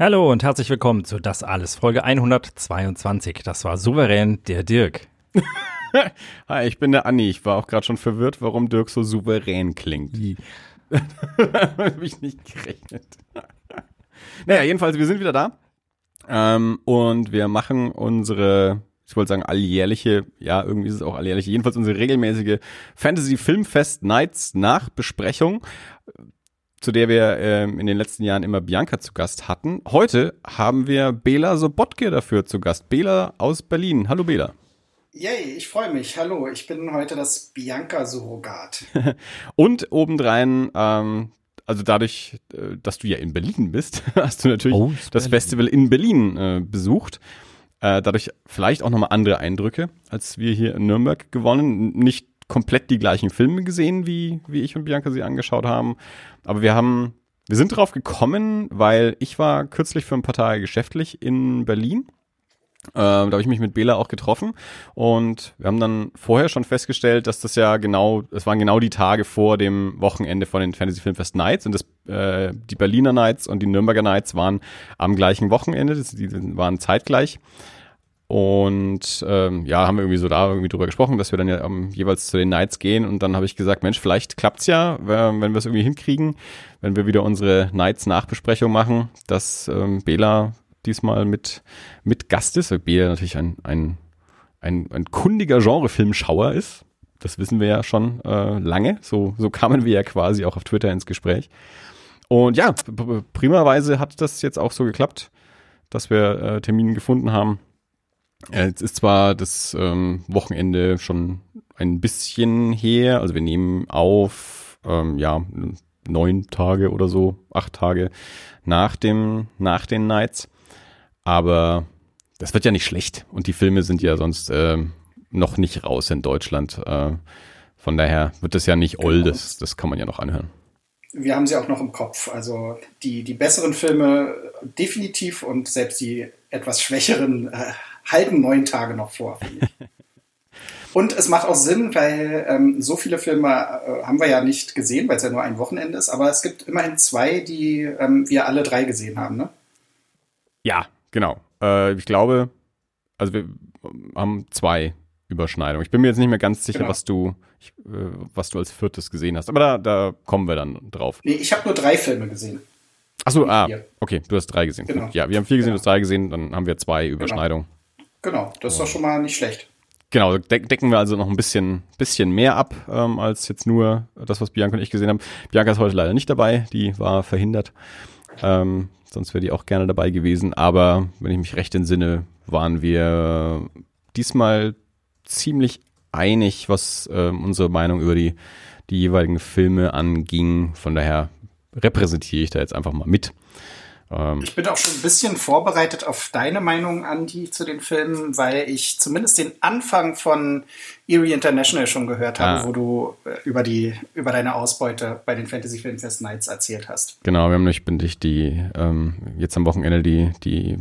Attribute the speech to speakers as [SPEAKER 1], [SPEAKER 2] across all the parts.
[SPEAKER 1] Hallo und herzlich willkommen zu Das Alles, Folge 122. Das war souverän der Dirk.
[SPEAKER 2] Hi, ich bin der Anni. Ich war auch gerade schon verwirrt, warum Dirk so souverän klingt. Habe ich nicht gerechnet. naja, jedenfalls, wir sind wieder da. Ähm, und wir machen unsere, ich wollte sagen, alljährliche, ja, irgendwie ist es auch alljährliche, jedenfalls unsere regelmäßige Fantasy Filmfest Nights Nachbesprechung zu der wir ähm, in den letzten Jahren immer Bianca zu Gast hatten. Heute haben wir Bela Sobotke dafür zu Gast. Bela aus Berlin. Hallo Bela.
[SPEAKER 3] Yay, ich freue mich. Hallo, ich bin heute das Bianca-Surrogat.
[SPEAKER 2] Und obendrein, ähm, also dadurch, äh, dass du ja in Berlin bist, hast du natürlich oh, das Berlin. Festival in Berlin äh, besucht. Äh, dadurch vielleicht auch nochmal andere Eindrücke, als wir hier in Nürnberg gewonnen. Nicht komplett die gleichen Filme gesehen, wie, wie ich und Bianca sie angeschaut haben. Aber wir haben, wir sind drauf gekommen, weil ich war kürzlich für ein paar Tage geschäftlich in Berlin. Äh, da habe ich mich mit Bela auch getroffen und wir haben dann vorher schon festgestellt, dass das ja genau, es waren genau die Tage vor dem Wochenende von den Fantasy Filmfest Nights und das, äh, die Berliner Nights und die Nürnberger Nights waren am gleichen Wochenende, das, die waren zeitgleich. Und ähm, ja, haben wir irgendwie so da irgendwie drüber gesprochen, dass wir dann ja ähm, jeweils zu den Nights gehen. Und dann habe ich gesagt, Mensch, vielleicht klappt's ja, wenn wir es irgendwie hinkriegen, wenn wir wieder unsere Nights-Nachbesprechung machen, dass ähm, Bela diesmal mit, mit Gast ist. Weil Bela natürlich ein, ein, ein, ein kundiger Genrefilmschauer ist. Das wissen wir ja schon äh, lange. So, so kamen wir ja quasi auch auf Twitter ins Gespräch. Und ja, primerweise hat das jetzt auch so geklappt, dass wir äh, Termine gefunden haben es ist zwar das ähm, Wochenende schon ein bisschen her, also wir nehmen auf, ähm, ja, neun Tage oder so, acht Tage nach dem, nach den Nights. Aber das wird ja nicht schlecht und die Filme sind ja sonst äh, noch nicht raus in Deutschland. Äh, von daher wird das ja nicht genau. old, das, das kann man ja noch anhören.
[SPEAKER 3] Wir haben sie auch noch im Kopf. Also die, die besseren Filme definitiv und selbst die etwas schwächeren äh, halben neun Tage noch vor. Und es macht auch Sinn, weil ähm, so viele Filme äh, haben wir ja nicht gesehen, weil es ja nur ein Wochenende ist, aber es gibt immerhin zwei, die ähm, wir alle drei gesehen haben, ne?
[SPEAKER 2] Ja, genau. Äh, ich glaube, also wir haben zwei Überschneidungen. Ich bin mir jetzt nicht mehr ganz sicher, genau. was du ich, äh, was du als viertes gesehen hast, aber da, da kommen wir dann drauf.
[SPEAKER 3] Nee, ich habe nur drei Filme gesehen.
[SPEAKER 2] Achso, ah, okay, du hast drei gesehen. Genau. Ja, wir haben vier gesehen, genau. du hast drei gesehen, dann haben wir zwei genau. Überschneidungen.
[SPEAKER 3] Genau. Genau, das ist doch schon mal nicht schlecht.
[SPEAKER 2] Genau, decken wir also noch ein bisschen, bisschen mehr ab, ähm, als jetzt nur das, was Bianca und ich gesehen haben. Bianca ist heute leider nicht dabei, die war verhindert. Ähm, sonst wäre die auch gerne dabei gewesen. Aber wenn ich mich recht entsinne, waren wir diesmal ziemlich einig, was ähm, unsere Meinung über die, die jeweiligen Filme anging. Von daher repräsentiere ich da jetzt einfach mal mit.
[SPEAKER 3] Ähm, ich bin auch schon ein bisschen vorbereitet auf deine Meinung, Andi, zu den Filmen, weil ich zumindest den Anfang von Erie International schon gehört habe, ah. wo du äh, über die über deine Ausbeute bei den Fantasy Filmfest Nights erzählt hast.
[SPEAKER 2] Genau, wir haben nämlich bin ich die ähm, jetzt am Wochenende die die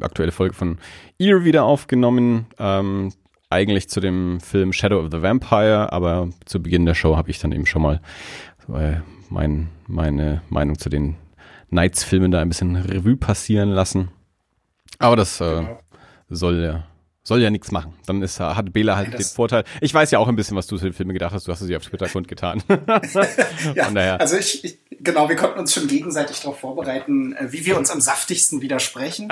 [SPEAKER 2] aktuelle Folge von Erie wieder aufgenommen. Ähm, eigentlich zu dem Film Shadow of the Vampire, aber zu Beginn der Show habe ich dann eben schon mal äh, mein, meine Meinung zu den Nights-Filmen da ein bisschen Revue passieren lassen. Aber das äh, soll ja soll ja nichts machen. Dann ist, hat Bela halt Nein, den Vorteil. Ich weiß ja auch ein bisschen, was du zu den Filmen gedacht hast. Du hast sie auf Twitter kundgetan.
[SPEAKER 3] ja, daher. also ich, ich, genau, wir konnten uns schon gegenseitig darauf vorbereiten, äh, wie wir uns am saftigsten widersprechen.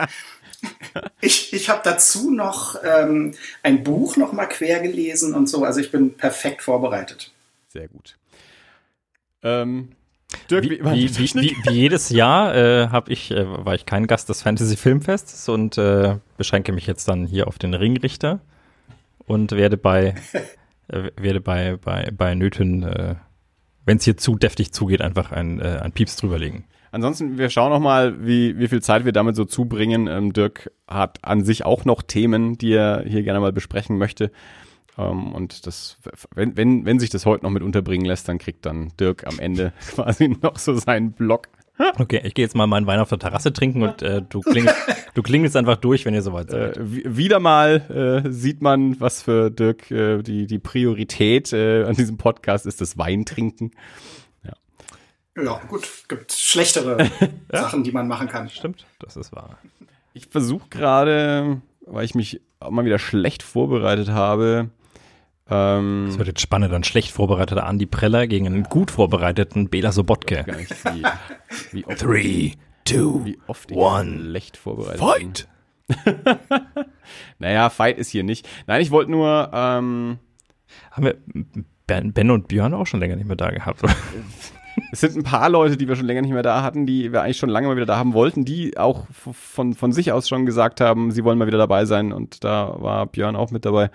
[SPEAKER 3] ich ich habe dazu noch ähm, ein Buch noch mal quer gelesen und so. Also ich bin perfekt vorbereitet.
[SPEAKER 2] Sehr gut. Ähm,
[SPEAKER 1] Dirk, wie, wie, wie, wie, jedes Jahr äh, hab ich, äh, war ich kein Gast des Fantasy Filmfests und äh, beschränke mich jetzt dann hier auf den Ringrichter und werde bei äh, werde bei bei bei Nöten, äh, wenn es hier zu deftig zugeht, einfach ein, äh, ein Pieps drüberlegen.
[SPEAKER 2] Ansonsten, wir schauen noch mal, wie, wie viel Zeit wir damit so zubringen. Ähm, Dirk hat an sich auch noch Themen, die er hier gerne mal besprechen möchte. Ähm, und das, wenn, wenn, wenn sich das heute noch mit unterbringen lässt, dann kriegt dann Dirk am Ende quasi noch so seinen Block.
[SPEAKER 1] Okay, ich gehe jetzt mal meinen Wein auf der Terrasse trinken und äh, du, klingelst, du klingelst einfach durch, wenn ihr soweit seid.
[SPEAKER 2] Äh, wieder mal äh, sieht man, was für Dirk äh, die, die Priorität äh, an diesem Podcast ist, das Weintrinken. Ja.
[SPEAKER 3] Ja, gut. Gibt schlechtere ja. Sachen, die man machen kann.
[SPEAKER 1] Stimmt, das ist wahr.
[SPEAKER 2] Ich versuche gerade, weil ich mich auch mal wieder schlecht vorbereitet habe.
[SPEAKER 1] Ähm, das wird jetzt spannend, dann schlecht vorbereiteter Andi Preller gegen einen gut vorbereiteten Bela Sobotke.
[SPEAKER 2] Wie, wie oft, Three, two, wie oft one, schlecht vorbereitet
[SPEAKER 1] Fight!
[SPEAKER 2] naja, Fight ist hier nicht. Nein, ich wollte nur. Ähm,
[SPEAKER 1] Haben wir ben, ben, und Björn auch schon länger nicht mehr da gehabt?
[SPEAKER 2] es sind ein paar Leute, die wir schon länger nicht mehr da hatten, die wir eigentlich schon lange mal wieder da haben wollten, die auch von, von sich aus schon gesagt haben, sie wollen mal wieder dabei sein. Und da war Björn auch mit dabei.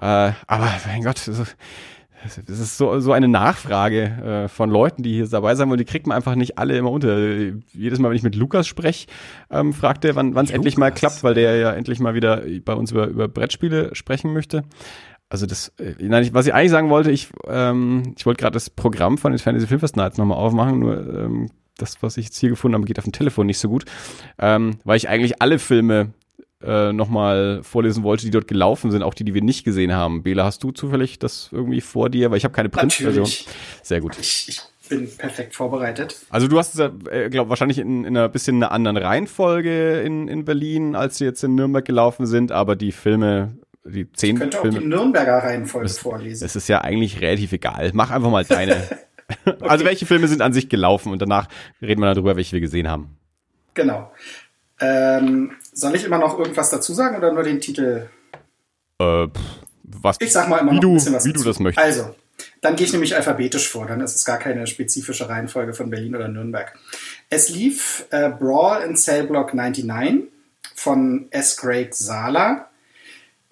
[SPEAKER 2] Äh, aber mein Gott, das ist so, so eine Nachfrage äh, von Leuten, die hier dabei sein wollen. Die kriegt man einfach nicht alle immer unter. Jedes Mal, wenn ich mit Lukas spreche, ähm, fragt er, wann es endlich mal klappt, weil der ja endlich mal wieder bei uns über, über Brettspiele sprechen möchte. Also das, äh, nein, ich, was ich eigentlich sagen wollte, ich, ähm, ich wollte gerade das Programm von den Fantasy Filmfest Nights nochmal aufmachen, nur ähm, das, was ich jetzt hier gefunden habe, geht auf dem Telefon nicht so gut, ähm, weil ich eigentlich alle Filme äh, nochmal vorlesen wollte, die dort gelaufen sind, auch die, die wir nicht gesehen haben. Bela, hast du zufällig das irgendwie vor dir? Weil ich habe keine Printversion. Sehr gut.
[SPEAKER 3] Ich, ich bin perfekt vorbereitet.
[SPEAKER 2] Also du hast es, äh, glaube wahrscheinlich in, in einer bisschen einer anderen Reihenfolge in, in Berlin, als sie jetzt in Nürnberg gelaufen sind, aber die Filme die zehn ich
[SPEAKER 3] könnte
[SPEAKER 2] Filme.
[SPEAKER 3] auch die Nürnberger Reihenfolge das, vorlesen.
[SPEAKER 2] Es ist ja eigentlich relativ egal. Mach einfach mal deine. okay. Also welche Filme sind an sich gelaufen und danach reden wir darüber, welche wir gesehen haben.
[SPEAKER 3] Genau. Ähm, soll ich immer noch irgendwas dazu sagen oder nur den Titel?
[SPEAKER 2] Äh, was,
[SPEAKER 3] ich sag mal immer noch
[SPEAKER 2] du,
[SPEAKER 3] ein bisschen was
[SPEAKER 2] Wie dazu. du das möchtest.
[SPEAKER 3] Also, dann gehe ich nämlich alphabetisch vor, dann ist es gar keine spezifische Reihenfolge von Berlin oder Nürnberg. Es lief äh, Brawl in Cell Block 99 von S. Craig Sala.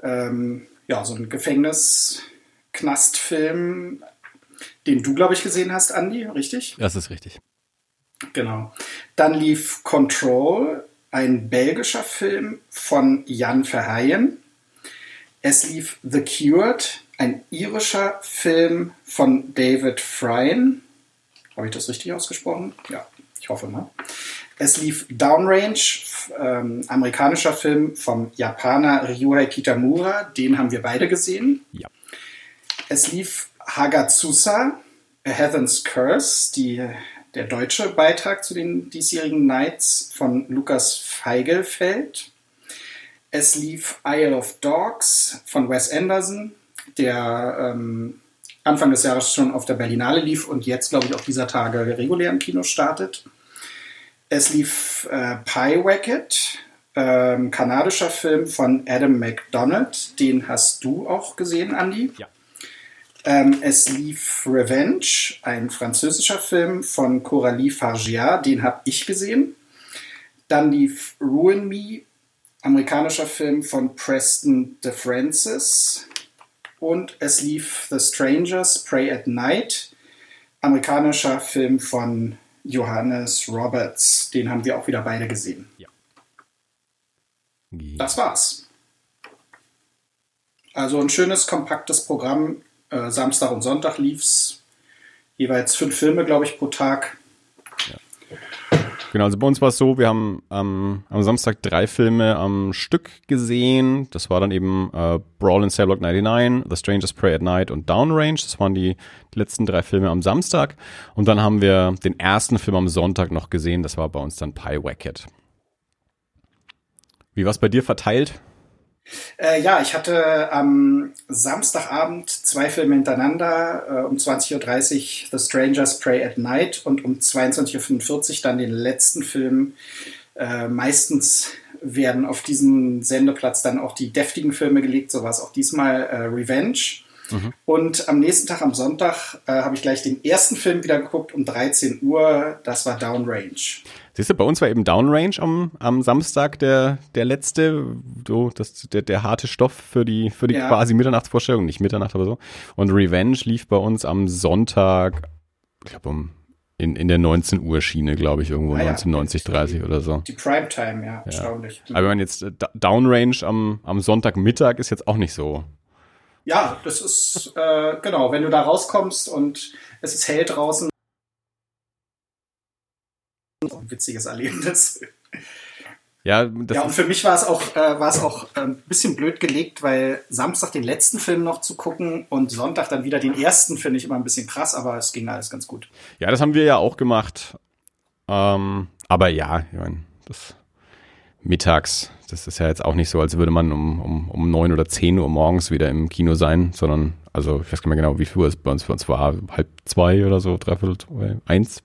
[SPEAKER 3] Ähm, ja, so ein Gefängnis-Knastfilm, den du, glaube ich, gesehen hast, Andy, richtig?
[SPEAKER 2] Das ist richtig.
[SPEAKER 3] Genau. Dann lief Control ein belgischer Film von Jan Verheyen. Es lief The Cured, ein irischer Film von David Fryan. Habe ich das richtig ausgesprochen? Ja, ich hoffe mal. Es lief Downrange, ähm, amerikanischer Film vom Japaner Ryuhei Kitamura. Den haben wir beide gesehen.
[SPEAKER 2] Ja.
[SPEAKER 3] Es lief Hagatsusa, A Heaven's Curse, die der deutsche Beitrag zu den diesjährigen Nights von Lukas Feigelfeld. Es lief Isle of Dogs von Wes Anderson, der ähm, Anfang des Jahres schon auf der Berlinale lief und jetzt, glaube ich, auf dieser Tage regulär im Kino startet. Es lief äh, Pie Wacket, ähm, kanadischer Film von Adam McDonald. Den hast du auch gesehen, Andy?
[SPEAKER 2] Ja.
[SPEAKER 3] Ähm, es lief Revenge, ein französischer Film von Coralie Fargia, den habe ich gesehen. Dann lief Ruin Me, amerikanischer Film von Preston DeFrancis. Und es lief The Strangers Pray at Night, amerikanischer Film von Johannes Roberts. Den haben wir auch wieder beide gesehen.
[SPEAKER 2] Ja.
[SPEAKER 3] Das war's. Also ein schönes, kompaktes Programm äh, Samstag und Sonntag lief's. Jeweils fünf Filme, glaube ich, pro Tag.
[SPEAKER 2] Genau, also bei uns war es so, wir haben ähm, am Samstag drei Filme am Stück gesehen. Das war dann eben äh, Brawl in Cellblock 99, The Strangers Pray at Night und Downrange. Das waren die, die letzten drei Filme am Samstag. Und dann haben wir den ersten Film am Sonntag noch gesehen. Das war bei uns dann Pie Wacket. Wie war es bei dir verteilt?
[SPEAKER 3] Äh, ja, ich hatte am Samstagabend zwei Filme hintereinander, äh, um 20.30 Uhr The Strangers Pray at Night und um 22.45 Uhr dann den letzten Film. Äh, meistens werden auf diesen Sendeplatz dann auch die deftigen Filme gelegt, so war es auch diesmal äh, Revenge. Mhm. Und am nächsten Tag, am Sonntag, äh, habe ich gleich den ersten Film wieder geguckt um 13 Uhr. Das war Downrange.
[SPEAKER 2] Siehst du, bei uns war eben Downrange am, am Samstag der, der letzte, so, das, der, der harte Stoff für die, für die ja. quasi Mitternachtsvorstellung, nicht Mitternacht, aber so. Und Revenge lief bei uns am Sonntag, ich glaube um in, in der 19 Uhr Schiene, glaube ich, irgendwo ah, 1990, ja. 30 oder so.
[SPEAKER 3] Die Primetime, ja, ja. erstaunlich.
[SPEAKER 2] Aber wenn man jetzt äh, Downrange am, am Sonntagmittag ist jetzt auch nicht so.
[SPEAKER 3] Ja, das ist äh, genau, wenn du da rauskommst und es ist hell draußen, ein witziges Erlebnis.
[SPEAKER 2] Ja,
[SPEAKER 3] ja und für mich war es auch, äh, war es auch äh, ein bisschen blöd gelegt, weil Samstag den letzten Film noch zu gucken und Sonntag dann wieder den ersten finde ich immer ein bisschen krass, aber es ging alles ganz gut.
[SPEAKER 2] Ja, das haben wir ja auch gemacht. Ähm, aber ja, ich meine, das mittags, das ist ja jetzt auch nicht so, als würde man um, um, um neun oder zehn Uhr morgens wieder im Kino sein, sondern, also ich weiß gar nicht mehr genau, wie viel es bei uns, bei uns war, halb zwei oder so, dreiviertel zwei, eins,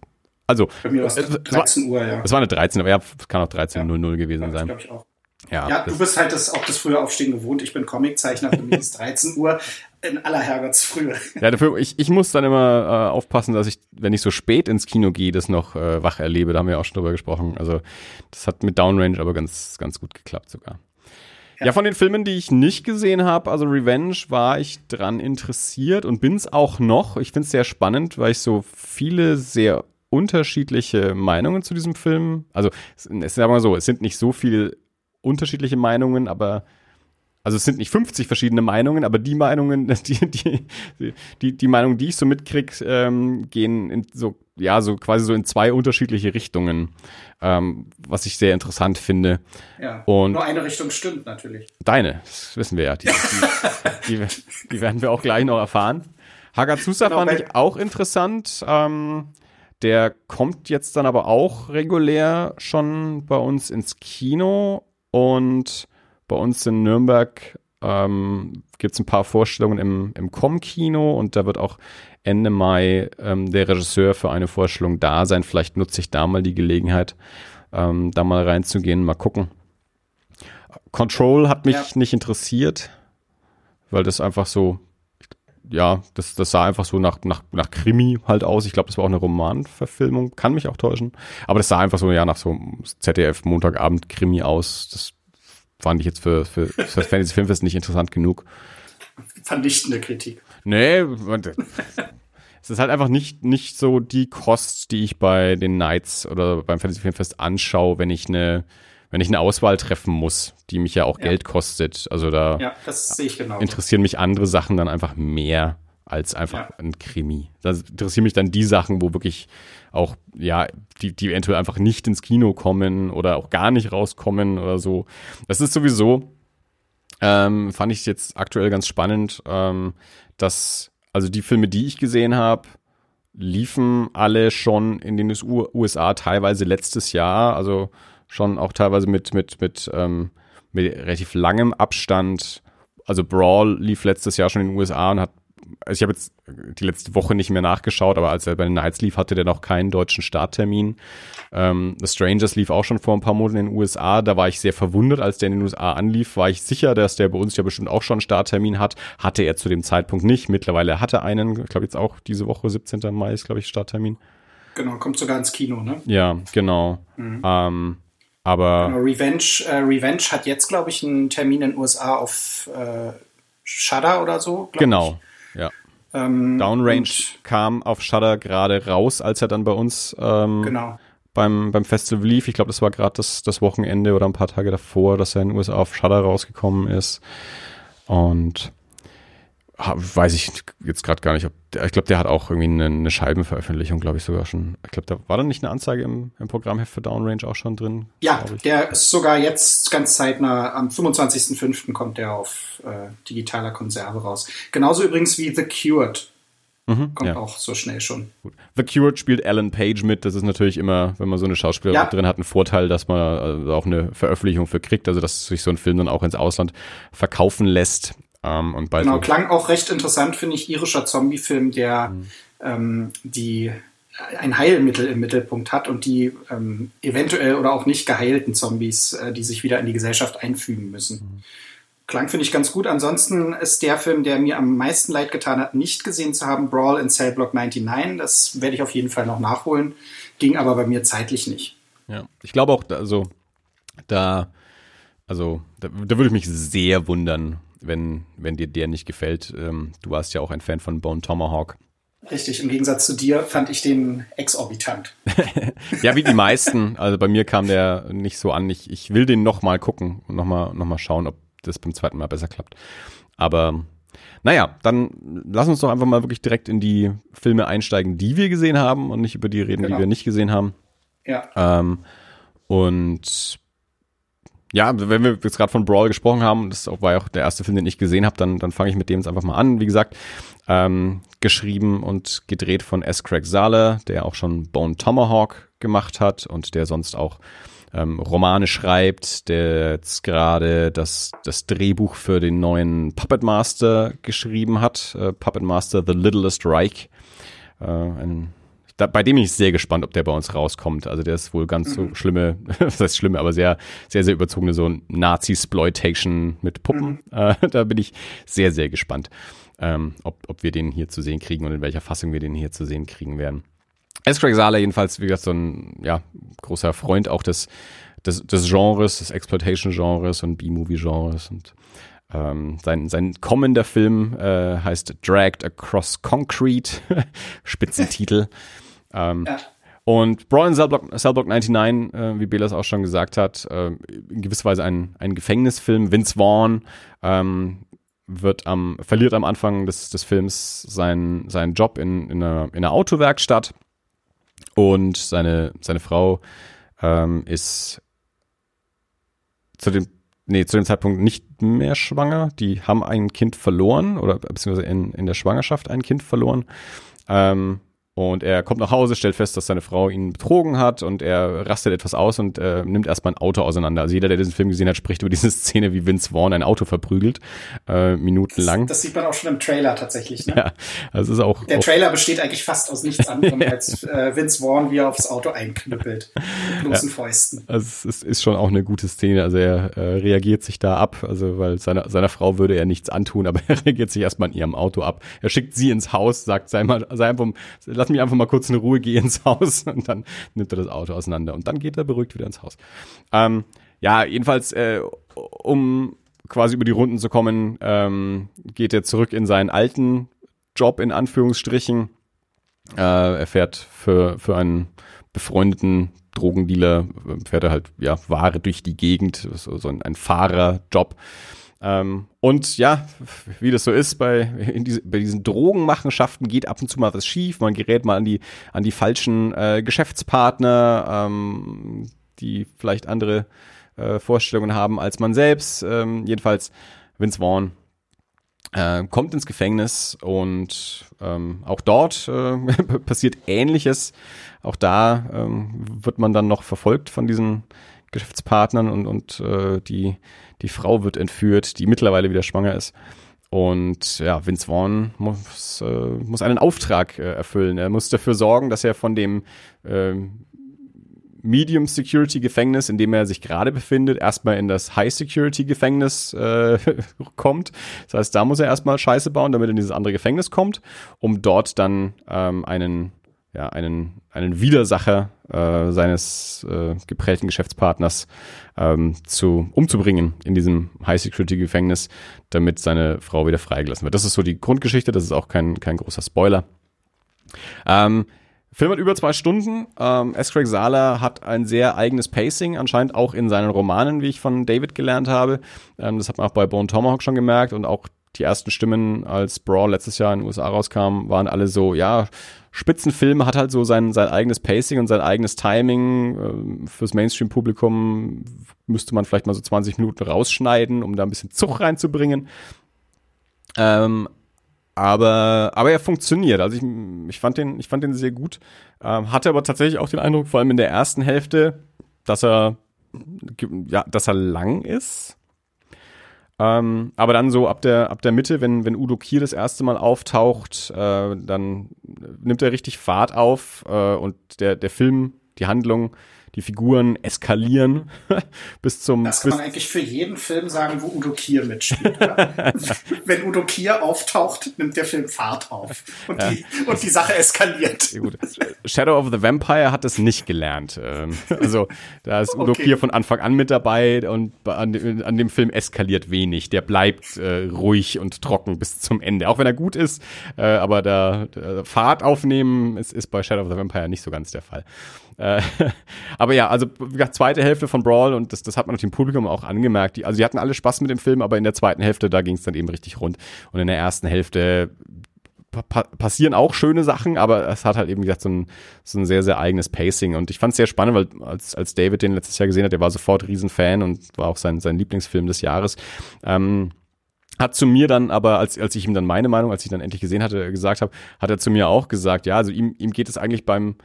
[SPEAKER 2] also,
[SPEAKER 3] Bei mir war es 13 Uhr, ja.
[SPEAKER 2] Es war eine 13, aber ja, es kann auch 13.00 ja. gewesen sein.
[SPEAKER 3] glaube ich auch. Ja, ja du bist halt das, auch das frühe Aufstehen gewohnt. Ich bin Comiczeichner, für mich ist 13 Uhr in aller Herrgottsfrühe.
[SPEAKER 2] Ja, dafür, ich, ich muss dann immer äh, aufpassen, dass ich, wenn ich so spät ins Kino gehe, das noch äh, wach erlebe. Da haben wir auch schon drüber gesprochen. Also das hat mit Downrange aber ganz, ganz gut geklappt sogar. Ja. ja, von den Filmen, die ich nicht gesehen habe, also Revenge, war ich dran interessiert und bin es auch noch. Ich finde es sehr spannend, weil ich so viele sehr unterschiedliche Meinungen zu diesem Film. Also, es ist aber so, es sind nicht so viele unterschiedliche Meinungen, aber also es sind nicht 50 verschiedene Meinungen, aber die Meinungen, die, die, die, die Meinungen, die ich so mitkrieg, ähm, gehen in so, ja, so quasi so in zwei unterschiedliche Richtungen, ähm, was ich sehr interessant finde.
[SPEAKER 3] Ja, Und nur eine Richtung stimmt natürlich.
[SPEAKER 2] Deine, das wissen wir ja. Die, die, die, die werden wir auch gleich noch erfahren. Hagazusa genau, fand ich auch interessant. Ähm, der kommt jetzt dann aber auch regulär schon bei uns ins Kino und bei uns in Nürnberg ähm, gibt es ein paar Vorstellungen im, im Com-Kino und da wird auch Ende Mai ähm, der Regisseur für eine Vorstellung da sein. Vielleicht nutze ich da mal die Gelegenheit, ähm, da mal reinzugehen, mal gucken. Control hat mich ja. nicht interessiert, weil das einfach so ja, das, das sah einfach so nach, nach, nach Krimi halt aus. Ich glaube, das war auch eine Romanverfilmung, kann mich auch täuschen. Aber das sah einfach so, ja, nach so ZDF Montagabend Krimi aus. Das fand ich jetzt für, für, für das Fantasy Filmfest nicht interessant genug.
[SPEAKER 3] Vernichtende Kritik.
[SPEAKER 2] Nee, es ist halt einfach nicht, nicht so die Kost, die ich bei den Nights oder beim Fantasy Filmfest anschaue, wenn ich eine, wenn ich eine Auswahl treffen muss, die mich ja auch ja. Geld kostet. Also da
[SPEAKER 3] ja,
[SPEAKER 2] interessieren mich andere Sachen dann einfach mehr als einfach ja. ein Krimi. Da interessieren mich dann die Sachen, wo wirklich auch, ja, die, die eventuell einfach nicht ins Kino kommen oder auch gar nicht rauskommen oder so. Das ist sowieso, ähm, fand ich jetzt aktuell ganz spannend, ähm, dass, also die Filme, die ich gesehen habe, liefen alle schon in den USA teilweise letztes Jahr. Also schon auch teilweise mit, mit, mit, ähm, mit relativ langem Abstand. Also Brawl lief letztes Jahr schon in den USA und hat, also ich habe jetzt die letzte Woche nicht mehr nachgeschaut, aber als er bei den Nights lief, hatte der noch keinen deutschen Starttermin. Ähm, The Strangers lief auch schon vor ein paar Monaten in den USA. Da war ich sehr verwundert, als der in den USA anlief, war ich sicher, dass der bei uns ja bestimmt auch schon einen Starttermin hat. Hatte er zu dem Zeitpunkt nicht. Mittlerweile hatte einen, ich glaube jetzt auch diese Woche, 17. Mai ist, glaube ich, Starttermin.
[SPEAKER 3] Genau, kommt sogar ins Kino, ne?
[SPEAKER 2] Ja, genau. Mhm. Ähm, aber
[SPEAKER 3] genau, Revenge, äh, Revenge hat jetzt, glaube ich, einen Termin in den USA auf äh, Shudder oder so.
[SPEAKER 2] Genau, ich. ja. Ähm, Downrange kam auf Shudder gerade raus, als er dann bei uns ähm, genau. beim, beim Festival lief. Ich glaube, das war gerade das, das Wochenende oder ein paar Tage davor, dass er in den USA auf Shudder rausgekommen ist. Und weiß ich jetzt gerade gar nicht, ob der, ich glaube, der hat auch irgendwie eine, eine Scheibenveröffentlichung, glaube ich, sogar schon. Ich glaube, da war dann nicht eine Anzeige im, im Programmheft für Downrange auch schon drin.
[SPEAKER 3] Ja, der ist sogar jetzt ganz zeitnah, am 25.05. kommt der auf äh, digitaler Konserve raus. Genauso übrigens wie The Cured. Mhm, kommt ja. auch so schnell schon.
[SPEAKER 2] Gut. The Cured spielt Alan Page mit. Das ist natürlich immer, wenn man so eine Schauspielerin ja. drin hat, ein Vorteil, dass man also auch eine Veröffentlichung für kriegt, also dass sich so ein Film dann auch ins Ausland verkaufen lässt. Ähm, und
[SPEAKER 3] genau, klang auch recht interessant, finde ich, irischer Zombie-Film, der mhm. ähm, die ein Heilmittel im Mittelpunkt hat und die ähm, eventuell oder auch nicht geheilten Zombies, äh, die sich wieder in die Gesellschaft einfügen müssen. Mhm. Klang finde ich ganz gut. Ansonsten ist der Film, der mir am meisten leid getan hat, nicht gesehen zu haben, Brawl in Cell Block 99. Das werde ich auf jeden Fall noch nachholen. Ging aber bei mir zeitlich nicht.
[SPEAKER 2] Ja, ich glaube auch, also da, also da, da würde ich mich sehr wundern, wenn, wenn dir der nicht gefällt. Ähm, du warst ja auch ein Fan von Bone Tomahawk.
[SPEAKER 3] Richtig, im Gegensatz zu dir fand ich den exorbitant.
[SPEAKER 2] ja, wie die meisten. Also bei mir kam der nicht so an. Ich, ich will den nochmal gucken und nochmal noch mal schauen, ob das beim zweiten Mal besser klappt. Aber naja, dann lass uns doch einfach mal wirklich direkt in die Filme einsteigen, die wir gesehen haben und nicht über die reden, genau. die wir nicht gesehen haben.
[SPEAKER 3] Ja.
[SPEAKER 2] Ähm, und ja, wenn wir jetzt gerade von Brawl gesprochen haben, das war ja auch der erste Film, den ich gesehen habe, dann, dann fange ich mit dem jetzt einfach mal an. Wie gesagt, ähm, geschrieben und gedreht von S. Craig Sale, der auch schon Bone Tomahawk gemacht hat und der sonst auch ähm, Romane schreibt, der jetzt gerade das, das Drehbuch für den neuen Puppet Master geschrieben hat. Äh, Puppet Master The Littlest Reich. Äh, ein da, bei dem bin ich sehr gespannt, ob der bei uns rauskommt. Also der ist wohl ganz so mhm. schlimme, was heißt schlimme, aber sehr, sehr, sehr überzogene so Nazi-Sploitation mit Puppen. Mhm. Äh, da bin ich sehr, sehr gespannt, ähm, ob, ob wir den hier zu sehen kriegen und in welcher Fassung wir den hier zu sehen kriegen werden. S. Craig Sala jedenfalls, wie gesagt, so ein ja, großer Freund auch des, des, des Genres, des Exploitation-Genres und B-Movie-Genres und ähm, sein, sein kommender Film äh, heißt Dragged Across Concrete, Spitzentitel. Ähm, ja. Und Brawl in Cellblock, Cellblock 99, äh, wie Belas auch schon gesagt hat, äh, in gewisser Weise ein, ein Gefängnisfilm. Vince Vaughn ähm, wird am, verliert am Anfang des, des Films seinen, seinen Job in, in, einer, in einer Autowerkstatt und seine, seine Frau ähm, ist zu dem, nee, zu dem Zeitpunkt nicht mehr schwanger. Die haben ein Kind verloren oder beziehungsweise in, in der Schwangerschaft ein Kind verloren. Ähm, und er kommt nach Hause, stellt fest, dass seine Frau ihn betrogen hat und er rastet etwas aus und äh, nimmt erstmal ein Auto auseinander. Also jeder, der diesen Film gesehen hat, spricht über diese Szene, wie Vince Vaughn ein Auto verprügelt, äh, minutenlang.
[SPEAKER 3] Das, das sieht man auch schon im Trailer tatsächlich. Ne?
[SPEAKER 2] Ja, also ist auch.
[SPEAKER 3] Der Trailer besteht eigentlich fast aus nichts anderem als äh, Vince Vaughn, wie er aufs Auto einknüppelt. Mit bloßen ja. Fäusten.
[SPEAKER 2] Also es ist, ist schon auch eine gute Szene. Also er äh, reagiert sich da ab, also weil seiner, seiner Frau würde er nichts antun, aber er reagiert sich erstmal in ihrem Auto ab. Er schickt sie ins Haus, sagt, sei mal, sei einfach, lass mich einfach mal kurz eine Ruhe, geh ins Haus und dann nimmt er das Auto auseinander und dann geht er beruhigt wieder ins Haus. Ähm, ja, jedenfalls, äh, um quasi über die Runden zu kommen, ähm, geht er zurück in seinen alten Job in Anführungsstrichen. Äh, er fährt für, für einen befreundeten Drogendealer, fährt er halt ja Ware durch die Gegend, so, so ein, ein Fahrerjob. Ähm, und ja, wie das so ist bei, diese, bei diesen Drogenmachenschaften geht ab und zu mal was schief. Man gerät mal an die, an die falschen äh, Geschäftspartner, ähm, die vielleicht andere äh, Vorstellungen haben als man selbst. Ähm, jedenfalls Vince Vaughn äh, kommt ins Gefängnis und ähm, auch dort äh, passiert Ähnliches. Auch da ähm, wird man dann noch verfolgt von diesen Geschäftspartnern und, und äh, die, die Frau wird entführt, die mittlerweile wieder schwanger ist. Und ja, Vince Vaughn muss, äh, muss einen Auftrag äh, erfüllen. Er muss dafür sorgen, dass er von dem äh, Medium Security Gefängnis, in dem er sich gerade befindet, erstmal in das High Security Gefängnis äh, kommt. Das heißt, da muss er erstmal Scheiße bauen, damit er in dieses andere Gefängnis kommt, um dort dann ähm, einen ja, einen, einen Widersacher äh, seines äh, geprägten Geschäftspartners ähm, zu, umzubringen in diesem High-Security-Gefängnis, damit seine Frau wieder freigelassen wird. Das ist so die Grundgeschichte, das ist auch kein, kein großer Spoiler. Ähm, Film hat über zwei Stunden. Ähm, S. Craig Sala hat ein sehr eigenes Pacing, anscheinend auch in seinen Romanen, wie ich von David gelernt habe. Ähm, das hat man auch bei Bone Tomahawk schon gemerkt und auch die ersten Stimmen, als Brawl letztes Jahr in den USA rauskam, waren alle so, ja, Spitzenfilm hat halt so sein, sein eigenes Pacing und sein eigenes Timing. Äh, fürs Mainstream-Publikum müsste man vielleicht mal so 20 Minuten rausschneiden, um da ein bisschen Zug reinzubringen. Ähm, aber, aber er funktioniert. Also ich, ich, fand den, ich fand den sehr gut. Ähm, hatte aber tatsächlich auch den Eindruck, vor allem in der ersten Hälfte, dass er, ja, dass er lang ist. Ähm, aber dann so ab der, ab der Mitte, wenn, wenn Udo Kier das erste Mal auftaucht, äh, dann nimmt er richtig Fahrt auf äh, und der, der Film, die Handlung die Figuren eskalieren bis zum.
[SPEAKER 3] Das kann man eigentlich für jeden Film sagen, wo Udo Kier mitspielt. Wenn Udo Kier auftaucht, nimmt der Film Fahrt auf und, ja. die, und die Sache eskaliert.
[SPEAKER 2] Gut. Shadow of the Vampire hat es nicht gelernt. Ähm, also da ist Udo okay. Kier von Anfang an mit dabei und an, an dem Film eskaliert wenig. Der bleibt äh, ruhig und trocken bis zum Ende, auch wenn er gut ist. Äh, aber da, da Fahrt aufnehmen ist, ist bei Shadow of the Vampire nicht so ganz der Fall. Äh, aber ja, also wie gesagt, zweite Hälfte von Brawl und das, das hat man dem Publikum auch angemerkt. Die, also die hatten alle Spaß mit dem Film, aber in der zweiten Hälfte, da ging es dann eben richtig rund. Und in der ersten Hälfte pa passieren auch schöne Sachen, aber es hat halt eben gesagt so ein, so ein sehr, sehr eigenes Pacing. Und ich fand es sehr spannend, weil als, als David den letztes Jahr gesehen hat, der war sofort Riesenfan und war auch sein, sein Lieblingsfilm des Jahres. Ähm, hat zu mir dann aber, als, als ich ihm dann meine Meinung, als ich dann endlich gesehen hatte, gesagt habe, hat er zu mir auch gesagt, ja, also ihm, ihm geht es eigentlich beim,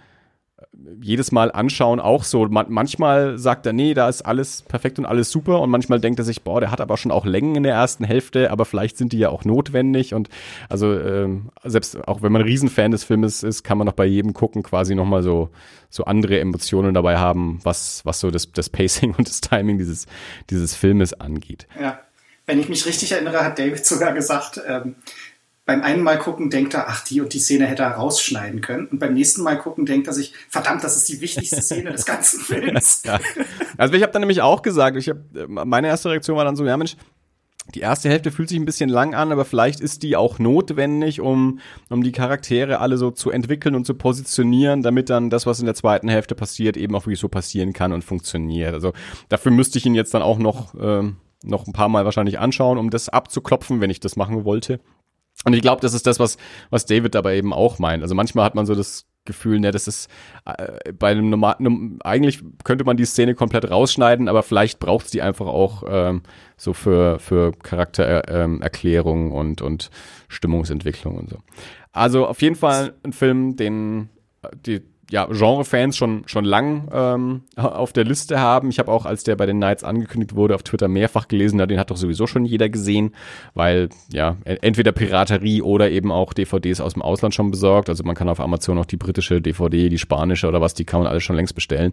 [SPEAKER 2] jedes Mal anschauen auch so. Man, manchmal sagt er, nee, da ist alles perfekt und alles super und manchmal denkt er sich, boah, der hat aber schon auch Längen in der ersten Hälfte, aber vielleicht sind die ja auch notwendig und also ähm, selbst auch wenn man Riesenfan des Filmes ist, kann man noch bei jedem gucken quasi nochmal so so andere Emotionen dabei haben, was was so das, das Pacing und das Timing dieses dieses Filmes angeht.
[SPEAKER 3] Ja, wenn ich mich richtig erinnere, hat David sogar gesagt, ähm, beim einen Mal gucken denkt er, ach, die und die Szene hätte er rausschneiden können. Und beim nächsten Mal gucken denkt er sich, verdammt, das ist die wichtigste Szene des ganzen Films.
[SPEAKER 2] ja. Also ich habe dann nämlich auch gesagt, ich hab, meine erste Reaktion war dann so, ja Mensch, die erste Hälfte fühlt sich ein bisschen lang an, aber vielleicht ist die auch notwendig, um, um die Charaktere alle so zu entwickeln und zu positionieren, damit dann das, was in der zweiten Hälfte passiert, eben auch wirklich so passieren kann und funktioniert. Also dafür müsste ich ihn jetzt dann auch noch, ähm, noch ein paar Mal wahrscheinlich anschauen, um das abzuklopfen, wenn ich das machen wollte. Und ich glaube, das ist das, was, was David dabei eben auch meint. Also manchmal hat man so das Gefühl, ne, das ist äh, bei einem normalen, eigentlich könnte man die Szene komplett rausschneiden, aber vielleicht braucht es die einfach auch ähm, so für, für Charaktererklärung ähm, und, und Stimmungsentwicklung und so. Also auf jeden Fall ein Film, den die ja, Genre-Fans schon, schon lang ähm, auf der Liste haben. Ich habe auch, als der bei den Knights angekündigt wurde, auf Twitter mehrfach gelesen, den hat doch sowieso schon jeder gesehen, weil ja, entweder Piraterie oder eben auch DVDs aus dem Ausland schon besorgt. Also man kann auf Amazon auch die britische DVD, die spanische oder was, die kann man alles schon längst bestellen.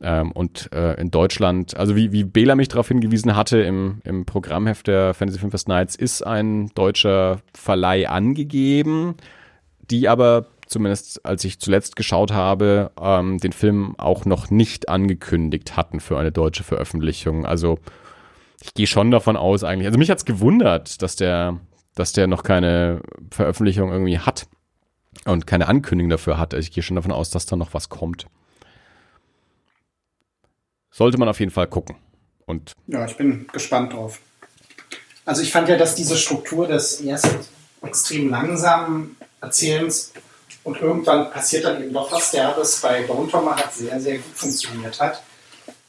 [SPEAKER 2] Ähm, und äh, in Deutschland, also wie, wie Bela mich darauf hingewiesen hatte, im, im Programmheft der Fantasy Filmfest Nights ist ein deutscher Verleih angegeben, die aber zumindest als ich zuletzt geschaut habe, ähm, den Film auch noch nicht angekündigt hatten für eine deutsche Veröffentlichung. Also ich gehe schon davon aus eigentlich. Also mich hat's gewundert, dass der, dass der noch keine Veröffentlichung irgendwie hat und keine Ankündigung dafür hat. Also ich gehe schon davon aus, dass da noch was kommt. Sollte man auf jeden Fall gucken. Und
[SPEAKER 3] ja, ich bin gespannt drauf. Also ich fand ja, dass diese Struktur des erst extrem langsamen Erzählens und irgendwann passiert dann eben doch was Derbes. Bei Bone Tomahawk hat sehr, sehr gut funktioniert hat.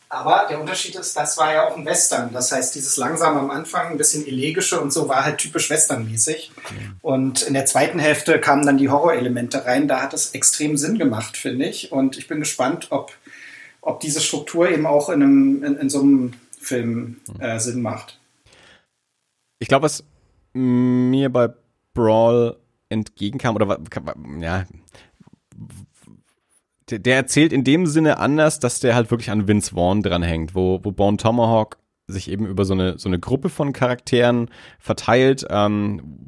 [SPEAKER 3] Aber der Unterschied ist, das war ja auch ein Western. Das heißt, dieses langsam am Anfang, ein bisschen elegische und so, war halt typisch Western-mäßig. Und in der zweiten Hälfte kamen dann die Horrorelemente rein. Da hat es extrem Sinn gemacht, finde ich. Und ich bin gespannt, ob, ob diese Struktur eben auch in, einem, in, in so einem Film äh, Sinn macht.
[SPEAKER 2] Ich glaube, was mir bei Brawl entgegenkam oder ja der, erzählt in dem Sinne anders, dass der halt wirklich an Vince Vaughn dranhängt, wo, wo Bone Tomahawk sich eben über so eine, so eine Gruppe von Charakteren verteilt ähm,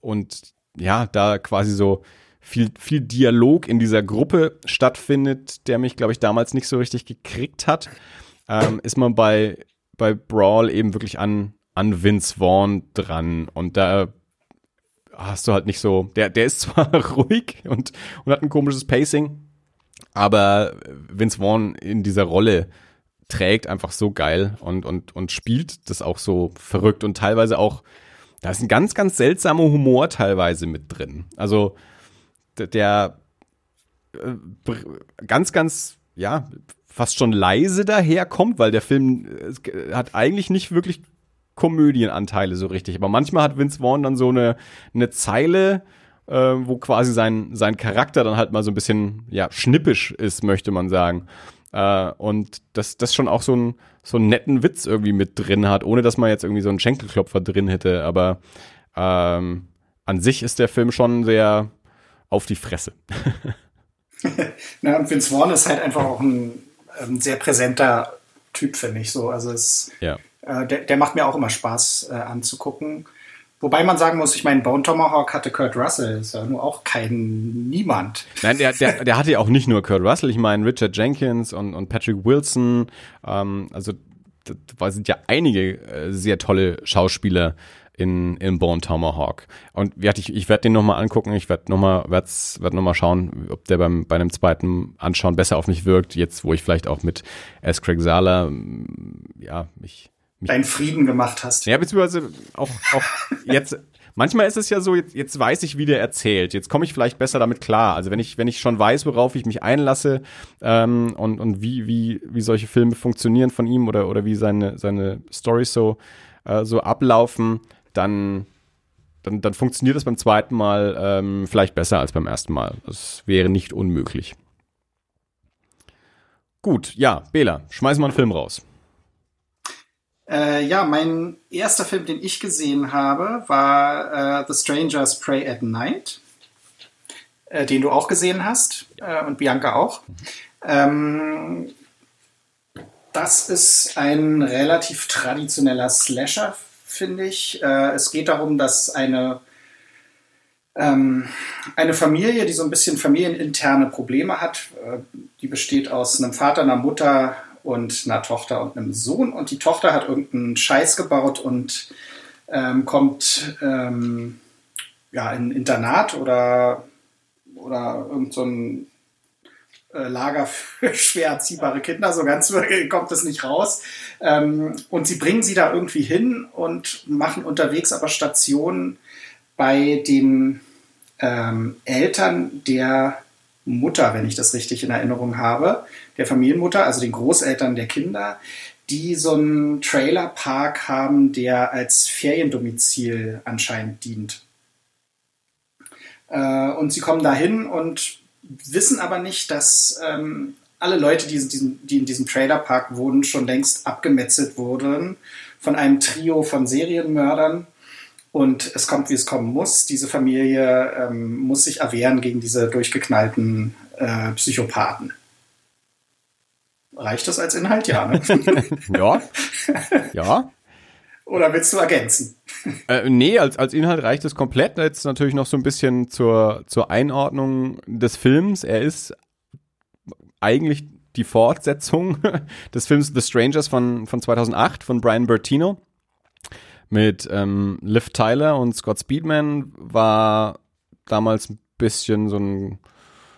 [SPEAKER 2] und ja, da quasi so viel, viel Dialog in dieser Gruppe stattfindet, der mich, glaube ich, damals nicht so richtig gekriegt hat, ähm, ist man bei, bei Brawl eben wirklich an, an Vince Vaughn dran und da hast du halt nicht so, der, der ist zwar ruhig und, und hat ein komisches Pacing, aber Vince Vaughn in dieser Rolle trägt einfach so geil und, und, und spielt das auch so verrückt und teilweise auch, da ist ein ganz, ganz seltsamer Humor teilweise mit drin. Also der äh, ganz, ganz, ja, fast schon leise daherkommt, weil der Film äh, hat eigentlich nicht wirklich Komödienanteile so richtig. Aber manchmal hat Vince Vaughn dann so eine, eine Zeile, äh, wo quasi sein, sein Charakter dann halt mal so ein bisschen, ja, schnippisch ist, möchte man sagen. Äh, und das, das schon auch so, ein, so einen netten Witz irgendwie mit drin hat, ohne dass man jetzt irgendwie so einen Schenkelklopfer drin hätte. Aber ähm, an sich ist der Film schon sehr auf die Fresse.
[SPEAKER 3] Na, und Vince Vaughn ist halt einfach auch ein, ein sehr präsenter Typ, finde ich so. Also es ja. Äh, der, der, macht mir auch immer Spaß äh, anzugucken. Wobei man sagen muss, ich meine, Bone Tomahawk hatte Kurt Russell, ist ja nur auch kein Niemand.
[SPEAKER 2] Nein, der, der, der hatte ja auch nicht nur Kurt Russell, ich meine Richard Jenkins und, und Patrick Wilson, ähm, also da sind ja einige äh, sehr tolle Schauspieler in, in Bone Tomahawk. Und ich, ich werde den nochmal angucken, ich werde nochmal werd noch schauen, ob der beim, bei einem zweiten Anschauen besser auf mich wirkt, jetzt wo ich vielleicht auch mit S. Craig Sala, ja, mich
[SPEAKER 3] deinen Frieden gemacht hast.
[SPEAKER 2] Ja, beziehungsweise auch, auch jetzt, manchmal ist es ja so, jetzt, jetzt weiß ich, wie der erzählt. Jetzt komme ich vielleicht besser damit klar. Also wenn ich, wenn ich schon weiß, worauf ich mich einlasse ähm, und, und wie, wie, wie solche Filme funktionieren von ihm oder, oder wie seine, seine Storys so, äh, so ablaufen, dann, dann, dann funktioniert das beim zweiten Mal ähm, vielleicht besser als beim ersten Mal. Das wäre nicht unmöglich. Gut, ja, Bela, schmeiß mal einen Film raus.
[SPEAKER 3] Äh, ja, mein erster Film, den ich gesehen habe, war äh, The Strangers Pray at Night, äh, den du auch gesehen hast äh, und Bianca auch. Ähm, das ist ein relativ traditioneller Slasher, finde ich. Äh, es geht darum, dass eine ähm, eine Familie, die so ein bisschen familieninterne Probleme hat, äh, die besteht aus einem Vater, einer Mutter und einer Tochter und einem Sohn. Und die Tochter hat irgendeinen Scheiß gebaut und ähm, kommt ähm, ja, in ein Internat oder, oder irgend so äh, Lager für schwer erziehbare Kinder. So ganz kommt es nicht raus. Ähm, und sie bringen sie da irgendwie hin und machen unterwegs aber Stationen bei den ähm, Eltern der Mutter, wenn ich das richtig in Erinnerung habe, der Familienmutter, also den Großeltern der Kinder, die so einen Trailerpark haben, der als Feriendomizil anscheinend dient. Äh, und sie kommen dahin und wissen aber nicht, dass ähm, alle Leute, die, in diesem Trailerpark wohnen, schon längst abgemetzelt wurden von einem Trio von Serienmördern und es kommt, wie es kommen muss. Diese Familie ähm, muss sich erwehren gegen diese durchgeknallten äh, Psychopathen. Reicht das als Inhalt? Ja, ne?
[SPEAKER 2] ja. Ja.
[SPEAKER 3] Oder willst du ergänzen?
[SPEAKER 2] Äh, nee, als, als Inhalt reicht es komplett. Jetzt natürlich noch so ein bisschen zur, zur Einordnung des Films. Er ist eigentlich die Fortsetzung des Films The Strangers von, von 2008 von Brian Bertino mit ähm, Liv Tyler und Scott Speedman war damals ein bisschen so ein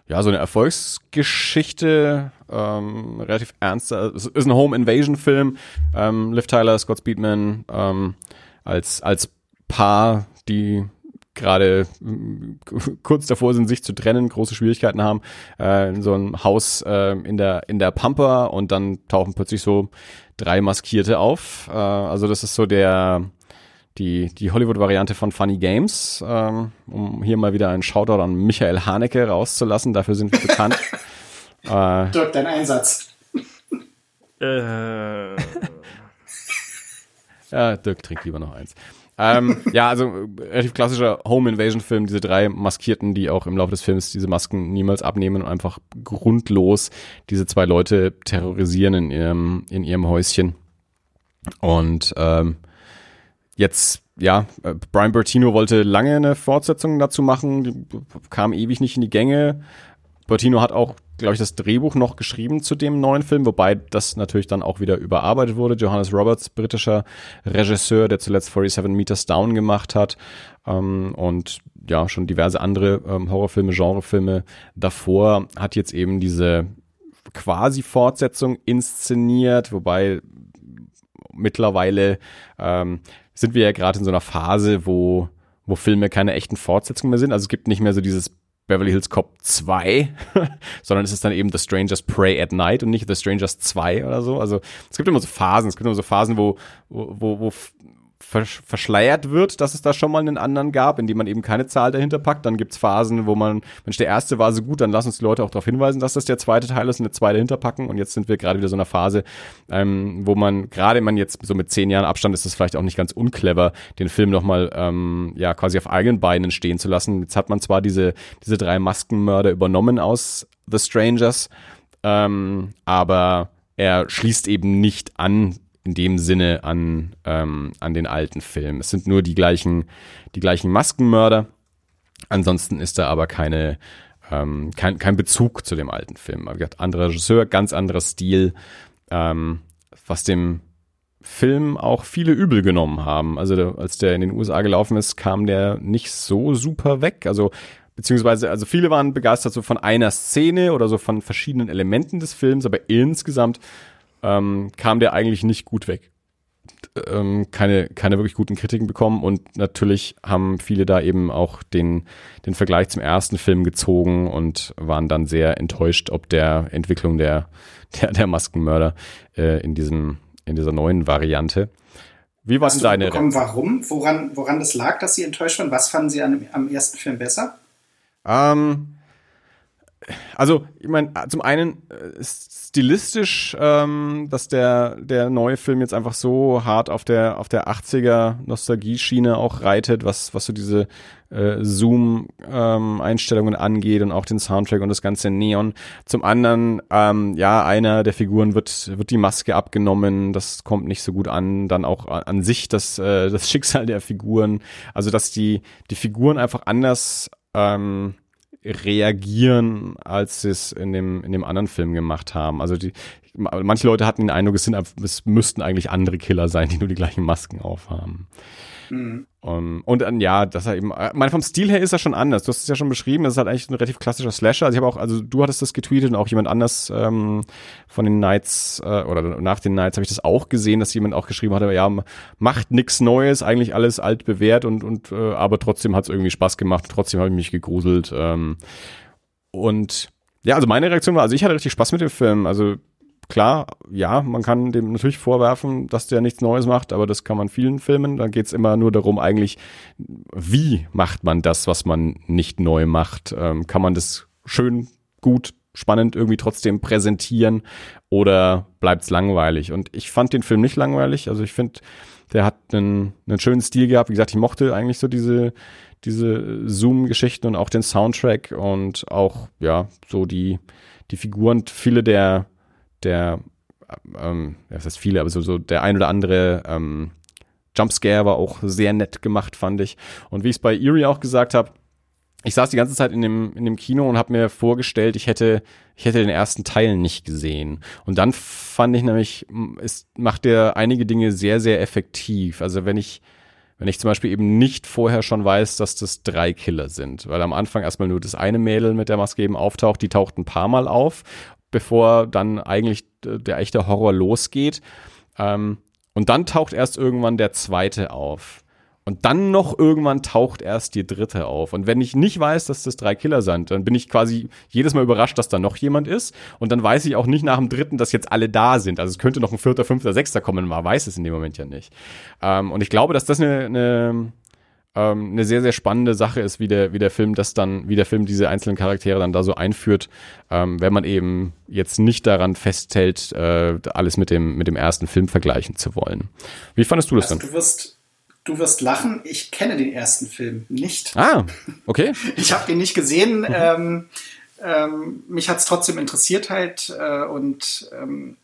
[SPEAKER 2] ja, so eine Erfolgsgeschichte, ähm, relativ ernst. Es ist ein Home Invasion Film. Ähm, Liv Tyler, Scott Speedman ähm, als als Paar, die gerade kurz davor sind, sich zu trennen, große Schwierigkeiten haben, äh, in so einem Haus äh, in der in der Pampa und dann tauchen plötzlich so drei Maskierte auf. Äh, also das ist so der die, die Hollywood-Variante von Funny Games, ähm, um hier mal wieder einen Shoutout an Michael Haneke rauszulassen. Dafür sind wir bekannt.
[SPEAKER 3] äh, Dirk, dein Einsatz.
[SPEAKER 1] äh.
[SPEAKER 2] ja, Dirk trinkt lieber noch eins. ähm, ja, also relativ klassischer Home Invasion Film, diese drei Maskierten, die auch im Laufe des Films diese Masken niemals abnehmen und einfach grundlos diese zwei Leute terrorisieren in ihrem, in ihrem Häuschen. Und ähm, jetzt, ja, äh, Brian Bertino wollte lange eine Fortsetzung dazu machen, die kam ewig nicht in die Gänge. Bertino hat auch, glaube ich, das Drehbuch noch geschrieben zu dem neuen Film, wobei das natürlich dann auch wieder überarbeitet wurde. Johannes Roberts, britischer Regisseur, der zuletzt 47 Meters Down gemacht hat ähm, und ja, schon diverse andere ähm, Horrorfilme, Genrefilme davor, hat jetzt eben diese quasi Fortsetzung inszeniert, wobei mittlerweile ähm, sind wir ja gerade in so einer Phase, wo, wo Filme keine echten Fortsetzungen mehr sind. Also es gibt nicht mehr so dieses Beverly Hills Cop 2, sondern es ist dann eben The Strangers Pray at Night und nicht The Strangers 2 oder so. Also es gibt immer so Phasen, es gibt immer so Phasen, wo, wo, wo verschleiert wird, dass es da schon mal einen anderen gab, in dem man eben keine Zahl dahinter packt. Dann gibt's Phasen, wo man, Mensch, der erste war so gut, dann lass uns die Leute auch darauf hinweisen, dass das der zweite Teil ist und eine zweite hinterpacken. Und jetzt sind wir gerade wieder so in einer Phase, ähm, wo man, gerade man jetzt so mit zehn Jahren Abstand ist es vielleicht auch nicht ganz unclever, den Film nochmal ähm, ja quasi auf eigenen Beinen stehen zu lassen. Jetzt hat man zwar diese, diese drei Maskenmörder übernommen aus The Strangers, ähm, aber er schließt eben nicht an in dem Sinne an, ähm, an den alten Film. Es sind nur die gleichen, die gleichen Maskenmörder. Ansonsten ist da aber keine, ähm, kein, kein Bezug zu dem alten Film. Wie gesagt, anderer Regisseur, ganz anderer Stil, ähm, was dem Film auch viele übel genommen haben. Also als der in den USA gelaufen ist, kam der nicht so super weg. Also beziehungsweise, also viele waren begeistert so von einer Szene oder so von verschiedenen Elementen des Films, aber insgesamt ähm, kam der eigentlich nicht gut weg. ähm, keine, keine wirklich guten Kritiken bekommen und natürlich haben viele da eben auch den, den Vergleich zum ersten Film gezogen und waren dann sehr enttäuscht, ob der Entwicklung der, der, der Maskenmörder äh, in diesem, in dieser neuen Variante.
[SPEAKER 3] Wie war denn deine bekommen, Warum? Woran, woran das lag, dass Sie enttäuscht waren? Was fanden Sie an, am ersten Film besser?
[SPEAKER 2] Ähm, also, ich meine, zum einen äh, stilistisch, ähm, dass der, der neue Film jetzt einfach so hart auf der, auf der 80er Nostalgie-Schiene auch reitet, was, was so diese äh, Zoom-Einstellungen ähm, angeht und auch den Soundtrack und das ganze Neon. Zum anderen, ähm, ja, einer der Figuren wird, wird die Maske abgenommen, das kommt nicht so gut an. Dann auch an sich das, äh, das Schicksal der Figuren. Also, dass die, die Figuren einfach anders ähm, reagieren, als sie es in dem, in dem anderen Film gemacht haben. Also die, manche Leute hatten den Eindruck, es, sind, es müssten eigentlich andere Killer sein, die nur die gleichen Masken aufhaben. Mhm. Um, und dann, ja, das er eben, äh, mein, vom Stil her ist er schon anders. Du hast es ja schon beschrieben, das ist halt eigentlich ein relativ klassischer Slasher. Also ich habe auch, also du hattest das getweetet und auch jemand anders ähm, von den Nights äh, oder nach den Nights habe ich das auch gesehen, dass jemand auch geschrieben hatte, ja, macht nix Neues, eigentlich alles alt bewährt und, und äh, aber trotzdem hat es irgendwie Spaß gemacht, trotzdem habe ich mich gegruselt. Ähm, und ja, also meine Reaktion war, also ich hatte richtig Spaß mit dem Film. Also klar, ja, man kann dem natürlich vorwerfen, dass der nichts Neues macht, aber das kann man vielen Filmen. Da geht's immer nur darum, eigentlich, wie macht man das, was man nicht neu macht? Ähm, kann man das schön, gut, spannend irgendwie trotzdem präsentieren oder bleibt's langweilig? Und ich fand den Film nicht langweilig. Also ich finde, der hat einen, einen schönen Stil gehabt. Wie gesagt, ich mochte eigentlich so diese, diese Zoom-Geschichten und auch den Soundtrack und auch, ja, so die, die Figuren, viele der, der, ähm, das heißt viele, aber so, so der ein oder andere ähm, Jumpscare war auch sehr nett gemacht, fand ich. Und wie ich es bei Eerie auch gesagt habe, ich saß die ganze Zeit in dem, in dem Kino und habe mir vorgestellt, ich hätte, ich hätte den ersten Teil nicht gesehen. Und dann fand ich nämlich, es macht der einige Dinge sehr, sehr effektiv. Also wenn ich, wenn ich zum Beispiel eben nicht vorher schon weiß, dass das drei Killer sind, weil am Anfang erstmal nur das eine Mädel mit der Maske eben auftaucht, die taucht ein paar Mal auf bevor dann eigentlich der echte Horror losgeht. Ähm, und dann taucht erst irgendwann der zweite auf. Und dann noch irgendwann taucht erst die dritte auf. Und wenn ich nicht weiß, dass das drei Killer sind, dann bin ich quasi jedes Mal überrascht, dass da noch jemand ist. Und dann weiß ich auch nicht nach dem dritten, dass jetzt alle da sind. Also es könnte noch ein vierter, fünfter, sechster kommen. Man weiß es in dem Moment ja nicht. Ähm, und ich glaube, dass das eine, eine ähm, eine sehr, sehr spannende Sache ist, wie der, wie der Film das dann, wie der Film diese einzelnen Charaktere dann da so einführt, ähm, wenn man eben jetzt nicht daran festhält, äh, alles mit dem, mit dem ersten Film vergleichen zu wollen. Wie fandest du das also,
[SPEAKER 3] dann? Du wirst, du wirst lachen, ich kenne den ersten Film nicht.
[SPEAKER 2] Ah, okay.
[SPEAKER 3] ich habe ihn nicht gesehen. Mhm. Ähm, ähm, mich hat es trotzdem interessiert halt äh, und ähm,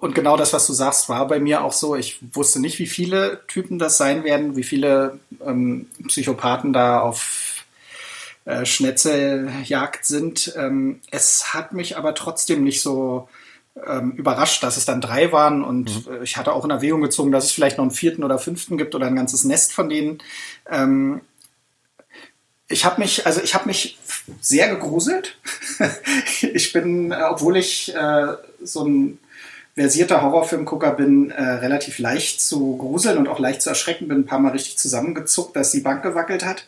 [SPEAKER 3] und genau das, was du sagst, war bei mir auch so. Ich wusste nicht, wie viele Typen das sein werden, wie viele ähm, Psychopathen da auf äh, Schnetzeljagd sind. Ähm, es hat mich aber trotzdem nicht so ähm, überrascht, dass es dann drei waren. Und mhm. Äh, ich hatte auch in Erwägung gezogen, dass es vielleicht noch einen vierten oder fünften gibt oder ein ganzes Nest von denen. Ähm, ich habe mich, also ich habe mich sehr gegruselt. ich bin, äh, obwohl ich äh, so ein versierter Horrorfilmgucker bin, äh, relativ leicht zu gruseln und auch leicht zu erschrecken, bin ein paar Mal richtig zusammengezuckt, dass die Bank gewackelt hat.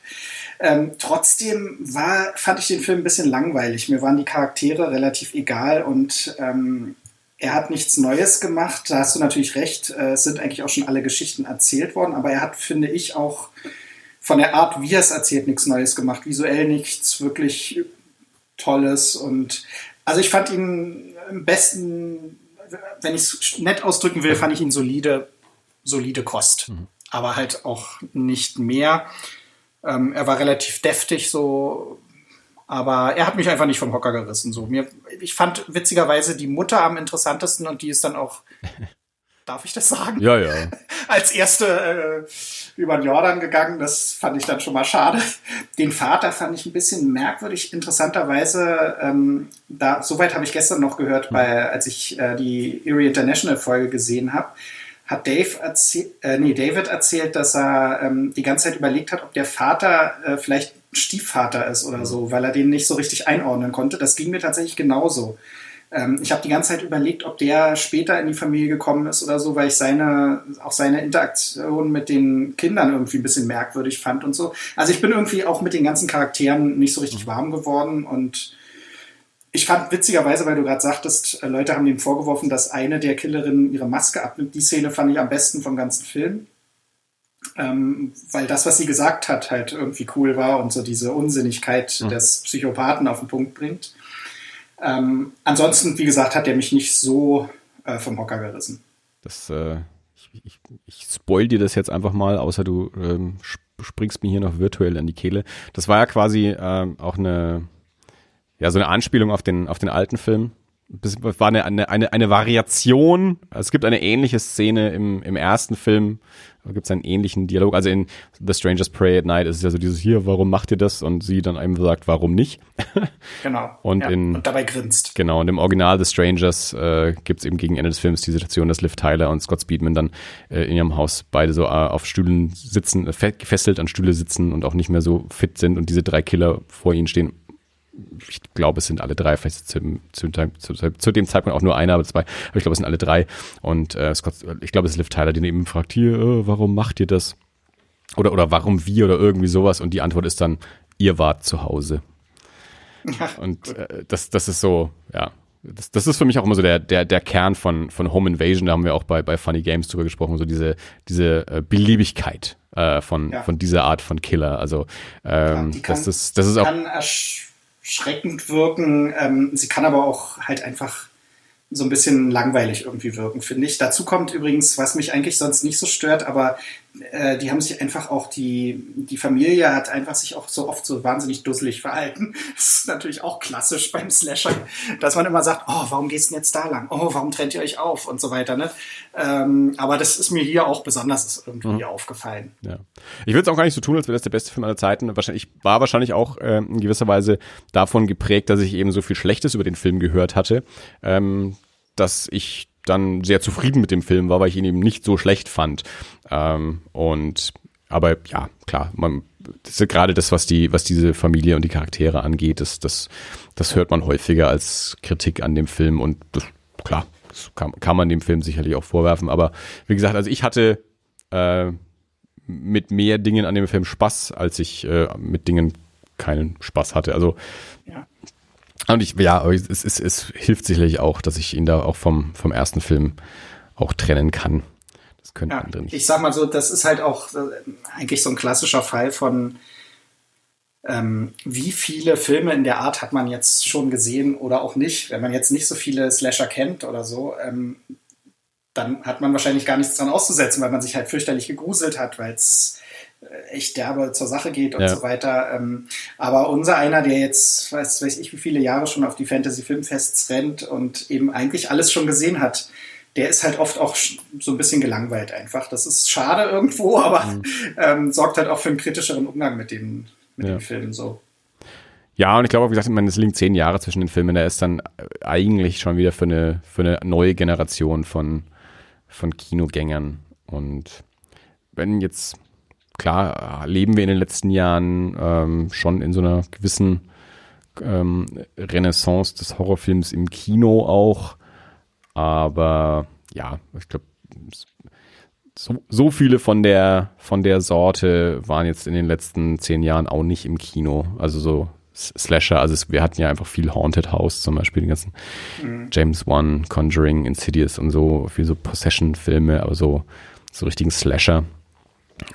[SPEAKER 3] Ähm, trotzdem war, fand ich den Film ein bisschen langweilig. Mir waren die Charaktere relativ egal und ähm, er hat nichts Neues gemacht. Da hast du natürlich recht. Äh, es sind eigentlich auch schon alle Geschichten erzählt worden, aber er hat, finde ich, auch von der Art, wie er es erzählt, nichts Neues gemacht. Visuell nichts wirklich Tolles und also ich fand ihn im besten wenn ich es nett ausdrücken will, fand ich ihn solide, solide Kost. Mhm. Aber halt auch nicht mehr. Ähm, er war relativ deftig, so, aber er hat mich einfach nicht vom Hocker gerissen. So. Mir, ich fand witzigerweise die Mutter am interessantesten und die ist dann auch darf ich das sagen?
[SPEAKER 2] Ja, ja.
[SPEAKER 3] Als erste äh, über den Jordan gegangen. Das fand ich dann schon mal schade. Den Vater fand ich ein bisschen merkwürdig. Interessanterweise, ähm, da, soweit habe ich gestern noch gehört, mhm. bei, als ich äh, die Erie International Folge gesehen habe, hat Dave erzählt, äh, nee, David erzählt, dass er ähm, die ganze Zeit überlegt hat, ob der Vater äh, vielleicht Stiefvater ist oder mhm. so, weil er den nicht so richtig einordnen konnte. Das ging mir tatsächlich genauso. Ähm, ich habe die ganze Zeit überlegt, ob der später in die Familie gekommen ist oder so, weil ich seine, auch seine Interaktion mit den Kindern irgendwie ein bisschen merkwürdig fand und so. Also ich bin irgendwie auch mit den ganzen Charakteren nicht so richtig warm geworden und ich fand witzigerweise, weil du gerade sagtest, äh, Leute haben ihm vorgeworfen, dass eine der Killerinnen ihre Maske abnimmt. Die Szene fand ich am besten vom ganzen Film. Ähm, weil das, was sie gesagt hat, halt irgendwie cool war und so diese Unsinnigkeit mhm. des Psychopathen auf den Punkt bringt. Ähm, ansonsten, wie gesagt, hat er mich nicht so äh, vom Hocker gerissen.
[SPEAKER 2] Das, äh, ich, ich, ich spoil dir das jetzt einfach mal, außer du ähm, springst mir hier noch virtuell an die Kehle. Das war ja quasi ähm, auch eine ja, so eine Anspielung auf den, auf den alten Film. Das war eine, eine, eine, eine Variation. Es gibt eine ähnliche Szene im, im ersten Film. Da gibt es einen ähnlichen Dialog. Also in The Strangers Pray at Night ist es ja so dieses hier, warum macht ihr das? Und sie dann einem sagt, warum nicht?
[SPEAKER 3] Genau.
[SPEAKER 2] und, ja, in,
[SPEAKER 3] und dabei grinst.
[SPEAKER 2] Genau. Und im Original The Strangers äh, gibt es eben gegen Ende des Films die Situation, dass Liv Tyler und Scott Speedman dann äh, in ihrem Haus beide so äh, auf Stühlen sitzen, äh, gefesselt an Stühle sitzen und auch nicht mehr so fit sind und diese drei Killer vor ihnen stehen ich glaube, es sind alle drei, vielleicht zu, zu, zu, zu, dem Zeitpunkt auch nur einer, aber zwei, aber ich glaube, es sind alle drei. Und äh, Scott, ich glaube, es ist Liv Tyler, den eben fragt, hier, äh, warum macht ihr das? Oder, oder warum wir oder irgendwie sowas? Und die Antwort ist dann, ihr wart zu Hause. Ja, und äh, das, das ist so, ja, das, das ist für mich auch immer so der, der, der Kern von, von Home Invasion. Da haben wir auch bei, bei Funny Games drüber gesprochen, so diese, diese äh, Beliebigkeit äh, von, ja. von dieser Art von Killer. Also ähm, ja, kann, das, ist, das ist auch
[SPEAKER 3] schreckend wirken. Ähm, sie kann aber auch halt einfach so ein bisschen langweilig irgendwie wirken, finde ich. Dazu kommt übrigens, was mich eigentlich sonst nicht so stört, aber äh, die haben sich einfach auch, die, die Familie hat einfach sich auch so oft so wahnsinnig dusselig verhalten. Das ist natürlich auch klassisch beim Slasher, dass man immer sagt, oh, warum gehst du denn jetzt da lang? Oh, warum trennt ihr euch auf? Und so weiter. Ne? Ähm, aber das ist mir hier auch besonders irgendwie mhm. aufgefallen.
[SPEAKER 2] Ja. Ich würde es auch gar nicht so tun, als wäre das der beste Film aller Zeiten. Wahrscheinlich, ich war wahrscheinlich auch äh, in gewisser Weise davon geprägt, dass ich eben so viel Schlechtes über den Film gehört hatte, ähm, dass ich dann sehr zufrieden mit dem Film war, weil ich ihn eben nicht so schlecht fand. Ähm, und aber ja, klar, man, das ist gerade das, was die, was diese Familie und die Charaktere angeht, das, das, das hört man häufiger als Kritik an dem Film und das, klar, das kann, kann man dem Film sicherlich auch vorwerfen. Aber wie gesagt, also ich hatte äh, mit mehr Dingen an dem Film Spaß, als ich äh, mit Dingen keinen Spaß hatte. Also ja. Und ich, ja, es, es, es hilft sicherlich auch, dass ich ihn da auch vom, vom ersten Film auch trennen kann.
[SPEAKER 3] Das können ja, andere nicht. Ich sag mal so, das ist halt auch äh, eigentlich so ein klassischer Fall von, ähm, wie viele Filme in der Art hat man jetzt schon gesehen oder auch nicht. Wenn man jetzt nicht so viele Slasher kennt oder so, ähm, dann hat man wahrscheinlich gar nichts dran auszusetzen, weil man sich halt fürchterlich gegruselt hat, weil es echt derbe zur Sache geht und ja. so weiter. Ähm, aber unser einer, der jetzt, weiß, weiß ich, wie viele Jahre schon auf die Fantasy-Filmfests rennt und eben eigentlich alles schon gesehen hat, der ist halt oft auch so ein bisschen gelangweilt einfach. Das ist schade irgendwo, aber mhm. ähm, sorgt halt auch für einen kritischeren Umgang mit dem, mit ja. dem Film so.
[SPEAKER 2] Ja, und ich glaube, wie gesagt, es liegen zehn Jahre zwischen den Filmen. Der ist dann eigentlich schon wieder für eine, für eine neue Generation von, von Kinogängern. Und wenn jetzt klar leben wir in den letzten Jahren ähm, schon in so einer gewissen ähm, Renaissance des Horrorfilms im Kino auch. Aber ja, ich glaube, so, so viele von der, von der Sorte waren jetzt in den letzten zehn Jahren auch nicht im Kino. Also so Slasher, also es, wir hatten ja einfach viel Haunted House zum Beispiel, die ganzen mhm. James Wan, Conjuring, Insidious und so, viel so Possession-Filme, aber so, so richtigen Slasher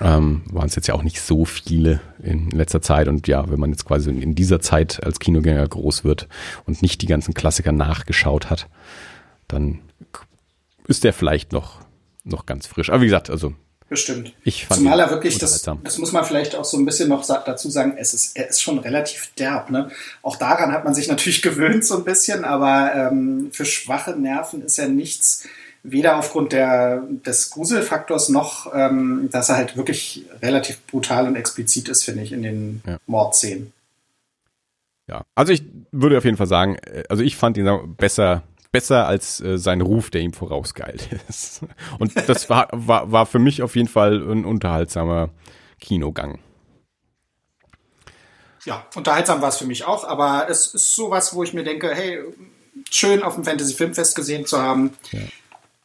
[SPEAKER 2] ähm, waren es jetzt ja auch nicht so viele in letzter Zeit. Und ja, wenn man jetzt quasi in dieser Zeit als Kinogänger groß wird und nicht die ganzen Klassiker nachgeschaut hat, dann ist der vielleicht noch, noch ganz frisch. Aber wie gesagt, also
[SPEAKER 3] Bestimmt.
[SPEAKER 2] Ich fand
[SPEAKER 3] Zumal er wirklich, das, das muss man vielleicht auch so ein bisschen noch dazu sagen, es ist, er ist schon relativ derb. Ne? Auch daran hat man sich natürlich gewöhnt so ein bisschen, aber ähm, für schwache Nerven ist er nichts, weder aufgrund der, des Gruselfaktors noch, ähm, dass er halt wirklich relativ brutal und explizit ist, finde ich, in den ja. Mordszenen.
[SPEAKER 2] Ja, also ich würde auf jeden Fall sagen, äh, also ich fand ihn besser, besser als äh, sein Ruf, der ihm vorausgeilt ist. Und das war, war, war für mich auf jeden Fall ein unterhaltsamer Kinogang.
[SPEAKER 3] Ja, unterhaltsam war es für mich auch, aber es ist sowas, wo ich mir denke, hey, schön auf dem Fantasy Filmfest gesehen zu haben. Ja.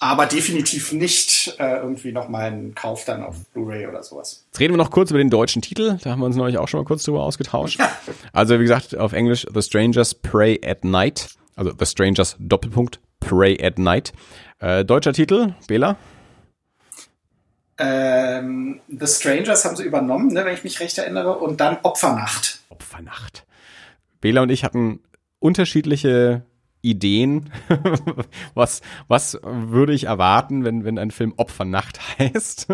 [SPEAKER 3] Aber definitiv nicht äh, irgendwie nochmal einen Kauf dann auf Blu-ray oder sowas.
[SPEAKER 2] Jetzt reden wir noch kurz über den deutschen Titel. Da haben wir uns neulich auch schon mal kurz drüber ausgetauscht. Ja. Also wie gesagt, auf Englisch The Strangers Pray at Night. Also The Strangers Doppelpunkt Pray at Night. Äh, deutscher Titel, Bela?
[SPEAKER 3] Ähm, The Strangers haben sie übernommen, ne, wenn ich mich recht erinnere, und dann Opfernacht.
[SPEAKER 2] Opfernacht. Bela und ich hatten unterschiedliche Ideen. was, was würde ich erwarten, wenn, wenn ein Film Opfernacht heißt?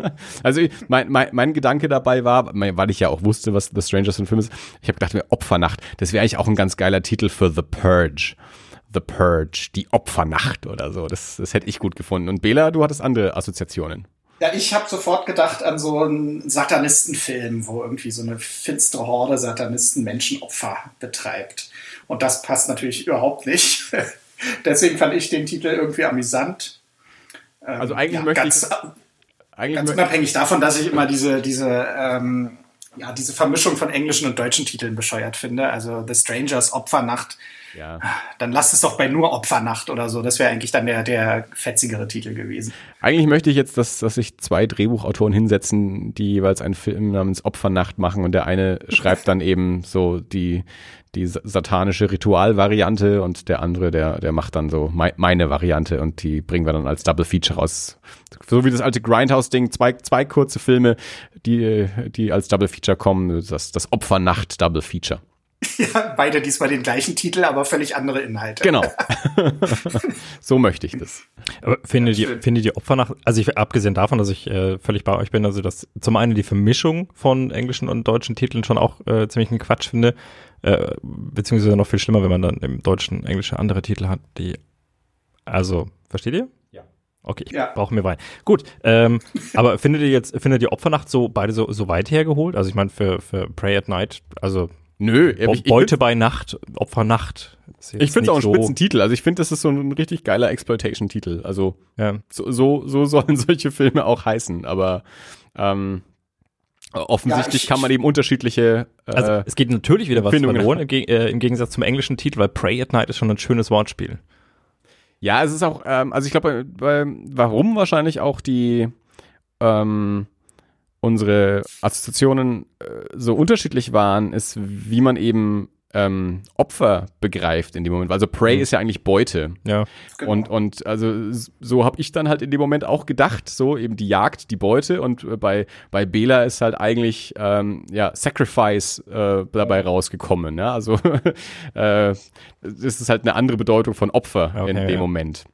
[SPEAKER 2] also mein, mein, mein Gedanke dabei war, weil ich ja auch wusste, was The Strangers für ein Film ist, ich habe gedacht, Opfernacht, das wäre eigentlich auch ein ganz geiler Titel für The Purge. The Purge, die Opfernacht oder so. Das, das hätte ich gut gefunden. Und Bela, du hattest andere Assoziationen.
[SPEAKER 3] Ja, ich habe sofort gedacht an so einen Satanistenfilm, wo irgendwie so eine finstere Horde Satanisten Menschenopfer betreibt. Und das passt natürlich überhaupt nicht. Deswegen fand ich den Titel irgendwie amüsant.
[SPEAKER 2] Ähm, also eigentlich ja, möchte
[SPEAKER 3] ganz, ich, eigentlich ganz unabhängig davon, dass ich immer diese, diese, ähm, ja, diese Vermischung von englischen und deutschen Titeln bescheuert finde. Also The Strangers Opfernacht ja. Dann lass es doch bei nur Opfernacht oder so. Das wäre eigentlich dann der, der fetzigere Titel gewesen.
[SPEAKER 2] Eigentlich möchte ich jetzt, dass, dass sich zwei Drehbuchautoren hinsetzen, die jeweils einen Film namens Opfernacht machen und der eine schreibt dann eben so die, die satanische Ritualvariante und der andere, der, der macht dann so meine Variante und die bringen wir dann als Double Feature raus. So wie das alte Grindhouse-Ding, zwei, zwei kurze Filme, die, die als Double Feature kommen, das, das Opfernacht Double Feature.
[SPEAKER 3] Ja, beide diesmal den gleichen Titel, aber völlig andere Inhalte.
[SPEAKER 2] Genau. so möchte ich das.
[SPEAKER 1] Aber findet ihr, findet ihr Opfernacht, also ich, abgesehen davon, dass ich äh, völlig bei euch bin, also dass zum einen die Vermischung von englischen und deutschen Titeln schon auch äh, ziemlich ein Quatsch finde, äh, beziehungsweise noch viel schlimmer, wenn man dann im Deutschen englische andere Titel hat, die, also, versteht ihr?
[SPEAKER 3] Ja.
[SPEAKER 1] Okay, ich ja. brauche mir Wein. Gut, ähm, aber findet ihr jetzt, findet ihr Opfernacht so beide so, so weit hergeholt? Also ich meine, für, für Pray at Night, also
[SPEAKER 2] Nö,
[SPEAKER 1] Be ich, Beute ich bei Nacht, Opfernacht.
[SPEAKER 2] Ich finde es auch ein so Spitzentitel. Also ich finde, das ist so ein richtig geiler Exploitation-Titel. Also ja. so, so, so sollen solche Filme auch heißen. Aber ähm, offensichtlich ja, ich, kann man eben unterschiedliche.
[SPEAKER 1] Äh, also es geht natürlich wieder was verloren im, äh, im, Gegensatz zum englischen Titel, weil Pray at Night ist schon ein schönes Wortspiel.
[SPEAKER 2] Ja, es ist auch, ähm, also ich glaube, warum wahrscheinlich auch die ähm, unsere Assoziationen äh, so unterschiedlich waren, ist, wie man eben ähm, Opfer begreift in dem Moment. Also Prey mhm. ist ja eigentlich Beute.
[SPEAKER 1] Ja.
[SPEAKER 2] Genau. Und, und also so habe ich dann halt in dem Moment auch gedacht, so eben die Jagd, die Beute und äh, bei, bei Bela ist halt eigentlich ähm, ja Sacrifice äh, dabei rausgekommen. Ja? Also äh, das ist halt eine andere Bedeutung von Opfer okay, in dem ja. Moment.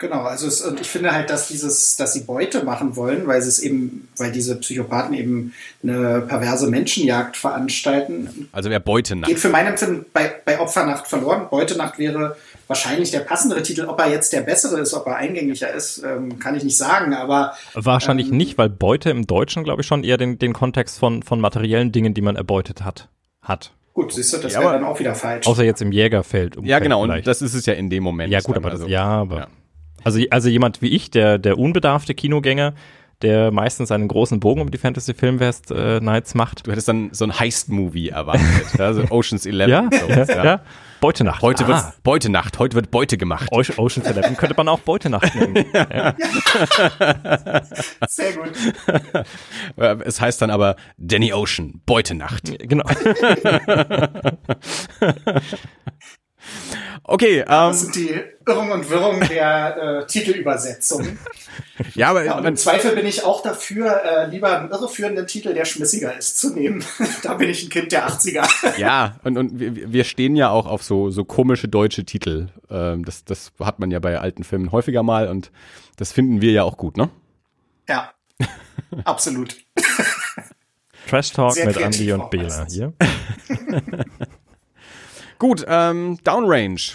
[SPEAKER 3] Genau, also es, und ich finde halt, dass dieses, dass sie Beute machen wollen, weil sie es eben, weil diese Psychopathen eben eine perverse Menschenjagd veranstalten.
[SPEAKER 2] Also wer Beutenacht.
[SPEAKER 3] Geht für mein Empfinden bei, bei Opfernacht verloren. Beutenacht wäre wahrscheinlich der passendere Titel. Ob er jetzt der bessere ist, ob er eingänglicher ist, ähm, kann ich nicht sagen, aber.
[SPEAKER 1] Wahrscheinlich ähm, nicht, weil Beute im Deutschen, glaube ich, schon eher den, den Kontext von, von materiellen Dingen, die man erbeutet hat, hat.
[SPEAKER 3] Gut, siehst du, das ja, wäre dann auch wieder falsch.
[SPEAKER 1] Außer jetzt im Jägerfeld.
[SPEAKER 2] Ja, genau, und das ist es ja in dem Moment.
[SPEAKER 1] Ja, gut, aber das, also, ja, aber. Ja. Also, also jemand wie ich, der, der unbedarfte Kinogänger, der meistens einen großen Bogen um die Fantasy Filmfest äh, Nights macht.
[SPEAKER 2] Du hättest dann so ein Heist-Movie erwartet, ja, so Oceans 11.
[SPEAKER 1] ja, sowas, ja. ja. Beutenacht.
[SPEAKER 2] Heute ah. wird Beutenacht, heute wird Beute gemacht.
[SPEAKER 1] Oceans 11 könnte man auch Beutenacht nennen. ja.
[SPEAKER 3] Sehr gut.
[SPEAKER 2] Es heißt dann aber Danny Ocean, Beutenacht.
[SPEAKER 1] Genau.
[SPEAKER 2] Okay.
[SPEAKER 3] Ähm, das sind die Irrung und Wirrung der äh, Titelübersetzung.
[SPEAKER 2] Ja, aber
[SPEAKER 3] ja, im Zweifel bin ich auch dafür, äh, lieber einen irreführenden Titel, der schmissiger ist, zu nehmen. da bin ich ein Kind der 80er.
[SPEAKER 2] ja, und, und wir, wir stehen ja auch auf so, so komische deutsche Titel. Ähm, das, das hat man ja bei alten Filmen häufiger mal und das finden wir ja auch gut, ne?
[SPEAKER 3] Ja, absolut.
[SPEAKER 1] Trash Talk Sehr mit Andy und Bela hier.
[SPEAKER 2] Gut, ähm, Downrange.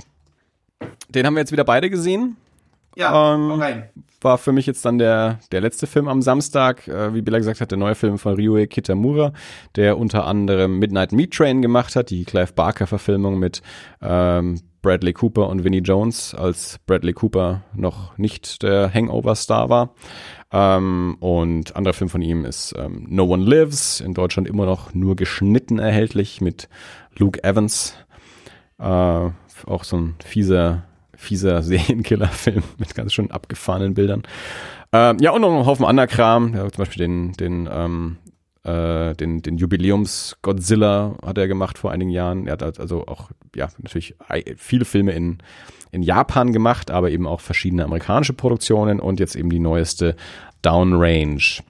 [SPEAKER 2] Den haben wir jetzt wieder beide gesehen.
[SPEAKER 3] Ja, ähm, rein.
[SPEAKER 2] War für mich jetzt dann der, der letzte Film am Samstag. Äh, wie Bella gesagt hat, der neue Film von Ryue Kitamura, der unter anderem Midnight Meat Train gemacht hat, die Clive Barker-Verfilmung mit ähm, Bradley Cooper und Vinnie Jones, als Bradley Cooper noch nicht der Hangover-Star war. Ähm, und anderer Film von ihm ist ähm, No One Lives, in Deutschland immer noch nur geschnitten erhältlich mit Luke Evans äh, auch so ein fieser fieser Serienkiller-Film mit ganz schön abgefahrenen Bildern. Ähm, ja, und noch einen Haufen anderer Kram, ja, zum Beispiel den, den, ähm, äh, den, den Jubiläums-Godzilla hat er gemacht vor einigen Jahren. Er hat also auch, ja, natürlich viele Filme in, in Japan gemacht, aber eben auch verschiedene amerikanische Produktionen und jetzt eben die neueste Downrange.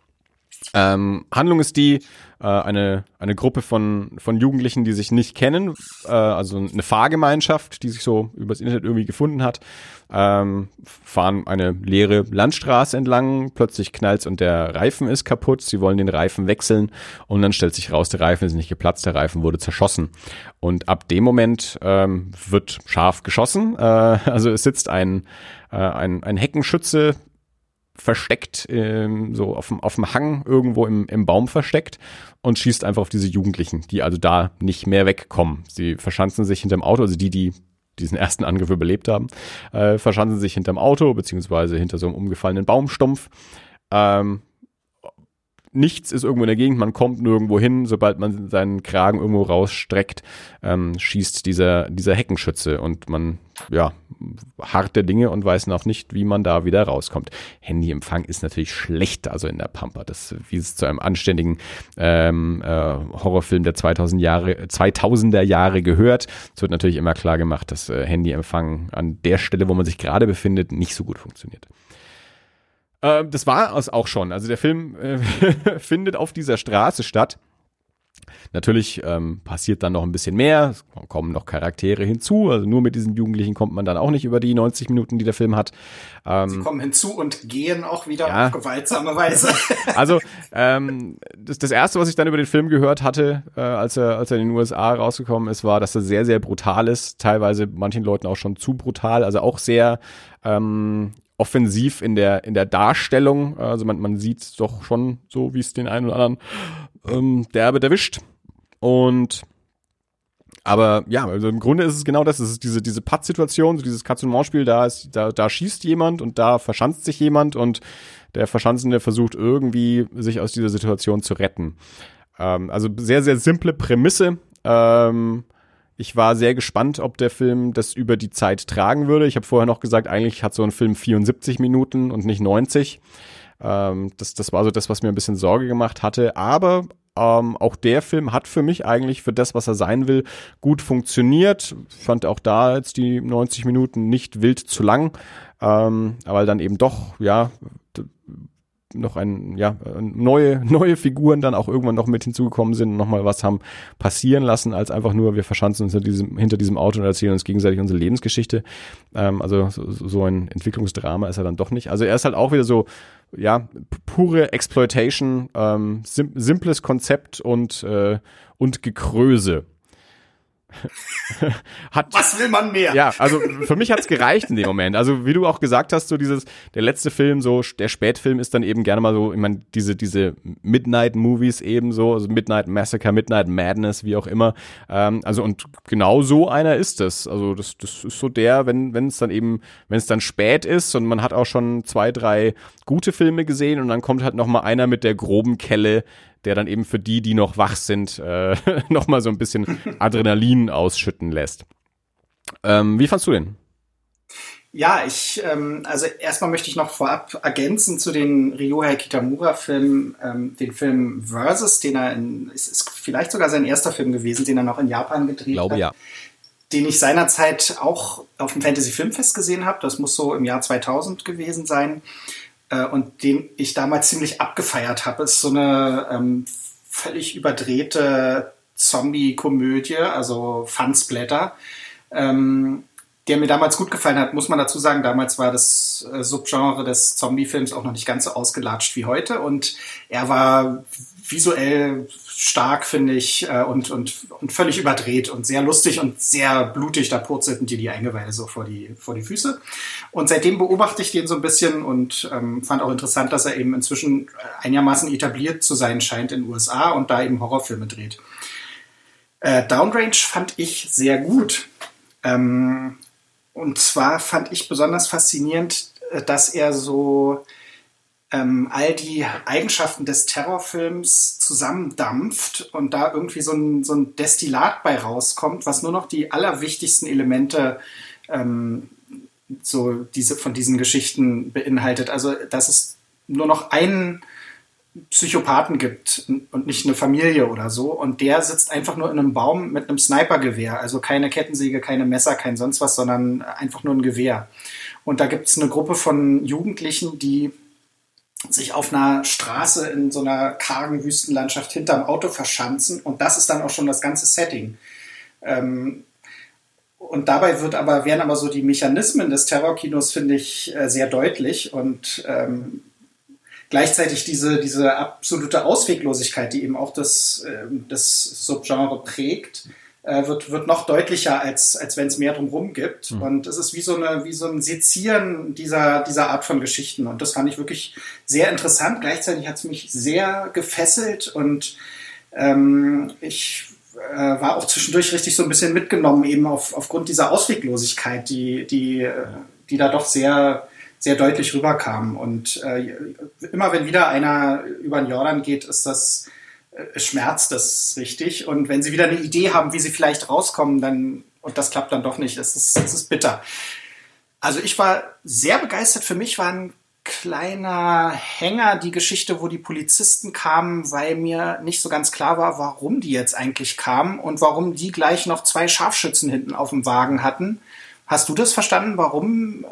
[SPEAKER 2] Ähm, Handlung ist die, äh, eine, eine Gruppe von, von Jugendlichen, die sich nicht kennen, äh, also eine Fahrgemeinschaft, die sich so übers Internet irgendwie gefunden hat, ähm, fahren eine leere Landstraße entlang, plötzlich knallt's und der Reifen ist kaputt, sie wollen den Reifen wechseln und dann stellt sich raus, der Reifen ist nicht geplatzt, der Reifen wurde zerschossen. Und ab dem Moment ähm, wird scharf geschossen, äh, also es sitzt ein, äh, ein, ein Heckenschütze versteckt, ähm, so auf dem, auf dem Hang irgendwo im, im Baum versteckt und schießt einfach auf diese Jugendlichen, die also da nicht mehr wegkommen. Sie verschanzen sich hinterm Auto, also die, die diesen ersten Angriff überlebt haben, äh, verschanzen sich hinterm Auto, beziehungsweise hinter so einem umgefallenen Baumstumpf. Ähm, nichts ist irgendwo in der Gegend, man kommt nirgendwo hin, sobald man seinen Kragen irgendwo rausstreckt, ähm, schießt dieser, dieser Heckenschütze und man, ja, hart der Dinge und weiß noch nicht, wie man da wieder rauskommt. Handyempfang ist natürlich schlecht, also in der Pampa, das, wie es zu einem anständigen ähm, äh, Horrorfilm der 2000 Jahre, 2000er Jahre gehört. Es wird natürlich immer klar gemacht, dass äh, Handyempfang an der Stelle, wo man sich gerade befindet, nicht so gut funktioniert. Äh, das war es auch schon. Also der Film äh, findet auf dieser Straße statt. Natürlich ähm, passiert dann noch ein bisschen mehr, es kommen noch Charaktere hinzu, also nur mit diesen Jugendlichen kommt man dann auch nicht über die 90 Minuten, die der Film hat.
[SPEAKER 3] Ähm, Sie kommen hinzu und gehen auch wieder ja. auf gewaltsame Weise.
[SPEAKER 2] Also ähm, das, das Erste, was ich dann über den Film gehört hatte, äh, als, er, als er in den USA rausgekommen ist, war, dass er sehr, sehr brutal ist, teilweise manchen Leuten auch schon zu brutal, also auch sehr ähm, offensiv in der, in der Darstellung. Also man, man sieht es doch schon so, wie es den einen oder anderen ähm, derbe erwischt. Und aber ja, also im Grunde ist es genau das. Es ist diese, diese Patt-Situation, so dieses Katz-und-Maus-Spiel, da ist, da, da schießt jemand und da verschanzt sich jemand und der Verschanzende versucht irgendwie, sich aus dieser Situation zu retten. Ähm, also sehr, sehr simple Prämisse. Ähm, ich war sehr gespannt, ob der Film das über die Zeit tragen würde. Ich habe vorher noch gesagt, eigentlich hat so ein Film 74 Minuten und nicht 90. Ähm, das, das war so das, was mir ein bisschen Sorge gemacht hatte. Aber ähm, auch der Film hat für mich eigentlich für das, was er sein will, gut funktioniert. Fand auch da jetzt die 90 Minuten nicht wild zu lang, ähm, aber dann eben doch, ja, noch ein, ja, neue, neue Figuren dann auch irgendwann noch mit hinzugekommen sind und nochmal was haben passieren lassen, als einfach nur, wir verschanzen uns hinter diesem, hinter diesem Auto und erzählen uns gegenseitig unsere Lebensgeschichte. Ähm, also so, so ein Entwicklungsdrama ist er dann doch nicht. Also er ist halt auch wieder so, ja, pure Exploitation, ähm, sim simples Konzept und, äh, und Gekröse.
[SPEAKER 3] hat, Was will man mehr?
[SPEAKER 2] Ja, also für mich hat's gereicht in dem Moment. Also wie du auch gesagt hast, so dieses, der letzte Film, so der Spätfilm ist dann eben gerne mal so, ich meine, diese, diese Midnight-Movies eben so, also Midnight Massacre, Midnight Madness, wie auch immer. Ähm, also und genau so einer ist es. Also das, das ist so der, wenn wenn es dann eben, wenn es dann spät ist und man hat auch schon zwei, drei gute Filme gesehen und dann kommt halt noch mal einer mit der groben Kelle, der dann eben für die, die noch wach sind, äh, nochmal so ein bisschen Adrenalin ausschütten lässt. Ähm, wie fandst du den?
[SPEAKER 3] Ja, ich, ähm, also erstmal möchte ich noch vorab ergänzen zu den Ryohei Kitamura-Filmen, ähm, den Film Versus, den er in, ist, ist vielleicht sogar sein erster Film gewesen, den er noch in Japan gedreht
[SPEAKER 2] Glaube,
[SPEAKER 3] hat.
[SPEAKER 2] ja.
[SPEAKER 3] Den ich seinerzeit auch auf dem Fantasy Filmfest gesehen habe. Das muss so im Jahr 2000 gewesen sein. Äh, und den ich damals ziemlich abgefeiert habe. Ist so eine ähm, völlig überdrehte Zombie-Komödie, also Fansblätter, ähm, der mir damals gut gefallen hat, muss man dazu sagen. Damals war das äh, Subgenre des Zombie-Films auch noch nicht ganz so ausgelatscht wie heute und er war visuell stark, finde ich, äh, und, und, und völlig überdreht und sehr lustig und sehr blutig. Da purzelten dir die Eingeweide so vor die, vor die Füße. Und seitdem beobachte ich den so ein bisschen und ähm, fand auch interessant, dass er eben inzwischen einigermaßen etabliert zu sein scheint in den USA und da eben Horrorfilme dreht. Äh, Downrange fand ich sehr gut. Ähm, und zwar fand ich besonders faszinierend, äh, dass er so ähm, all die Eigenschaften des Terrorfilms zusammendampft und da irgendwie so ein, so ein Destillat bei rauskommt, was nur noch die allerwichtigsten Elemente ähm, so diese von diesen Geschichten beinhaltet. Also dass es nur noch einen Psychopathen gibt und nicht eine Familie oder so. Und der sitzt einfach nur in einem Baum mit einem Snipergewehr. Also keine Kettensäge, keine Messer, kein sonst was, sondern einfach nur ein Gewehr. Und da gibt es eine Gruppe von Jugendlichen, die sich auf einer Straße in so einer kargen Wüstenlandschaft hinterm Auto verschanzen. Und das ist dann auch schon das ganze Setting. Ähm, und dabei wird aber, werden aber so die Mechanismen des Terrorkinos, finde ich, äh, sehr deutlich und ähm, gleichzeitig diese, diese absolute Ausweglosigkeit, die eben auch das, äh, das Subgenre prägt, äh, wird, wird noch deutlicher, als, als wenn es mehr drumherum gibt. Mhm. Und es ist wie so, eine, wie so ein Sezieren dieser, dieser Art von Geschichten. Und das fand ich wirklich sehr interessant. Gleichzeitig hat es mich sehr gefesselt und ähm, ich äh, war auch zwischendurch richtig so ein bisschen mitgenommen, eben auf, aufgrund dieser Ausweglosigkeit, die, die, äh, die da doch sehr, sehr deutlich rüberkam. Und äh, immer wenn wieder einer über den Jordan geht, ist das, äh, schmerzt das richtig. Und wenn sie wieder eine Idee haben, wie sie vielleicht rauskommen, dann, und das klappt dann doch nicht, es ist, es ist bitter. Also ich war sehr begeistert. Für mich waren kleiner Hänger die Geschichte, wo die Polizisten kamen, weil mir nicht so ganz klar war, warum die jetzt eigentlich kamen und warum die gleich noch zwei Scharfschützen hinten auf dem Wagen hatten. Hast du das verstanden, warum, äh,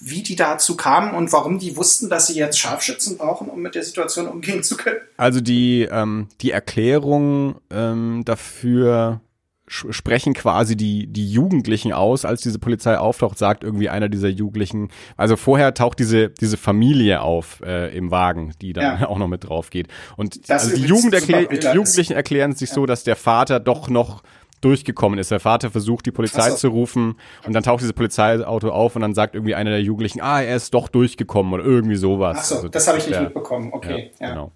[SPEAKER 3] wie die dazu kamen und warum die wussten, dass sie jetzt Scharfschützen brauchen, um mit der Situation umgehen zu können?
[SPEAKER 2] Also die, ähm, die Erklärung ähm, dafür sprechen quasi die, die Jugendlichen aus, als diese Polizei auftaucht, sagt irgendwie einer dieser Jugendlichen, also vorher taucht diese, diese Familie auf äh, im Wagen, die dann ja. auch noch mit drauf geht. Und also die, Jugend erklär, die Jugendlichen erklären sich ja. so, dass der Vater doch noch durchgekommen ist. Der Vater versucht, die Polizei so. zu rufen und dann taucht dieses Polizeiauto auf und dann sagt irgendwie einer der Jugendlichen, ah, er ist doch durchgekommen oder irgendwie sowas.
[SPEAKER 3] Ach so, also, das habe ich nicht mitbekommen. Okay, ja, ja. Genau.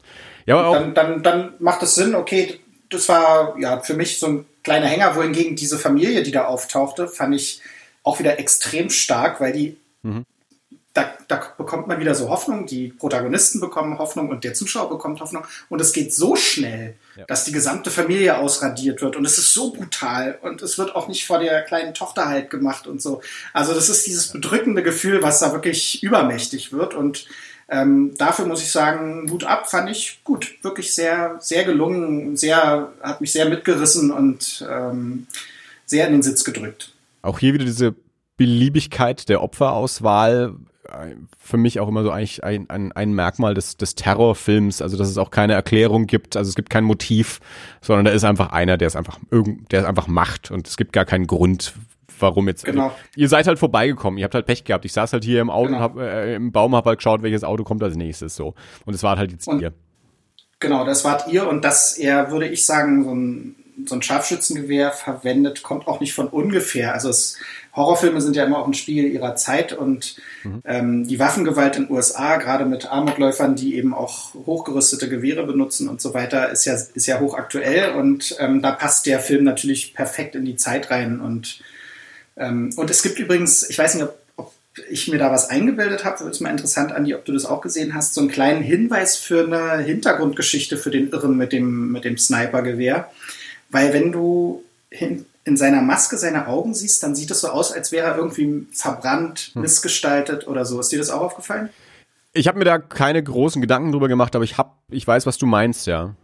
[SPEAKER 3] Ja, aber auch, dann, dann, dann macht es Sinn, okay, das war ja für mich so ein kleiner Hänger, wohingegen diese Familie, die da auftauchte, fand ich auch wieder extrem stark, weil die mhm. da, da bekommt man wieder so Hoffnung, die Protagonisten bekommen Hoffnung und der Zuschauer bekommt Hoffnung und es geht so schnell, ja. dass die gesamte Familie ausradiert wird und es ist so brutal und es wird auch nicht vor der kleinen Tochter halt gemacht und so. Also das ist dieses bedrückende Gefühl, was da wirklich übermächtig wird und ähm, dafür muss ich sagen, Hut ab, fand ich gut. Wirklich sehr, sehr gelungen, sehr, hat mich sehr mitgerissen und ähm, sehr in den Sitz gedrückt.
[SPEAKER 2] Auch hier wieder diese Beliebigkeit der Opferauswahl für mich auch immer so eigentlich ein, ein, ein Merkmal des, des Terrorfilms, also dass es auch keine Erklärung gibt, also es gibt kein Motiv, sondern da ist einfach einer, der es einfach irgend, der es einfach macht und es gibt gar keinen Grund, warum jetzt.
[SPEAKER 3] Genau.
[SPEAKER 2] Also, ihr seid halt vorbeigekommen, ihr habt halt Pech gehabt. Ich saß halt hier im Auto genau. und hab, äh, im Baum, hab halt geschaut, welches Auto kommt als nächstes so. Und es war halt jetzt und, ihr.
[SPEAKER 3] Genau, das wart ihr und dass er, würde ich sagen, so ein, so ein Scharfschützengewehr verwendet, kommt auch nicht von ungefähr. Also es, Horrorfilme sind ja immer auch ein Spiegel ihrer Zeit und mhm. ähm, die Waffengewalt in den USA, gerade mit Amokläufern, die eben auch hochgerüstete Gewehre benutzen und so weiter, ist ja, ist ja hochaktuell und ähm, da passt der Film natürlich perfekt in die Zeit rein und ähm, und es gibt übrigens, ich weiß nicht, ob ich mir da was eingebildet habe, ist mal interessant, Andi, ob du das auch gesehen hast, so einen kleinen Hinweis für eine Hintergrundgeschichte für den Irren mit dem, mit dem Snipergewehr. Weil wenn du hin, in seiner Maske seine Augen siehst, dann sieht es so aus, als wäre er irgendwie verbrannt, hm. missgestaltet oder so. Ist dir das auch aufgefallen?
[SPEAKER 2] Ich habe mir da keine großen Gedanken drüber gemacht, aber ich hab, ich weiß, was du meinst, ja.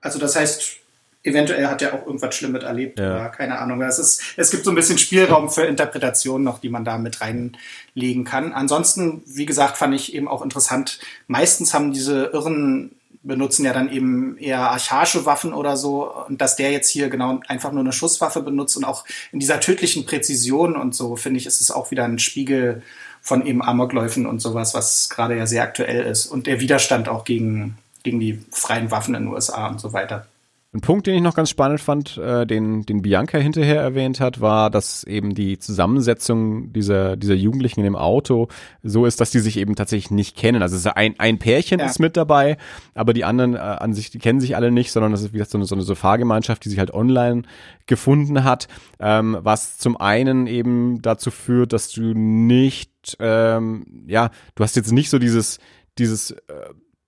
[SPEAKER 3] Also das heißt, eventuell hat er auch irgendwas Schlimmes erlebt ja. oder keine Ahnung. Es, ist, es gibt so ein bisschen Spielraum für Interpretationen noch, die man da mit reinlegen kann. Ansonsten, wie gesagt, fand ich eben auch interessant. Meistens haben diese Irren benutzen ja dann eben eher archaische Waffen oder so und dass der jetzt hier genau einfach nur eine Schusswaffe benutzt und auch in dieser tödlichen Präzision und so finde ich ist es auch wieder ein Spiegel von eben Amokläufen und sowas, was gerade ja sehr aktuell ist und der Widerstand auch gegen gegen die freien Waffen in den USA und so weiter.
[SPEAKER 2] Ein Punkt, den ich noch ganz spannend fand, äh, den, den Bianca hinterher erwähnt hat, war, dass eben die Zusammensetzung dieser, dieser Jugendlichen in dem Auto so ist, dass die sich eben tatsächlich nicht kennen. Also ein, ein Pärchen ja. ist mit dabei, aber die anderen äh, an sich, die kennen sich alle nicht, sondern das ist wie gesagt so eine, so eine Fahrgemeinschaft, die sich halt online gefunden hat, ähm, was zum einen eben dazu führt, dass du nicht, ähm, ja, du hast jetzt nicht so dieses, dieses äh,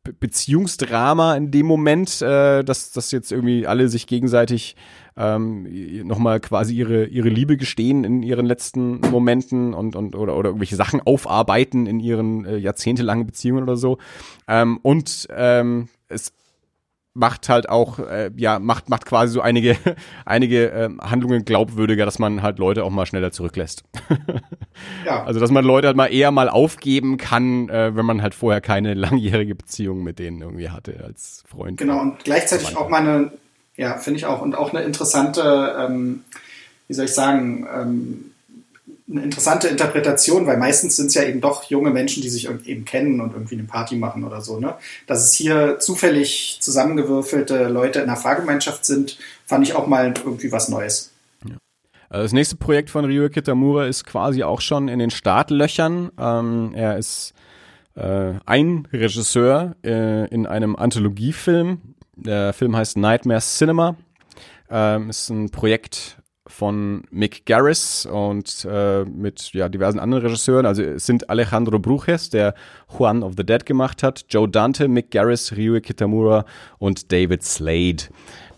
[SPEAKER 2] Beziehungsdrama in dem Moment, äh, dass, dass jetzt irgendwie alle sich gegenseitig ähm, nochmal quasi ihre, ihre Liebe gestehen in ihren letzten Momenten und, und oder, oder irgendwelche Sachen aufarbeiten in ihren äh, jahrzehntelangen Beziehungen oder so. Ähm, und ähm, es macht halt auch, äh, ja, macht, macht quasi so einige, einige äh, Handlungen glaubwürdiger, dass man halt Leute auch mal schneller zurücklässt. ja. Also, dass man Leute halt mal eher mal aufgeben kann, äh, wenn man halt vorher keine langjährige Beziehung mit denen irgendwie hatte als Freund.
[SPEAKER 3] Genau, und gleichzeitig auch mal eine ja, finde ich auch. Und auch eine interessante, ähm, wie soll ich sagen, ähm, eine interessante Interpretation, weil meistens sind es ja eben doch junge Menschen, die sich eben kennen und irgendwie eine Party machen oder so. Ne? Dass es hier zufällig zusammengewürfelte Leute in einer Fahrgemeinschaft sind, fand ich auch mal irgendwie was Neues.
[SPEAKER 2] Also das nächste Projekt von Ryo Kitamura ist quasi auch schon in den Startlöchern. Ähm, er ist äh, ein Regisseur äh, in einem Anthologiefilm, der Film heißt Nightmare Cinema. Ähm, ist ein Projekt von Mick Garris und äh, mit ja, diversen anderen Regisseuren. Also es sind Alejandro Brujes, der Juan of the Dead gemacht hat, Joe Dante, Mick Garris, Ryue Kitamura und David Slade.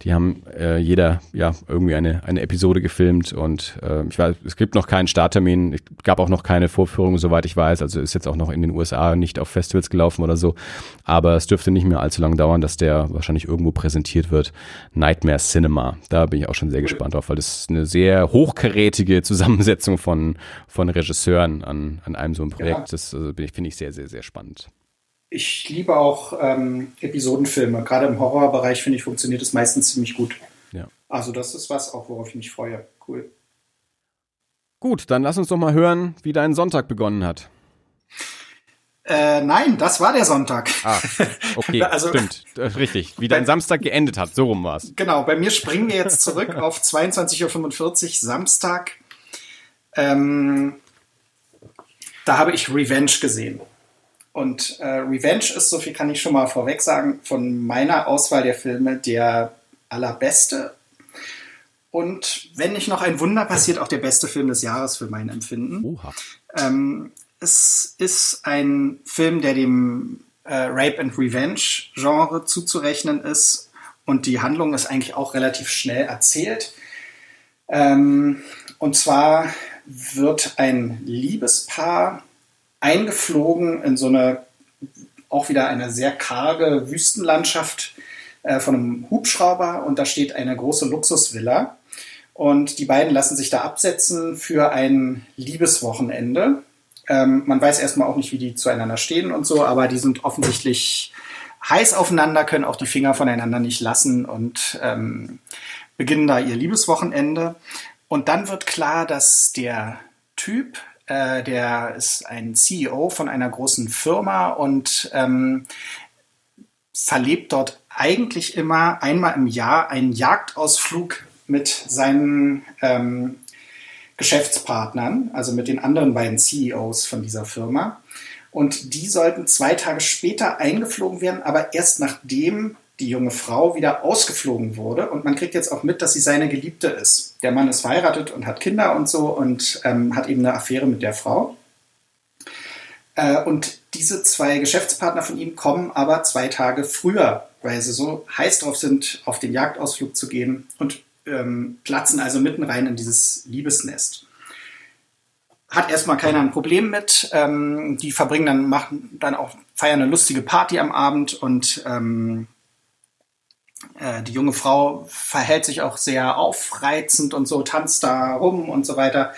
[SPEAKER 2] Die haben äh, jeder ja irgendwie eine, eine Episode gefilmt und äh, ich weiß, es gibt noch keinen Starttermin, es gab auch noch keine Vorführung, soweit ich weiß. Also ist jetzt auch noch in den USA nicht auf Festivals gelaufen oder so. Aber es dürfte nicht mehr allzu lange dauern, dass der wahrscheinlich irgendwo präsentiert wird. Nightmare Cinema. Da bin ich auch schon sehr gespannt drauf, weil das ist eine sehr hochkarätige Zusammensetzung von, von Regisseuren an, an einem so einem Projekt. Ja. Das also, finde ich sehr, sehr, sehr spannend
[SPEAKER 3] ich liebe auch ähm, Episodenfilme. Gerade im Horrorbereich, finde ich, funktioniert es meistens ziemlich gut. Ja. Also das ist was, auch worauf ich mich freue. Cool.
[SPEAKER 2] Gut, dann lass uns doch mal hören, wie dein Sonntag begonnen hat.
[SPEAKER 3] Äh, nein, das war der Sonntag.
[SPEAKER 2] Ah, okay, also, stimmt, richtig. Wie dein Samstag geendet hat, so rum war's.
[SPEAKER 3] Genau, bei mir springen wir jetzt zurück auf 22.45 Uhr Samstag. Ähm, da habe ich Revenge gesehen. Und äh, Revenge ist, so viel kann ich schon mal vorweg sagen, von meiner Auswahl der Filme der allerbeste. Und wenn nicht noch ein Wunder passiert, auch der beste Film des Jahres für mein Empfinden. Oha. Ähm, es ist ein Film, der dem äh, Rape and Revenge Genre zuzurechnen ist. Und die Handlung ist eigentlich auch relativ schnell erzählt. Ähm, und zwar wird ein Liebespaar eingeflogen in so eine, auch wieder eine sehr karge Wüstenlandschaft äh, von einem Hubschrauber und da steht eine große Luxusvilla. Und die beiden lassen sich da absetzen für ein Liebeswochenende. Ähm, man weiß erstmal auch nicht, wie die zueinander stehen und so, aber die sind offensichtlich heiß aufeinander, können auch die Finger voneinander nicht lassen und ähm, beginnen da ihr Liebeswochenende. Und dann wird klar, dass der Typ, äh, der ist ein CEO von einer großen Firma und ähm, verlebt dort eigentlich immer einmal im Jahr einen Jagdausflug mit seinen ähm, Geschäftspartnern, also mit den anderen beiden CEOs von dieser Firma. Und die sollten zwei Tage später eingeflogen werden, aber erst nachdem die junge Frau wieder ausgeflogen wurde. Und man kriegt jetzt auch mit, dass sie seine Geliebte ist. Der Mann ist verheiratet und hat Kinder und so und ähm, hat eben eine Affäre mit der Frau. Äh, und diese zwei Geschäftspartner von ihm kommen aber zwei Tage früher, weil sie so heiß drauf sind, auf den Jagdausflug zu gehen und ähm, platzen also mitten rein in dieses Liebesnest hat erstmal keiner ein Problem mit. Ähm, die verbringen dann, machen dann auch, feiern eine lustige Party am Abend und ähm, äh, die junge Frau verhält sich auch sehr aufreizend und so, tanzt da rum und so weiter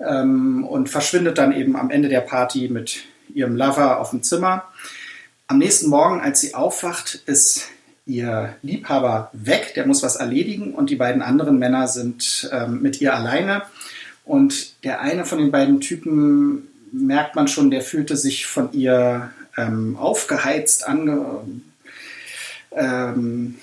[SPEAKER 3] ähm, und verschwindet dann eben am Ende der Party mit ihrem Lover auf dem Zimmer. Am nächsten Morgen, als sie aufwacht, ist ihr Liebhaber weg, der muss was erledigen und die beiden anderen Männer sind ähm, mit ihr alleine. Und der eine von den beiden Typen merkt man schon, der fühlte sich von ihr ähm, aufgeheizt, ange, ähm,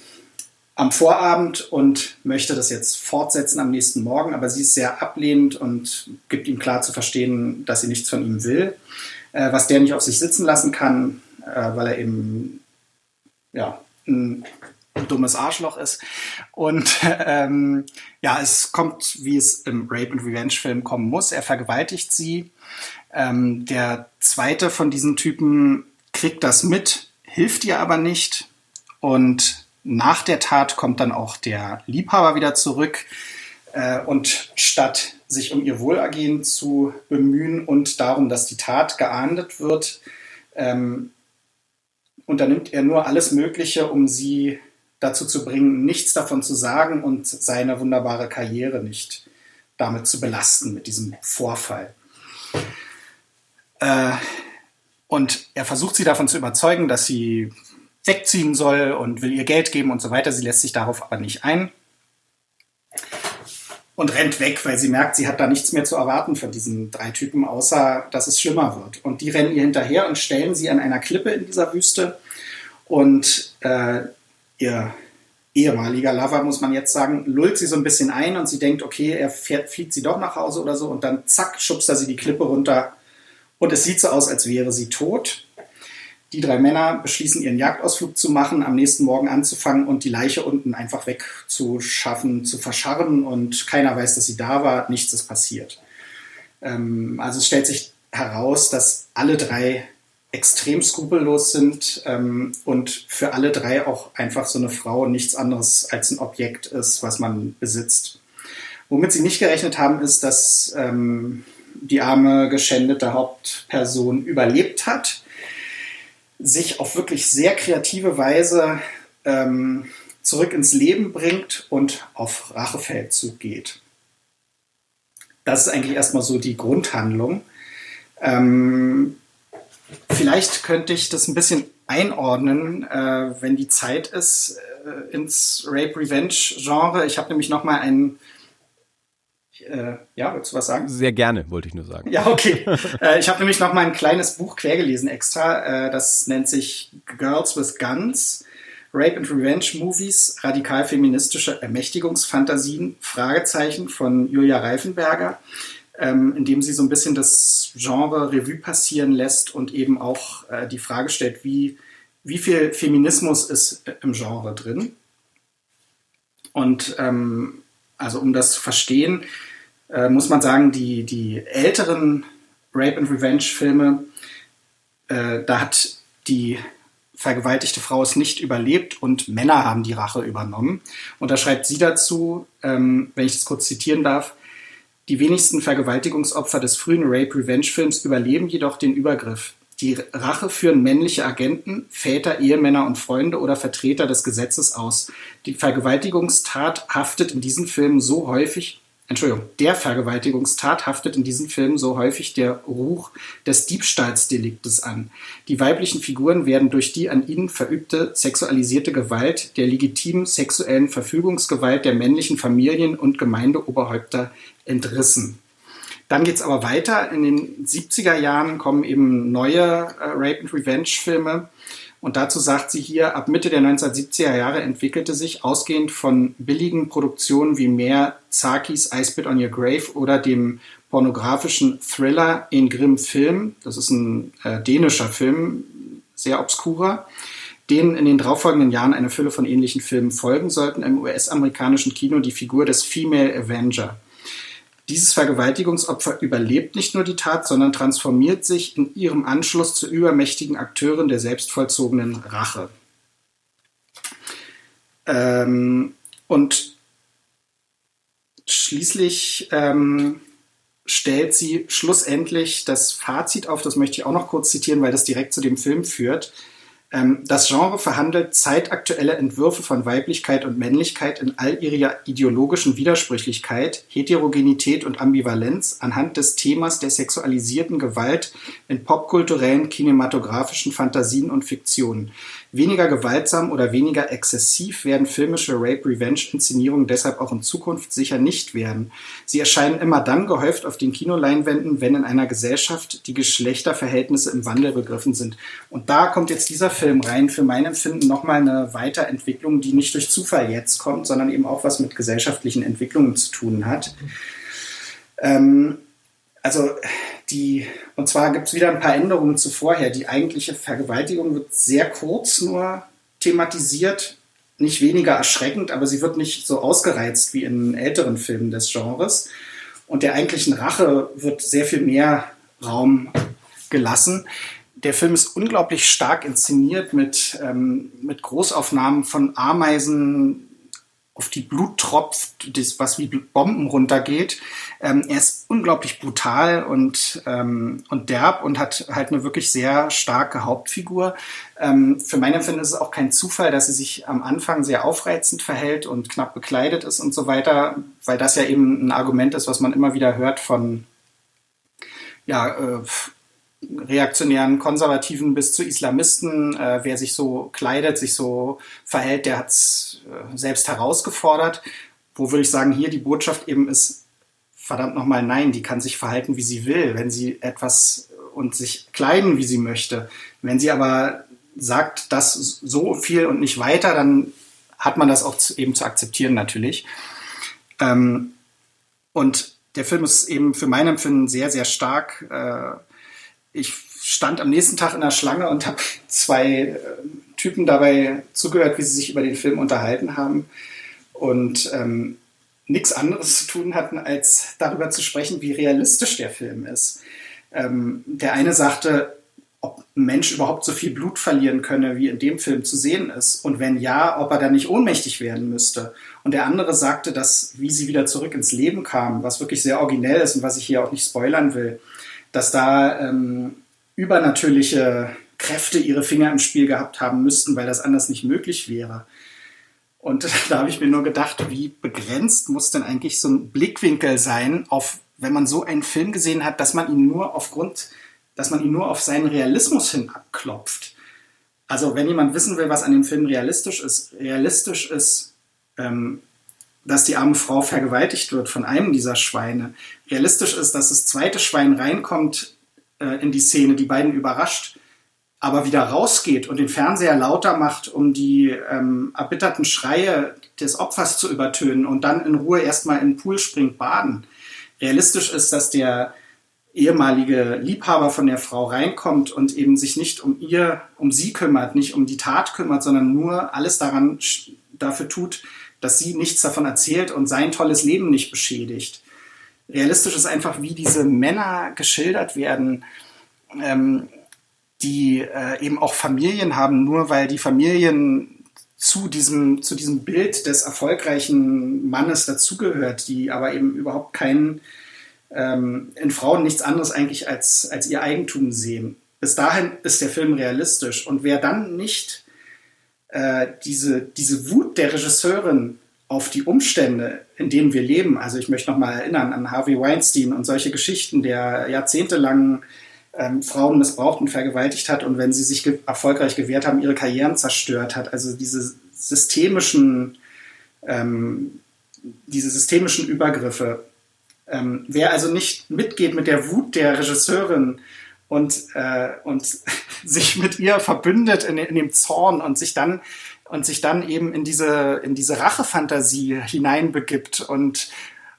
[SPEAKER 3] am Vorabend und möchte das jetzt fortsetzen am nächsten Morgen, aber sie ist sehr ablehnend und gibt ihm klar zu verstehen, dass sie nichts von ihm will, äh, was der nicht auf sich sitzen lassen kann, äh, weil er eben ja ein dummes Arschloch ist. Und ähm, ja, es kommt, wie es im Rape and Revenge Film kommen muss. Er vergewaltigt sie. Ähm, der zweite von diesen Typen kriegt das mit hilft ihr aber nicht. Und nach der Tat kommt dann auch der Liebhaber wieder zurück. Äh, und statt sich um ihr Wohlergehen zu bemühen und darum, dass die Tat geahndet wird, ähm, unternimmt er nur alles Mögliche, um sie dazu zu bringen, nichts davon zu sagen und seine wunderbare Karriere nicht damit zu belasten, mit diesem Vorfall. Äh, und er versucht sie davon zu überzeugen, dass sie wegziehen soll und will ihr Geld geben und so weiter. Sie lässt sich darauf aber nicht ein und rennt weg, weil sie merkt, sie hat da nichts mehr zu erwarten von diesen drei Typen, außer dass es schlimmer wird. Und die rennen ihr hinterher und stellen sie an einer Klippe in dieser Wüste. Und äh, ihr ehemaliger Lover, muss man jetzt sagen, lullt sie so ein bisschen ein und sie denkt, okay, er fährt, fliegt sie doch nach Hause oder so. Und dann zack, schubst er sie die Klippe runter. Und es sieht so aus, als wäre sie tot. Die drei Männer beschließen, ihren Jagdausflug zu machen, am nächsten Morgen anzufangen und die Leiche unten einfach wegzuschaffen, zu verscharren und keiner weiß, dass sie da war, nichts ist passiert. Ähm, also es stellt sich heraus, dass alle drei extrem skrupellos sind ähm, und für alle drei auch einfach so eine Frau nichts anderes als ein Objekt ist, was man besitzt. Womit sie nicht gerechnet haben, ist, dass ähm, die arme, geschändete Hauptperson überlebt hat sich auf wirklich sehr kreative Weise ähm, zurück ins Leben bringt und auf Rachefeldzug geht. Das ist eigentlich erstmal so die Grundhandlung. Ähm, vielleicht könnte ich das ein bisschen einordnen, äh, wenn die Zeit ist, äh, ins Rape-Revenge-Genre. Ich habe nämlich nochmal einen äh, ja, willst du was sagen?
[SPEAKER 2] Sehr gerne, wollte ich nur sagen.
[SPEAKER 3] Ja, okay. äh, ich habe nämlich noch mal ein kleines Buch quergelesen extra. Äh, das nennt sich Girls with Guns. Rape and Revenge Movies, radikal feministische Ermächtigungsfantasien, Fragezeichen von Julia Reifenberger, ähm, in dem sie so ein bisschen das Genre Revue passieren lässt und eben auch äh, die Frage stellt, wie, wie viel Feminismus ist im Genre drin. Und ähm, also um das zu verstehen, äh, muss man sagen, die, die älteren Rape and Revenge Filme, äh, da hat die vergewaltigte Frau es nicht überlebt und Männer haben die Rache übernommen. Und da schreibt sie dazu, ähm, wenn ich das kurz zitieren darf, die wenigsten Vergewaltigungsopfer des frühen Rape-Revenge-Films überleben jedoch den Übergriff. Die Rache führen männliche Agenten, Väter, Ehemänner und Freunde oder Vertreter des Gesetzes aus. Die Vergewaltigungstat haftet in diesen Filmen so häufig Entschuldigung, der Vergewaltigungstat haftet in diesen Filmen so häufig der Ruch des Diebstahlsdeliktes an. Die weiblichen Figuren werden durch die an ihnen verübte sexualisierte Gewalt, der legitimen sexuellen Verfügungsgewalt der männlichen Familien und Gemeindeoberhäupter entrissen. Dann geht's aber weiter. In den 70er Jahren kommen eben neue äh, Rape and Revenge Filme und dazu sagt sie hier, ab Mitte der 1970er Jahre entwickelte sich, ausgehend von billigen Produktionen wie mehr Zakis I Spit on Your Grave oder dem pornografischen Thriller in Grimm Film, das ist ein äh, dänischer Film, sehr obskurer, denen in den darauffolgenden Jahren eine Fülle von ähnlichen Filmen folgen sollten, im US-amerikanischen Kino die Figur des Female Avenger. Dieses Vergewaltigungsopfer überlebt nicht nur die Tat, sondern transformiert sich in ihrem Anschluss zur übermächtigen Akteurin der selbstvollzogenen Rache. Ähm, und schließlich ähm, stellt sie schlussendlich das Fazit auf, das möchte ich auch noch kurz zitieren, weil das direkt zu dem Film führt. Ähm, das Genre verhandelt zeitaktuelle Entwürfe von Weiblichkeit und Männlichkeit in all ihrer ideologischen Widersprüchlichkeit, Heterogenität und Ambivalenz anhand des Themas der sexualisierten Gewalt in popkulturellen, kinematografischen Fantasien und Fiktionen. Weniger gewaltsam oder weniger exzessiv werden filmische Rape-Revenge-Inszenierungen deshalb auch in Zukunft sicher nicht werden. Sie erscheinen immer dann gehäuft auf den Kinoleinwänden, wenn in einer Gesellschaft die Geschlechterverhältnisse im Wandel begriffen sind. Und da kommt jetzt dieser Film rein, für mein Empfinden nochmal eine Weiterentwicklung, die nicht durch Zufall jetzt kommt, sondern eben auch was mit gesellschaftlichen Entwicklungen zu tun hat. Ähm, also die, und zwar gibt es wieder ein paar Änderungen zu vorher. Die eigentliche Vergewaltigung wird sehr kurz nur thematisiert, nicht weniger erschreckend, aber sie wird nicht so ausgereizt wie in älteren Filmen des Genres. Und der eigentlichen Rache wird sehr viel mehr Raum gelassen. der Film ist unglaublich stark inszeniert mit, ähm, mit Großaufnahmen von Ameisen, auf die Blut tropft, das, was wie Bomben runtergeht. Ähm, er ist unglaublich brutal und, ähm, und derb und hat halt eine wirklich sehr starke Hauptfigur. Ähm, für mein Empfinden ist es auch kein Zufall, dass sie sich am Anfang sehr aufreizend verhält und knapp bekleidet ist und so weiter, weil das ja eben ein Argument ist, was man immer wieder hört von ja, äh, reaktionären Konservativen bis zu Islamisten. Äh, wer sich so kleidet, sich so verhält, der hat es äh, selbst herausgefordert. Wo würde ich sagen, hier die Botschaft eben ist, verdammt nochmal, nein, die kann sich verhalten, wie sie will, wenn sie etwas und sich kleiden, wie sie möchte. Wenn sie aber sagt, das so viel und nicht weiter, dann hat man das auch zu, eben zu akzeptieren natürlich. Ähm, und der Film ist eben für mein Empfinden sehr, sehr stark. Äh, ich stand am nächsten Tag in der Schlange und habe zwei äh, Typen dabei zugehört, wie sie sich über den Film unterhalten haben und ähm, nichts anderes zu tun hatten, als darüber zu sprechen, wie realistisch der Film ist. Ähm, der eine sagte, ob ein Mensch überhaupt so viel Blut verlieren könne, wie in dem Film zu sehen ist. Und wenn ja, ob er dann nicht ohnmächtig werden müsste. Und der andere sagte, dass, wie sie wieder zurück ins Leben kam, was wirklich sehr originell ist und was ich hier auch nicht spoilern will, dass da ähm, übernatürliche Kräfte ihre Finger im Spiel gehabt haben müssten, weil das anders nicht möglich wäre. Und da habe ich mir nur gedacht, wie begrenzt muss denn eigentlich so ein Blickwinkel sein, auf, wenn man so einen Film gesehen hat, dass man ihn nur aufgrund, dass man ihn nur auf seinen Realismus hin abklopft. Also wenn jemand wissen will, was an dem Film realistisch ist, realistisch ist, ähm, dass die arme Frau vergewaltigt wird von einem dieser Schweine. Realistisch ist, dass das zweite Schwein reinkommt äh, in die Szene, die beiden überrascht, aber wieder rausgeht und den Fernseher lauter macht, um die ähm, erbitterten Schreie des Opfers zu übertönen und dann in Ruhe erstmal in den Pool springt baden. Realistisch ist, dass der ehemalige Liebhaber von der Frau reinkommt und eben sich nicht um ihr, um sie kümmert, nicht um die Tat kümmert, sondern nur alles daran dafür tut, dass sie nichts davon erzählt und sein tolles Leben nicht beschädigt. Realistisch ist einfach, wie diese Männer geschildert werden, ähm, die äh, eben auch Familien haben, nur weil die Familien zu diesem, zu diesem Bild des erfolgreichen Mannes dazugehört, die aber eben überhaupt keinen ähm, in Frauen nichts anderes eigentlich als, als ihr Eigentum sehen. Bis dahin ist der Film realistisch. Und wer dann nicht äh, diese, diese Wut der Regisseurin auf die Umstände, in denen wir leben, also ich möchte nochmal erinnern an Harvey Weinstein und solche Geschichten, der jahrzehntelang ähm, Frauen missbraucht und vergewaltigt hat und wenn sie sich ge erfolgreich gewehrt haben, ihre Karrieren zerstört hat. Also diese systemischen, ähm, diese systemischen Übergriffe. Ähm, wer also nicht mitgeht mit der Wut der Regisseurin und, äh, und sich mit ihr verbündet in, in dem Zorn und sich dann und sich dann eben in diese in diese Rachefantasie hineinbegibt und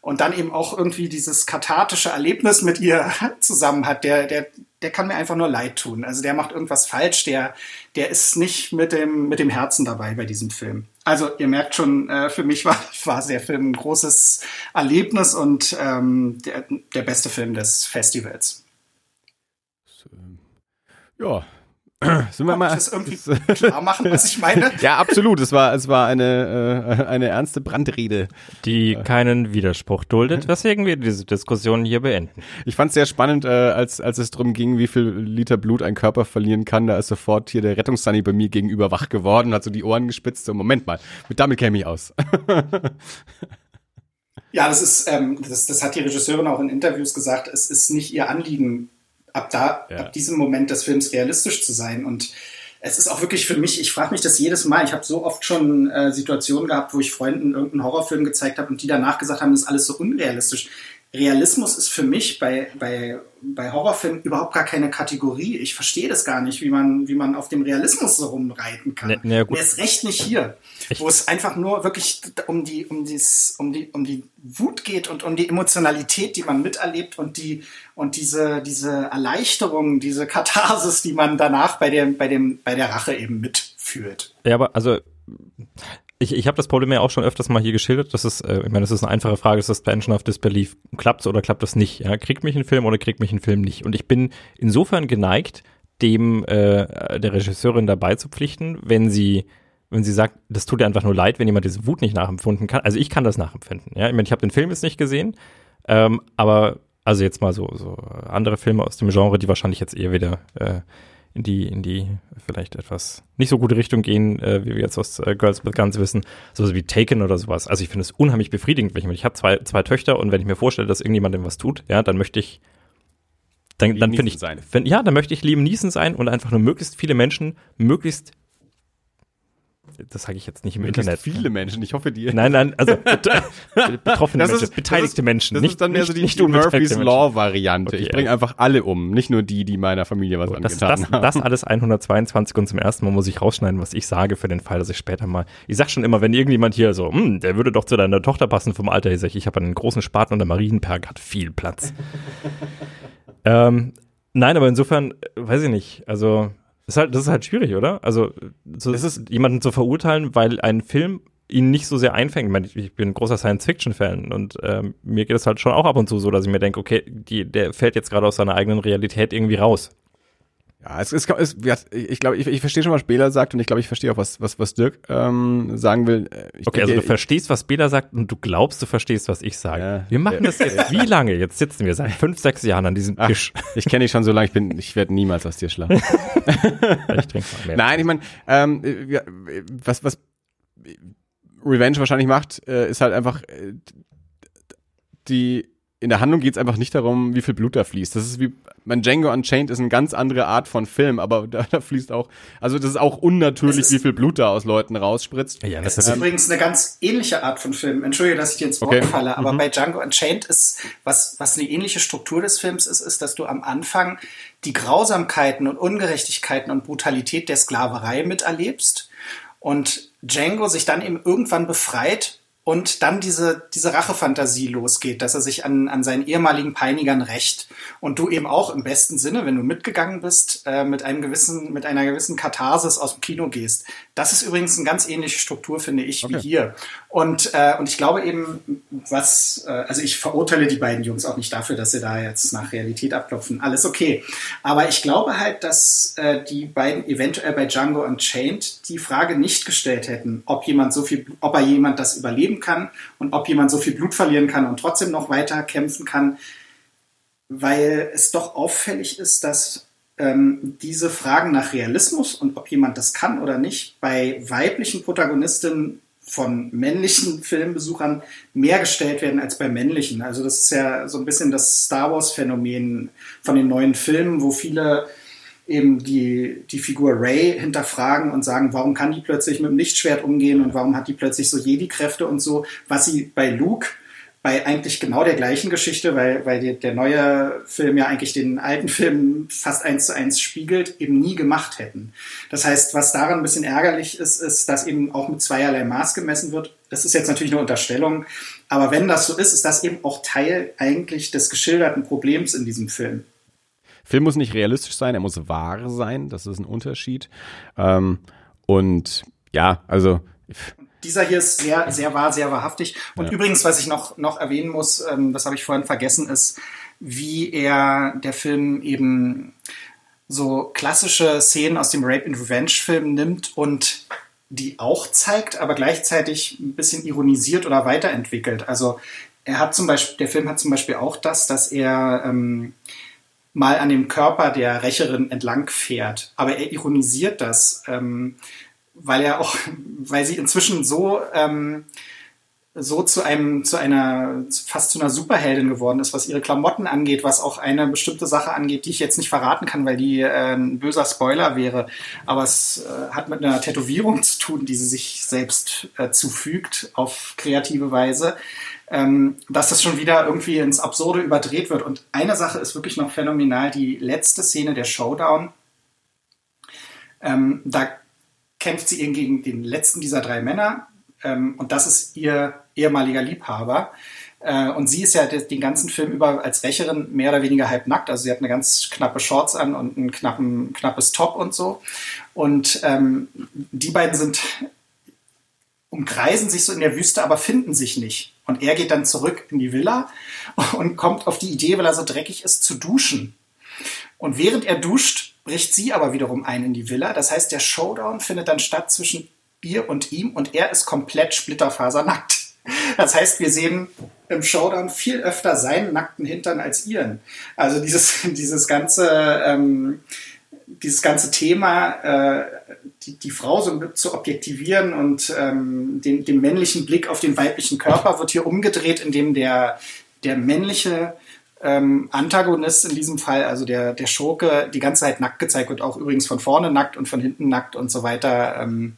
[SPEAKER 3] und dann eben auch irgendwie dieses kathartische Erlebnis mit ihr zusammen hat, der, der, der kann mir einfach nur leid tun. Also der macht irgendwas falsch, der, der ist nicht mit dem, mit dem Herzen dabei bei diesem Film. Also ihr merkt schon, äh, für mich war, war der Film ein großes Erlebnis und ähm, der, der beste Film des Festivals.
[SPEAKER 2] Ja, sind wir mal.
[SPEAKER 3] das irgendwie klar machen, was ich meine?
[SPEAKER 2] ja, absolut. Es war, es war eine, äh, eine ernste Brandrede.
[SPEAKER 1] Die keinen Widerspruch duldet, weswegen wir diese Diskussion hier beenden.
[SPEAKER 2] Ich fand es sehr spannend, äh, als, als es darum ging, wie viel Liter Blut ein Körper verlieren kann. Da ist sofort hier der Rettungssunny bei mir gegenüber wach geworden, hat so die Ohren gespitzt. So, Moment mal, mit damit käme ich aus.
[SPEAKER 3] ja, das ist, ähm, das, das hat die Regisseurin auch in Interviews gesagt. Es ist nicht ihr Anliegen, ab da, ja. ab diesem Moment des Films realistisch zu sein. Und es ist auch wirklich für mich, ich frage mich das jedes Mal. Ich habe so oft schon äh, Situationen gehabt, wo ich Freunden irgendeinen Horrorfilm gezeigt habe und die danach gesagt haben, das ist alles so unrealistisch. Realismus ist für mich bei, bei, bei Horrorfilmen überhaupt gar keine Kategorie. Ich verstehe das gar nicht, wie man, wie man auf dem Realismus so rumreiten kann. Ne, ne, Der ist recht nicht hier, ich wo es einfach nur wirklich um die, um, dies, um, die, um die Wut geht und um die Emotionalität, die man miterlebt und, die, und diese, diese Erleichterung, diese Katharsis, die man danach bei, dem, bei, dem, bei der Rache eben mitfühlt.
[SPEAKER 1] Ja, aber also ich, ich habe das Problem ja auch schon öfters mal hier geschildert. Das ist, äh, ich meine, das ist eine einfache Frage, ist das Suspension of Disbelief. Klappt oder klappt das nicht? Ja? Kriegt mich ein Film oder kriegt mich ein Film nicht? Und ich bin insofern geneigt, dem äh, der Regisseurin dabei zu pflichten, wenn sie wenn sie sagt, das tut ihr einfach nur leid, wenn jemand diese Wut nicht nachempfunden kann. Also ich kann das nachempfinden. Ja, ich meine, ich habe den Film jetzt nicht gesehen, ähm, aber also jetzt mal so so andere Filme aus dem Genre, die wahrscheinlich jetzt eher wieder äh, in die in die vielleicht etwas nicht so gute Richtung gehen, äh, wie wir jetzt aus äh, Girls with Guns wissen, sowas wie Taken oder sowas. Also ich finde es unheimlich befriedigend, wenn ich, ich habe zwei zwei Töchter und wenn ich mir vorstelle, dass irgendjemandem was tut, ja, dann möchte ich dann, dann finde ich, sein. Wenn, ja, dann möchte ich Liam Neeson sein und einfach nur möglichst viele Menschen möglichst das sage ich jetzt nicht im
[SPEAKER 2] Möglichst
[SPEAKER 1] Internet.
[SPEAKER 2] viele Menschen, ich hoffe dir.
[SPEAKER 1] Nein, nein, also betroffene
[SPEAKER 2] das
[SPEAKER 1] Menschen,
[SPEAKER 2] ist,
[SPEAKER 1] beteiligte
[SPEAKER 2] das ist,
[SPEAKER 1] Menschen.
[SPEAKER 2] Das
[SPEAKER 1] nicht,
[SPEAKER 2] ist dann mehr so die,
[SPEAKER 1] nicht
[SPEAKER 2] die Murphy's Law-Variante. Okay, ich bringe ja. einfach alle um, nicht nur die, die meiner Familie was
[SPEAKER 1] so,
[SPEAKER 2] angetan
[SPEAKER 1] das,
[SPEAKER 2] haben.
[SPEAKER 1] Das alles 122 und zum ersten Mal muss ich rausschneiden, was ich sage für den Fall, dass ich später mal. Ich sag schon immer, wenn irgendjemand hier so, hm, der würde doch zu deiner Tochter passen vom Alter, ich sag, ich habe einen großen Spaten und der Marienberg hat viel Platz. ähm, nein, aber insofern, weiß ich nicht, also das ist halt, das ist halt schwierig, oder? Also, so
[SPEAKER 2] es ist
[SPEAKER 1] jemanden zu verurteilen, weil ein Film ihn nicht so sehr einfängt. Ich, meine, ich bin ein großer Science-Fiction-Fan und ähm, mir geht es halt schon auch ab und zu so, dass ich mir denke, okay, die, der fällt jetzt gerade aus seiner eigenen Realität irgendwie raus.
[SPEAKER 2] Ja, es, es, es ich glaube, ich, ich verstehe schon, was Bela sagt und ich glaube, ich verstehe auch, was, was, was Dirk ähm, sagen will.
[SPEAKER 1] Ich okay, denke, also du verstehst, was Bela sagt und du glaubst, du verstehst, was ich sage. Ja, wir machen das jetzt wie lange? Jetzt sitzen wir seit fünf, sechs Jahren an diesem Tisch.
[SPEAKER 2] Ach, ich kenne dich schon so lange, ich bin, ich werde niemals aus dir schlagen. ich trinke mehr. Nein, ich meine, ähm, was, was Revenge wahrscheinlich macht, äh, ist halt einfach äh, die in der Handlung geht es einfach nicht darum, wie viel Blut da fließt. Das ist wie, mein Django Unchained ist eine ganz andere Art von Film, aber da, da fließt auch, also das ist auch unnatürlich, ist, wie viel Blut da aus Leuten rausspritzt.
[SPEAKER 3] Ja, das ist ähm, übrigens eine ganz ähnliche Art von Film. Entschuldige, dass ich dir ins Wort okay. falle, aber mhm. bei Django Unchained ist, was, was eine ähnliche Struktur des Films ist, ist, dass du am Anfang die Grausamkeiten und Ungerechtigkeiten und Brutalität der Sklaverei miterlebst und Django sich dann eben irgendwann befreit und dann diese, diese Rachefantasie losgeht, dass er sich an, an seinen ehemaligen Peinigern rächt. Und du eben auch im besten Sinne, wenn du mitgegangen bist, äh, mit einem gewissen, mit einer gewissen Katharsis aus dem Kino gehst. Das ist übrigens eine ganz ähnliche Struktur, finde ich, okay. wie hier. Und, äh, und ich glaube eben, was, äh, also ich verurteile die beiden Jungs auch nicht dafür, dass sie da jetzt nach Realität abklopfen. Alles okay. Aber ich glaube halt, dass äh, die beiden eventuell bei Django Unchained die Frage nicht gestellt hätten, ob jemand so viel, ob er jemand das überleben kann und ob jemand so viel Blut verlieren kann und trotzdem noch weiter kämpfen kann, weil es doch auffällig ist, dass ähm, diese Fragen nach Realismus und ob jemand das kann oder nicht bei weiblichen Protagonistinnen von männlichen Filmbesuchern mehr gestellt werden als bei männlichen. Also das ist ja so ein bisschen das Star Wars-Phänomen von den neuen Filmen, wo viele eben die, die Figur Ray hinterfragen und sagen, warum kann die plötzlich mit dem Lichtschwert umgehen und warum hat die plötzlich so Jedi-Kräfte und so, was sie bei Luke bei eigentlich genau der gleichen Geschichte, weil, weil die, der neue Film ja eigentlich den alten Film fast eins zu eins spiegelt, eben nie gemacht hätten. Das heißt, was daran ein bisschen ärgerlich ist, ist, dass eben auch mit zweierlei Maß gemessen wird. Das ist jetzt natürlich eine Unterstellung, aber wenn das so ist, ist das eben auch Teil eigentlich des geschilderten Problems in diesem Film.
[SPEAKER 2] Film muss nicht realistisch sein, er muss wahr sein, das ist ein Unterschied. Ähm, und ja, also
[SPEAKER 3] dieser hier ist sehr, sehr wahr, sehr wahrhaftig. Und ja. übrigens, was ich noch, noch erwähnen muss, ähm, das habe ich vorhin vergessen, ist, wie er der Film eben so klassische Szenen aus dem Rape and Revenge Film nimmt und die auch zeigt, aber gleichzeitig ein bisschen ironisiert oder weiterentwickelt. Also er hat zum Beispiel, der Film hat zum Beispiel auch das, dass er ähm, mal an dem Körper der Rächerin entlang fährt, aber er ironisiert das. Ähm, weil er auch, weil sie inzwischen so ähm, so zu einem, zu einer, fast zu einer Superheldin geworden ist, was ihre Klamotten angeht, was auch eine bestimmte Sache angeht, die ich jetzt nicht verraten kann, weil die äh, ein böser Spoiler wäre. Aber es äh, hat mit einer Tätowierung zu tun, die sie sich selbst äh, zufügt auf kreative Weise. Ähm, dass das schon wieder irgendwie ins Absurde überdreht wird. Und eine Sache ist wirklich noch phänomenal, die letzte Szene der Showdown. Ähm, da kämpft sie gegen den letzten dieser drei Männer ähm, und das ist ihr ehemaliger Liebhaber. Äh, und sie ist ja den ganzen Film über als Rächerin mehr oder weniger halb nackt. Also sie hat eine ganz knappe Shorts an und ein knappen, knappes Top und so. Und ähm, die beiden sind umkreisen sich so in der Wüste, aber finden sich nicht. Und er geht dann zurück in die Villa und kommt auf die Idee, weil er so dreckig ist, zu duschen. Und während er duscht, bricht sie aber wiederum ein in die Villa. Das heißt, der Showdown findet dann statt zwischen ihr und ihm und er ist komplett splitterfasernackt. Das heißt, wir sehen im Showdown viel öfter seinen nackten Hintern als ihren. Also dieses, dieses ganze, ähm, dieses ganze Thema, äh, die, die Frau so zu objektivieren und ähm, den, den männlichen Blick auf den weiblichen Körper wird hier umgedreht, indem der, der männliche ähm, Antagonist in diesem Fall, also der, der Schurke, die ganze Zeit nackt gezeigt wird, auch übrigens von vorne nackt und von hinten nackt und so weiter. Ähm,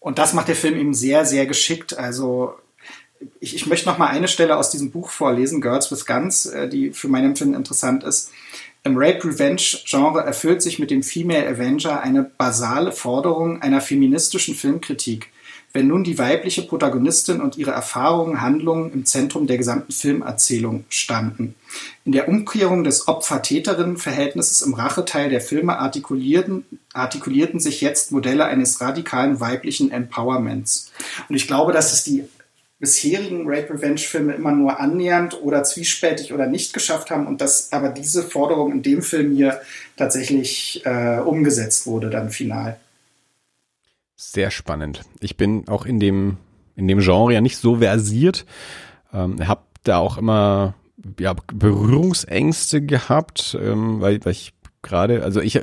[SPEAKER 3] und das macht der Film eben sehr, sehr geschickt. Also ich, ich möchte noch mal eine Stelle aus diesem Buch vorlesen, Girls with Guns, äh, die für mein Empfinden interessant ist. Im Rape-Revenge-Genre erfüllt sich mit dem Female Avenger eine basale Forderung einer feministischen Filmkritik. Wenn nun die weibliche Protagonistin und ihre Erfahrungen, Handlungen im Zentrum der gesamten Filmerzählung standen. In der Umkehrung des Opfer-Täterinnen-Verhältnisses im Racheteil der Filme artikulierten, artikulierten sich jetzt Modelle eines radikalen weiblichen Empowerments. Und ich glaube, dass es die bisherigen Rape Revenge Filme immer nur annähernd oder zwiespältig oder nicht geschafft haben und dass aber diese Forderung in dem Film hier tatsächlich äh, umgesetzt wurde dann final.
[SPEAKER 2] Sehr spannend. Ich bin auch in dem in dem Genre ja nicht so versiert. Ähm, habe da auch immer ja, Berührungsängste gehabt, ähm, weil, weil ich gerade, also ich,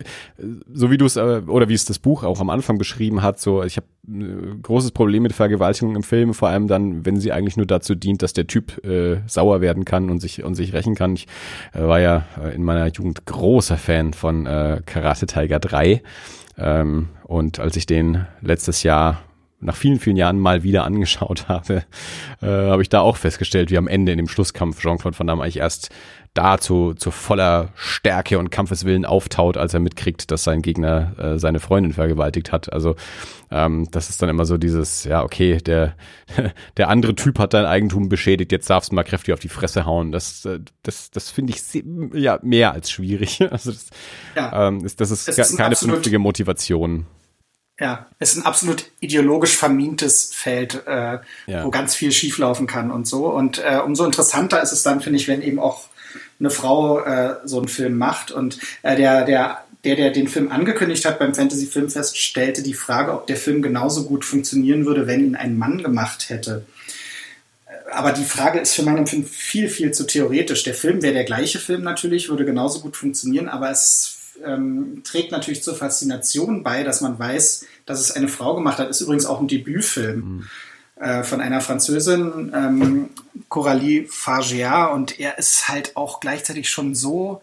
[SPEAKER 2] so wie du es, äh, oder wie es das Buch auch am Anfang beschrieben hat, so, ich habe ein großes Problem mit Vergewaltigung im Film, vor allem dann, wenn sie eigentlich nur dazu dient, dass der Typ äh, sauer werden kann und sich und sich rächen kann. Ich äh, war ja äh, in meiner Jugend großer Fan von äh, Karate Tiger 3. Ähm, und als ich den letztes Jahr nach vielen, vielen Jahren mal wieder angeschaut habe, äh, habe ich da auch festgestellt, wie am Ende in dem Schlusskampf Jean-Claude Van Damme eigentlich erst da zu, voller Stärke und Kampfeswillen auftaut, als er mitkriegt, dass sein Gegner äh, seine Freundin vergewaltigt hat. Also ähm, das ist dann immer so dieses, ja, okay, der, der andere Typ hat dein Eigentum beschädigt, jetzt darfst du mal kräftig auf die Fresse hauen. Das, äh, das, das finde ich sehr, ja, mehr als schwierig. Also das, ja. ähm, ist, das ist, ist keine vernünftige Motivation.
[SPEAKER 3] Ja, es ist ein absolut ideologisch vermintes Feld, äh, ja. wo ganz viel schieflaufen kann und so. Und äh, umso interessanter ist es dann, finde ich, wenn eben auch eine Frau äh, so einen Film macht. Und äh, der, der, der, der den Film angekündigt hat beim Fantasy Filmfest, stellte die Frage, ob der Film genauso gut funktionieren würde, wenn ihn ein Mann gemacht hätte. Aber die Frage ist für meinen Film viel, viel zu theoretisch. Der Film wäre der gleiche Film natürlich, würde genauso gut funktionieren, aber es ähm, trägt natürlich zur Faszination bei, dass man weiß, dass es eine Frau gemacht hat. Ist übrigens auch ein Debütfilm. Mhm. Äh, von einer Französin, ähm, Coralie Fargier, und er ist halt auch gleichzeitig schon so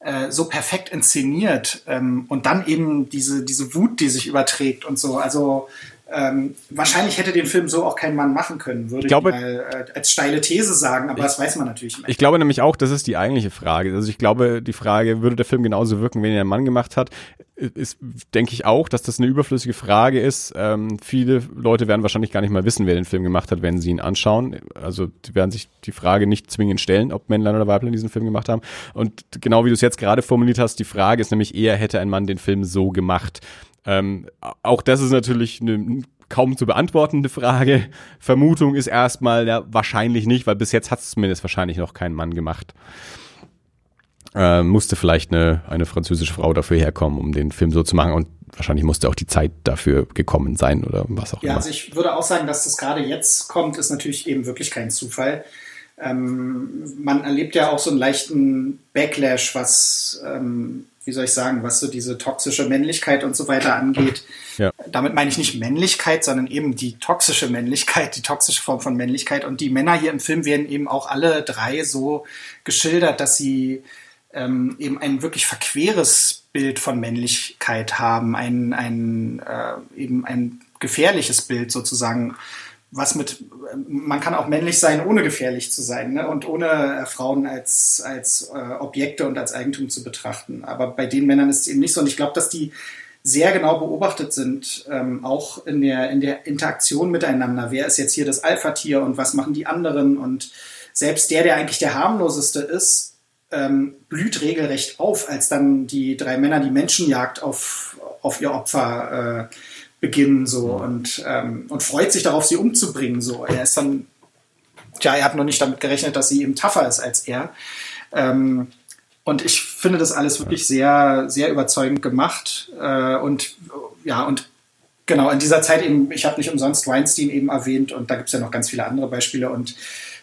[SPEAKER 3] äh, so perfekt inszeniert ähm, und dann eben diese diese Wut, die sich überträgt und so. Also ähm, wahrscheinlich hätte den Film so auch kein Mann machen können, würde ich, glaube, ich mal äh, als steile These sagen, aber ich, das weiß man natürlich
[SPEAKER 2] nicht. Ich glaube nämlich auch, das ist die eigentliche Frage. Also ich glaube, die Frage, würde der Film genauso wirken, wenn ihn ein Mann gemacht hat, ist, denke ich auch, dass das eine überflüssige Frage ist. Ähm, viele Leute werden wahrscheinlich gar nicht mal wissen, wer den Film gemacht hat, wenn sie ihn anschauen. Also die werden sich die Frage nicht zwingend stellen, ob Männlein oder Weiblein diesen Film gemacht haben. Und genau wie du es jetzt gerade formuliert hast, die Frage ist nämlich eher, hätte ein Mann den Film so gemacht. Ähm, auch das ist natürlich eine kaum zu beantwortende Frage. Vermutung ist erstmal ja wahrscheinlich nicht, weil bis jetzt hat es zumindest wahrscheinlich noch kein Mann gemacht. Äh, musste vielleicht eine, eine französische Frau dafür herkommen, um den Film so zu machen und wahrscheinlich musste auch die Zeit dafür gekommen sein oder was auch
[SPEAKER 3] ja,
[SPEAKER 2] immer. Ja,
[SPEAKER 3] also ich würde auch sagen, dass das gerade jetzt kommt, ist natürlich eben wirklich kein Zufall. Ähm, man erlebt ja auch so einen leichten Backlash, was ähm, wie soll ich sagen, was so diese toxische Männlichkeit und so weiter angeht. Ja. Damit meine ich nicht Männlichkeit, sondern eben die toxische Männlichkeit, die toxische Form von Männlichkeit. Und die Männer hier im Film werden eben auch alle drei so geschildert, dass sie ähm, eben ein wirklich verqueres Bild von Männlichkeit haben, ein, ein äh, eben ein gefährliches Bild sozusagen was mit, man kann auch männlich sein, ohne gefährlich zu sein ne? und ohne äh, Frauen als, als äh, Objekte und als Eigentum zu betrachten. Aber bei den Männern ist es eben nicht so. Und ich glaube, dass die sehr genau beobachtet sind, ähm, auch in der, in der Interaktion miteinander. Wer ist jetzt hier das Alpha-Tier und was machen die anderen? Und selbst der, der eigentlich der harmloseste ist, ähm, blüht regelrecht auf, als dann die drei Männer die Menschenjagd auf, auf ihr Opfer äh, beginnen so und, ähm, und freut sich darauf, sie umzubringen. So. Er ist dann, tja, er hat noch nicht damit gerechnet, dass sie eben tougher ist als er. Ähm, Und ich finde das alles wirklich sehr, sehr überzeugend gemacht. Äh, und ja, und genau, in dieser Zeit eben, ich habe nicht umsonst Weinstein eben erwähnt und da gibt es ja noch ganz viele andere Beispiele und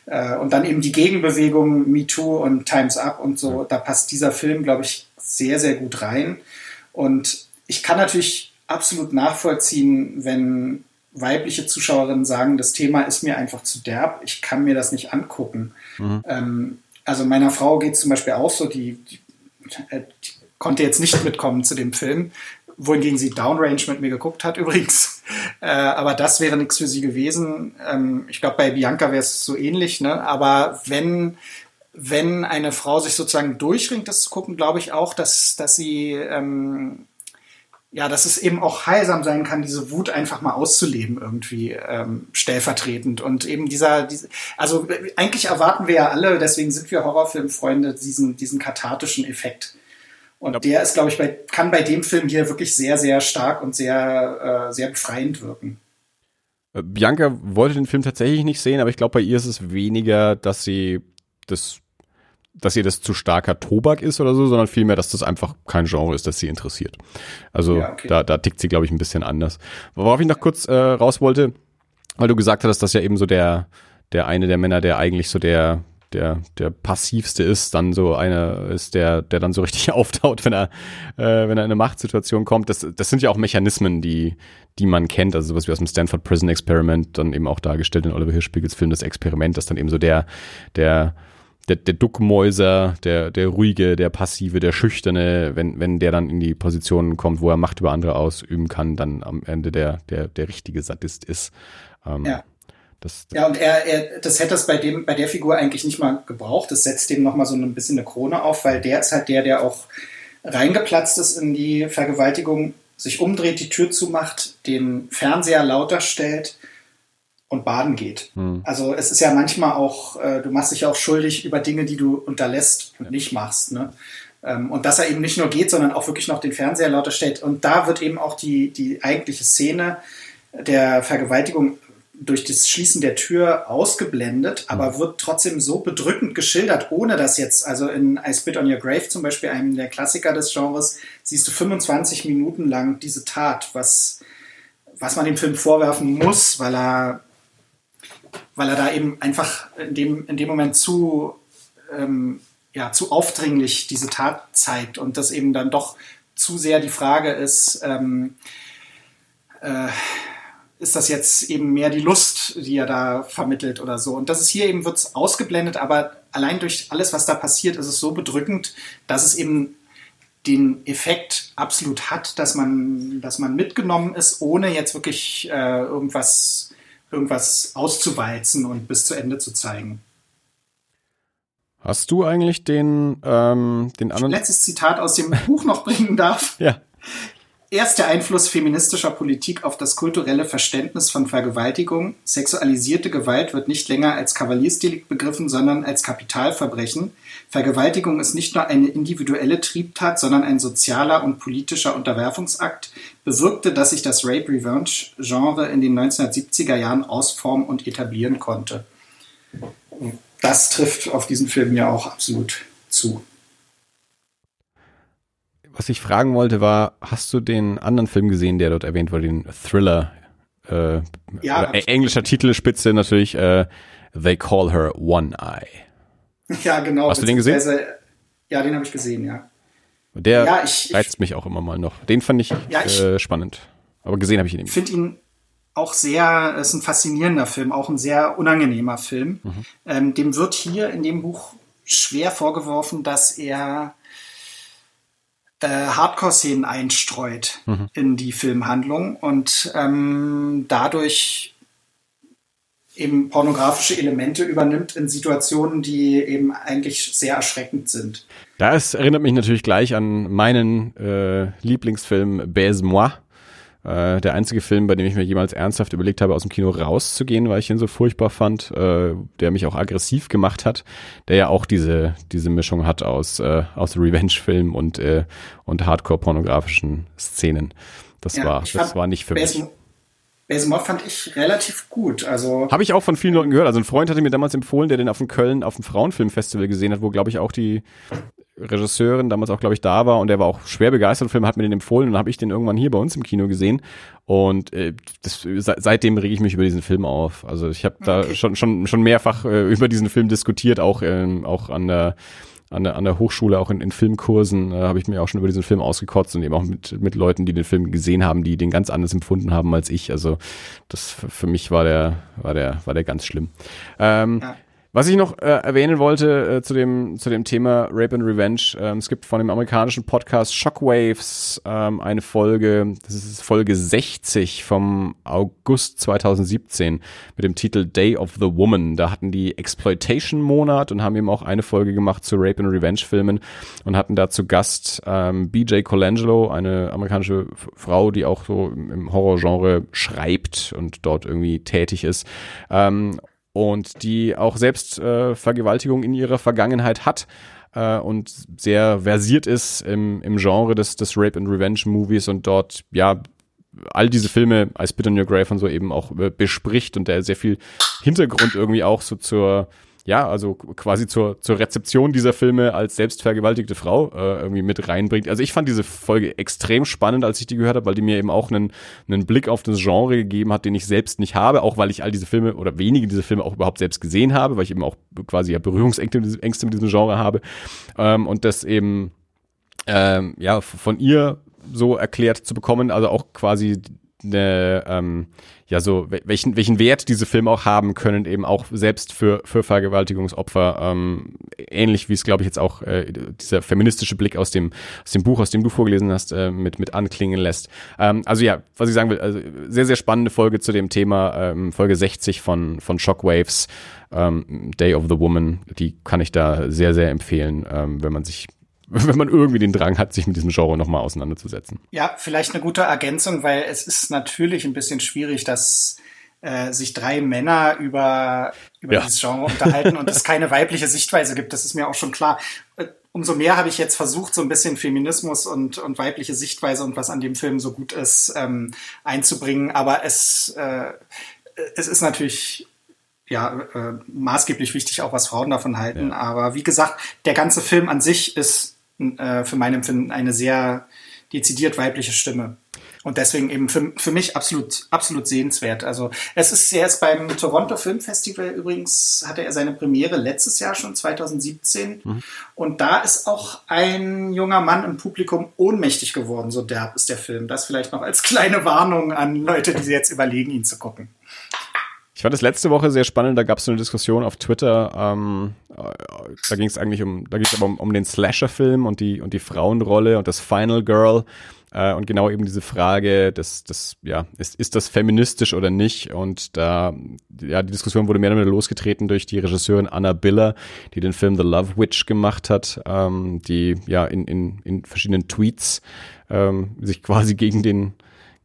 [SPEAKER 3] äh, und dann eben die Gegenbewegung MeToo und Times Up und so, da passt dieser Film, glaube ich, sehr, sehr gut rein. Und ich kann natürlich absolut nachvollziehen, wenn weibliche Zuschauerinnen sagen, das Thema ist mir einfach zu derb, ich kann mir das nicht angucken. Mhm. Ähm, also meiner Frau geht es zum Beispiel auch so, die, die, äh, die, konnte jetzt nicht mitkommen zu dem Film, wohingegen sie Downrange mit mir geguckt hat übrigens. Äh, aber das wäre nichts für sie gewesen. Ähm, ich glaube, bei Bianca wäre es so ähnlich, ne? Aber wenn wenn eine Frau sich sozusagen durchringt, das zu gucken, glaube ich auch, dass, dass sie ähm, ja, dass es eben auch heilsam sein kann, diese Wut einfach mal auszuleben irgendwie ähm, stellvertretend und eben dieser, diese, also eigentlich erwarten wir ja alle, deswegen sind wir Horrorfilmfreunde, diesen diesen kathartischen Effekt. Und ja. der ist, glaube ich, bei, kann bei dem Film hier wirklich sehr, sehr stark und sehr, äh, sehr befreiend wirken.
[SPEAKER 2] Äh, Bianca wollte den Film tatsächlich nicht sehen, aber ich glaube, bei ihr ist es weniger, dass sie das dass ihr das zu starker Tobak ist oder so, sondern vielmehr, dass das einfach kein Genre ist, das sie interessiert. Also ja, okay. da, da tickt sie, glaube ich, ein bisschen anders. Worauf ich noch kurz äh, raus wollte, weil du gesagt hast, dass ja eben so der, der eine der Männer, der eigentlich so der, der, der passivste ist, dann so einer ist, der, der dann so richtig auftaut, wenn er, äh, wenn er in eine Machtsituation kommt. Das, das sind ja auch Mechanismen, die, die man kennt, also sowas wie aus dem Stanford Prison Experiment, dann eben auch dargestellt in Oliver Hirschspiegels Film, das Experiment, das dann eben so der, der, der, der Duckmäuser, der, der ruhige, der passive, der schüchterne, wenn, wenn der dann in die Position kommt, wo er Macht über andere ausüben kann, dann am Ende der, der, der richtige Sadist ist.
[SPEAKER 3] Ähm, ja. Das, ja, und er, er, das hätte es bei dem, bei der Figur eigentlich nicht mal gebraucht. Das setzt dem nochmal so ein bisschen eine Krone auf, weil der ist halt der, der auch reingeplatzt ist in die Vergewaltigung, sich umdreht, die Tür zumacht, den Fernseher lauter stellt, und baden geht. Hm. Also es ist ja manchmal auch, äh, du machst dich ja auch schuldig über Dinge, die du unterlässt und ja. nicht machst. Ne? Ähm, und dass er eben nicht nur geht, sondern auch wirklich noch den Fernseher lauter stellt. Und da wird eben auch die, die eigentliche Szene der Vergewaltigung durch das Schließen der Tür ausgeblendet, hm. aber wird trotzdem so bedrückend geschildert, ohne dass jetzt, also in I Spit on Your Grave zum Beispiel, einem der Klassiker des Genres, siehst du 25 Minuten lang diese Tat, was, was man dem Film vorwerfen muss, weil er weil er da eben einfach in dem, in dem Moment zu, ähm, ja, zu aufdringlich diese Tat zeigt und das eben dann doch zu sehr die Frage ist, ähm, äh, ist das jetzt eben mehr die Lust, die er da vermittelt oder so. Und das ist hier eben, wird ausgeblendet, aber allein durch alles, was da passiert, ist es so bedrückend, dass es eben den Effekt absolut hat, dass man, dass man mitgenommen ist, ohne jetzt wirklich äh, irgendwas irgendwas auszuwalzen und bis zu Ende zu zeigen.
[SPEAKER 2] Hast du eigentlich den, ähm, den anderen.
[SPEAKER 3] Letztes Zitat aus dem Buch noch bringen darf.
[SPEAKER 2] Ja.
[SPEAKER 3] Erster Einfluss feministischer Politik auf das kulturelle Verständnis von Vergewaltigung. Sexualisierte Gewalt wird nicht länger als Kavaliersdelikt begriffen, sondern als Kapitalverbrechen. Vergewaltigung ist nicht nur eine individuelle Triebtat, sondern ein sozialer und politischer Unterwerfungsakt, bewirkte, dass sich das Rape-Revenge-Genre in den 1970er Jahren ausformen und etablieren konnte. Das trifft auf diesen Film ja auch absolut zu
[SPEAKER 2] was ich fragen wollte, war, hast du den anderen Film gesehen, der dort erwähnt wurde, den Thriller? Äh, ja. englischer Titelspitze natürlich, äh, They Call Her One Eye.
[SPEAKER 3] Ja, genau.
[SPEAKER 2] Hast du den gesehen?
[SPEAKER 3] Ja, den habe ich gesehen, ja.
[SPEAKER 2] Der ja, ich, reizt mich auch immer mal noch. Den fand ich,
[SPEAKER 3] ja, ich
[SPEAKER 2] äh, spannend. Aber gesehen habe ich ihn nicht.
[SPEAKER 3] Ich finde ihn auch sehr, ist ein faszinierender Film, auch ein sehr unangenehmer Film. Mhm. Ähm, dem wird hier in dem Buch schwer vorgeworfen, dass er äh, Hardcore-Szenen einstreut mhm. in die Filmhandlung und ähm, dadurch eben pornografische Elemente übernimmt in Situationen, die eben eigentlich sehr erschreckend sind.
[SPEAKER 2] Das erinnert mich natürlich gleich an meinen äh, Lieblingsfilm Baise-moi äh, der einzige Film, bei dem ich mir jemals ernsthaft überlegt habe, aus dem Kino rauszugehen, weil ich ihn so furchtbar fand, äh, der mich auch aggressiv gemacht hat, der ja auch diese, diese Mischung hat aus, äh, aus Revenge-Film und, äh, und Hardcore-pornografischen Szenen. Das ja, war, das war nicht für mich.
[SPEAKER 3] Basemont fand ich relativ gut. Also
[SPEAKER 2] habe ich auch von vielen Leuten gehört. Also ein Freund hatte mir damals empfohlen, der den auf dem Köln auf dem Frauenfilmfestival gesehen hat, wo glaube ich auch die Regisseurin damals auch, glaube ich, da war und der war auch schwer begeistert vom Film, hat mir den empfohlen und dann habe ich den irgendwann hier bei uns im Kino gesehen und äh, das, seitdem rege ich mich über diesen Film auf. Also ich habe da okay. schon schon schon mehrfach äh, über diesen Film diskutiert, auch ähm, auch an der an der, an der Hochschule, auch in, in Filmkursen, äh, habe ich mir auch schon über diesen Film ausgekotzt und eben auch mit, mit Leuten, die den Film gesehen haben, die den ganz anders empfunden haben als ich. Also das für mich war der, war der, war der ganz schlimm. Ähm, ja. Was ich noch äh, erwähnen wollte äh, zu, dem, zu dem Thema Rape and Revenge, ähm, es gibt von dem amerikanischen Podcast Shockwaves ähm, eine Folge, das ist Folge 60 vom August 2017 mit dem Titel Day of the Woman. Da hatten die Exploitation-Monat und haben eben auch eine Folge gemacht zu Rape and Revenge-Filmen und hatten da zu Gast ähm, BJ Colangelo, eine amerikanische Frau, die auch so im Horrorgenre schreibt und dort irgendwie tätig ist. Ähm, und die auch selbst äh, Vergewaltigung in ihrer Vergangenheit hat äh, und sehr versiert ist im, im Genre des, des Rape and Revenge Movies und dort ja all diese Filme als Spit on Your Grave und so eben auch äh, bespricht und der sehr viel Hintergrund irgendwie auch so zur ja, also quasi zur, zur Rezeption dieser Filme als selbstvergewaltigte Frau äh, irgendwie mit reinbringt. Also ich fand diese Folge extrem spannend, als ich die gehört habe, weil die mir eben auch einen, einen Blick auf das Genre gegeben hat, den ich selbst nicht habe, auch weil ich all diese Filme oder wenige dieser Filme auch überhaupt selbst gesehen habe, weil ich eben auch quasi ja Berührungsängste mit diesem Genre habe. Ähm, und das eben ähm, ja von ihr so erklärt zu bekommen, also auch quasi eine, ähm, ja, so, welchen, welchen Wert diese Filme auch haben können, eben auch selbst für, für Vergewaltigungsopfer, ähm, ähnlich wie es, glaube ich, jetzt auch äh, dieser feministische Blick aus dem, aus dem Buch, aus dem du vorgelesen hast, äh, mit, mit anklingen lässt. Ähm, also ja, was ich sagen will, also sehr, sehr spannende Folge zu dem Thema, ähm, Folge 60 von, von Shockwaves, ähm, Day of the Woman, die kann ich da sehr, sehr empfehlen, ähm, wenn man sich wenn man irgendwie den Drang hat, sich mit diesem Genre nochmal auseinanderzusetzen.
[SPEAKER 3] Ja, vielleicht eine gute Ergänzung, weil es ist natürlich ein bisschen schwierig, dass äh, sich drei Männer über, über ja. dieses Genre unterhalten und es keine weibliche Sichtweise gibt. Das ist mir auch schon klar. Äh, umso mehr habe ich jetzt versucht, so ein bisschen Feminismus und, und weibliche Sichtweise und was an dem Film so gut ist, ähm, einzubringen. Aber es, äh, es ist natürlich ja, äh, maßgeblich wichtig, auch was Frauen davon halten. Ja. Aber wie gesagt, der ganze Film an sich ist äh, für mein Empfinden eine sehr dezidiert weibliche Stimme. Und deswegen eben für, für mich absolut, absolut sehenswert. Also es ist ist beim Toronto Film Festival übrigens, hatte er seine Premiere letztes Jahr schon, 2017. Mhm. Und da ist auch ein junger Mann im Publikum ohnmächtig geworden, so derb ist der Film. Das vielleicht noch als kleine Warnung an Leute, die jetzt überlegen, ihn zu gucken.
[SPEAKER 2] Ich fand das letzte Woche sehr spannend, da gab es eine Diskussion auf Twitter, ähm, äh, da ging es eigentlich um, da ging aber um, um den Slasher-Film und die, und die Frauenrolle und das Final Girl. Äh, und genau eben diese Frage, das, das, ja, ist, ist das feministisch oder nicht? Und da, ja, die Diskussion wurde mehr oder weniger losgetreten durch die Regisseurin Anna Biller, die den Film The Love Witch gemacht hat, ähm, die ja in, in, in verschiedenen Tweets ähm, sich quasi gegen den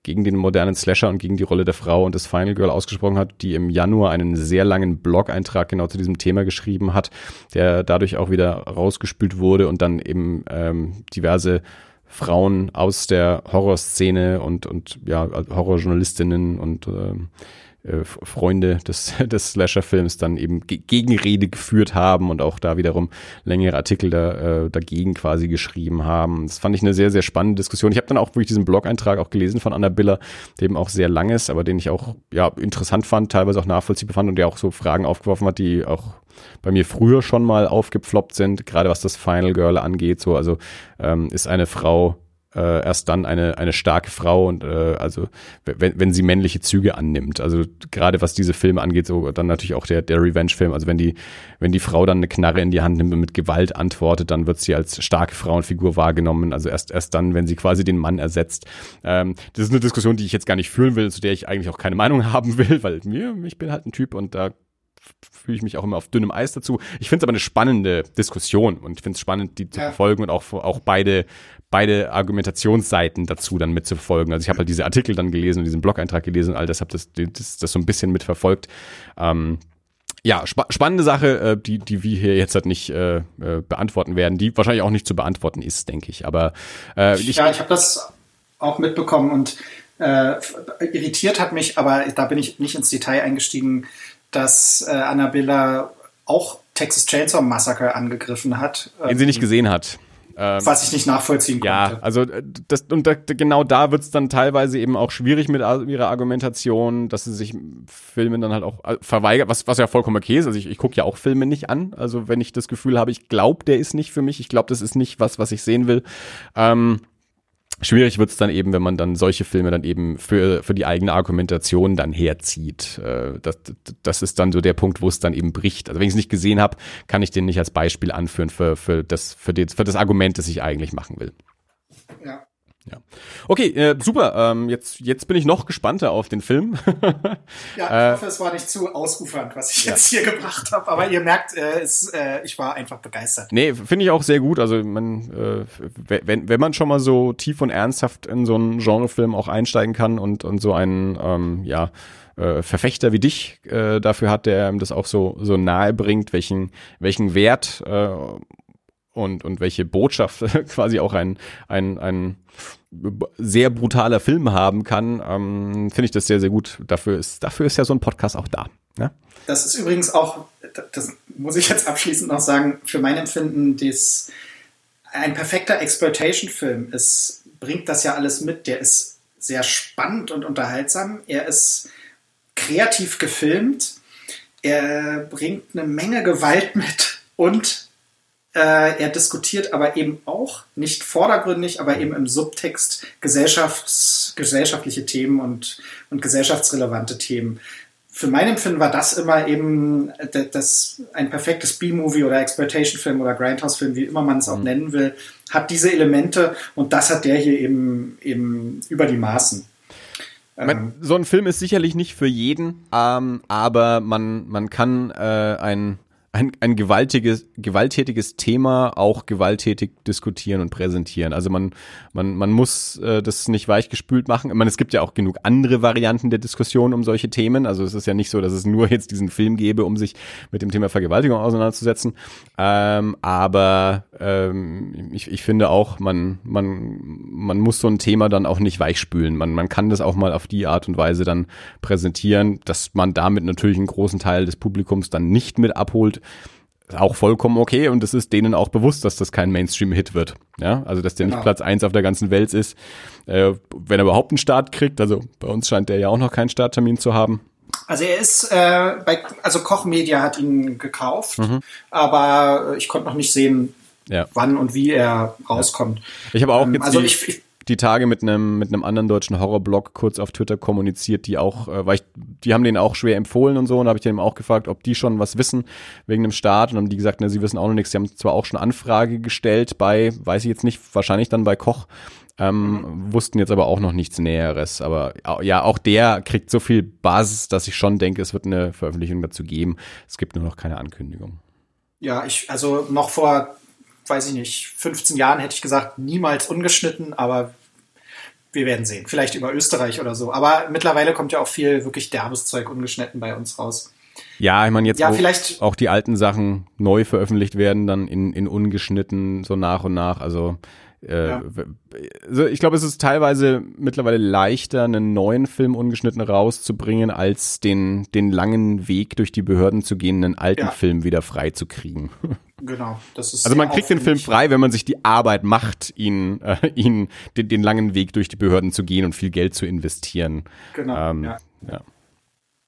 [SPEAKER 2] gegen den modernen Slasher und gegen die Rolle der Frau und des Final Girl ausgesprochen hat, die im Januar einen sehr langen Blog-Eintrag genau zu diesem Thema geschrieben hat, der dadurch auch wieder rausgespült wurde und dann eben ähm, diverse Frauen aus der Horrorszene und, und ja, Horrorjournalistinnen und ähm, äh, Freunde des, des Slasher-Films dann eben Gegenrede geführt haben und auch da wiederum längere Artikel da, äh, dagegen quasi geschrieben haben. Das fand ich eine sehr, sehr spannende Diskussion. Ich habe dann auch wirklich diesen Blog-Eintrag auch gelesen von Anna Biller, der eben auch sehr lang ist, aber den ich auch ja interessant fand, teilweise auch nachvollziehbar fand und der auch so Fragen aufgeworfen hat, die auch bei mir früher schon mal aufgepfloppt sind, gerade was das Final Girl angeht. So, also ähm, ist eine Frau äh, erst dann eine, eine starke Frau und äh, also wenn, wenn sie männliche Züge annimmt. Also gerade was diese Filme angeht, so dann natürlich auch der, der Revenge-Film. Also wenn die, wenn die Frau dann eine Knarre in die Hand nimmt und mit Gewalt antwortet, dann wird sie als starke Frauenfigur wahrgenommen. Also erst, erst dann, wenn sie quasi den Mann ersetzt. Ähm, das ist eine Diskussion, die ich jetzt gar nicht führen will, zu der ich eigentlich auch keine Meinung haben will, weil mir, ich bin halt ein Typ und da fühle ich mich auch immer auf dünnem Eis dazu. Ich finde es aber eine spannende Diskussion und ich finde es spannend, die zu ja. verfolgen und auch, auch beide, beide Argumentationsseiten dazu dann mitzuverfolgen. Also ich habe halt diese Artikel dann gelesen und diesen Blog-Eintrag gelesen und all das habe das, das, das so ein bisschen mitverfolgt. Ähm, ja, spa spannende Sache, äh, die, die wir hier jetzt halt nicht äh, äh, beantworten werden, die wahrscheinlich auch nicht zu beantworten ist, denke ich. Aber
[SPEAKER 3] äh, ich, ja, ich habe das auch mitbekommen und äh, irritiert hat mich, aber da bin ich nicht ins Detail eingestiegen, dass äh, Annabella auch Texas Chainsaw Massacre angegriffen hat.
[SPEAKER 2] Den sie nicht gesehen hat.
[SPEAKER 3] Ähm, was ich nicht nachvollziehen konnte.
[SPEAKER 2] Ja, also äh, das, und da, genau da wird's dann teilweise eben auch schwierig mit ihrer Argumentation, dass sie sich Filme dann halt auch äh, verweigert, was, was ja vollkommen okay ist. Also ich, ich gucke ja auch Filme nicht an. Also wenn ich das Gefühl habe, ich glaube, der ist nicht für mich, ich glaube, das ist nicht was, was ich sehen will. Ähm, Schwierig wird es dann eben, wenn man dann solche Filme dann eben für, für die eigene Argumentation dann herzieht. Äh, das, das ist dann so der Punkt, wo es dann eben bricht. Also wenn ich es nicht gesehen habe, kann ich den nicht als Beispiel anführen für, für, das, für, die, für das Argument, das ich eigentlich machen will.
[SPEAKER 3] Ja.
[SPEAKER 2] Ja. Okay, äh, super. Ähm, jetzt, jetzt bin ich noch gespannter auf den Film.
[SPEAKER 3] ja, ich äh, hoffe, es war nicht zu ausufernd, was ich ja. jetzt hier gebracht habe. Aber ihr merkt, äh, es, äh, ich war einfach begeistert.
[SPEAKER 2] Nee, finde ich auch sehr gut. Also man, äh, wenn, wenn man schon mal so tief und ernsthaft in so einen Genrefilm auch einsteigen kann und, und so einen, ähm, ja, äh, Verfechter wie dich äh, dafür hat, der ihm das auch so, so nahe bringt, welchen, welchen Wert äh, und, und welche Botschaft quasi auch ein, ein, ein sehr brutaler Film haben kann, ähm, finde ich das sehr, sehr gut. Dafür ist, dafür ist ja so ein Podcast auch da. Ja?
[SPEAKER 3] Das ist übrigens auch, das muss ich jetzt abschließend noch sagen, für mein Empfinden, dies, ein perfekter Exploitation-Film ist, bringt das ja alles mit. Der ist sehr spannend und unterhaltsam. Er ist kreativ gefilmt. Er bringt eine Menge Gewalt mit und äh, er diskutiert aber eben auch, nicht vordergründig, aber eben im Subtext gesellschafts-, gesellschaftliche Themen und, und gesellschaftsrelevante Themen. Für mein Empfinden war das immer eben das, ein perfektes B-Movie oder Exploitation-Film oder Grindhouse-Film, wie immer man es auch mhm. nennen will, hat diese Elemente und das hat der hier eben, eben über die Maßen.
[SPEAKER 2] Ähm, so ein Film ist sicherlich nicht für jeden, ähm, aber man, man kann äh, ein ein, ein gewaltiges, gewalttätiges Thema auch gewalttätig diskutieren und präsentieren. Also man, man, man muss äh, das nicht weichgespült machen. Ich meine, es gibt ja auch genug andere Varianten der Diskussion um solche Themen. Also es ist ja nicht so, dass es nur jetzt diesen Film gäbe, um sich mit dem Thema Vergewaltigung auseinanderzusetzen. Ähm, aber ähm, ich, ich finde auch, man, man, man muss so ein Thema dann auch nicht weichspülen. Man, man kann das auch mal auf die Art und Weise dann präsentieren, dass man damit natürlich einen großen Teil des Publikums dann nicht mit abholt auch vollkommen okay und es ist denen auch bewusst, dass das kein Mainstream-Hit wird. Ja, also dass der genau. nicht Platz eins auf der ganzen Welt ist, äh, wenn er überhaupt einen Start kriegt. Also bei uns scheint der ja auch noch keinen Starttermin zu haben.
[SPEAKER 3] Also er ist äh, bei, also Koch Media hat ihn gekauft, mhm. aber ich konnte noch nicht sehen, ja. wann und wie er rauskommt.
[SPEAKER 2] Ich habe auch ähm, also ich, ich, die Tage mit einem mit einem anderen deutschen Horrorblog kurz auf Twitter kommuniziert, die auch, äh, weil ich, die haben den auch schwer empfohlen und so, und habe ich den auch gefragt, ob die schon was wissen wegen dem Start, und haben die gesagt, ne, sie wissen auch noch nichts. Sie haben zwar auch schon Anfrage gestellt bei, weiß ich jetzt nicht, wahrscheinlich dann bei Koch, ähm, mhm. wussten jetzt aber auch noch nichts Näheres. Aber ja, auch der kriegt so viel Basis, dass ich schon denke, es wird eine Veröffentlichung dazu geben. Es gibt nur noch keine Ankündigung.
[SPEAKER 3] Ja, ich, also noch vor weiß ich nicht, 15 Jahren hätte ich gesagt, niemals ungeschnitten, aber wir werden sehen. Vielleicht über Österreich oder so. Aber mittlerweile kommt ja auch viel wirklich derbes Zeug ungeschnitten bei uns raus.
[SPEAKER 2] Ja, ich meine, jetzt ja, auch, auch, die alten Sachen neu veröffentlicht werden, dann in, in ungeschnitten, so nach und nach. Also äh, ja. also ich glaube, es ist teilweise mittlerweile leichter, einen neuen Film ungeschnitten rauszubringen, als den, den langen Weg durch die Behörden zu gehen, einen alten ja. Film wieder frei zu kriegen.
[SPEAKER 3] Genau,
[SPEAKER 2] das ist. Also man kriegt den Film frei, wenn man sich die Arbeit macht, ihn, äh, ihn den, den langen Weg durch die Behörden zu gehen und viel Geld zu investieren.
[SPEAKER 3] Genau. Ähm, ja. ja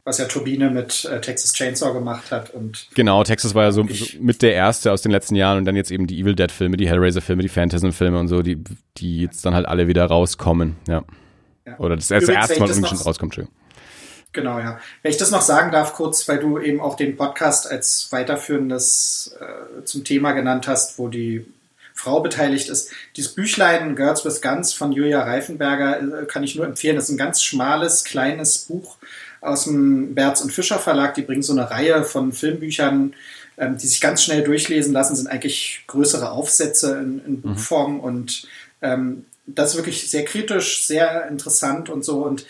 [SPEAKER 3] was ja Turbine mit äh, Texas Chainsaw gemacht hat. Und
[SPEAKER 2] genau, Texas war ja so, so, mit der erste aus den letzten Jahren und dann jetzt eben die Evil Dead Filme, die Hellraiser Filme, die Phantasm Filme und so, die, die jetzt dann halt alle wieder rauskommen, ja. ja. Oder das erste, erste Mal irgendwie schon rauskommt, schön.
[SPEAKER 3] Genau, ja. Wenn ich das noch sagen darf, kurz, weil du eben auch den Podcast als weiterführendes äh, zum Thema genannt hast, wo die Frau beteiligt ist. Dieses Büchlein Girls with Guns von Julia Reifenberger äh, kann ich nur empfehlen. Das ist ein ganz schmales, kleines Buch aus dem Berz und Fischer Verlag. Die bringen so eine Reihe von Filmbüchern, ähm, die sich ganz schnell durchlesen lassen, sind eigentlich größere Aufsätze in, in mhm. Buchform mhm. und ähm, das ist wirklich sehr kritisch, sehr interessant und so und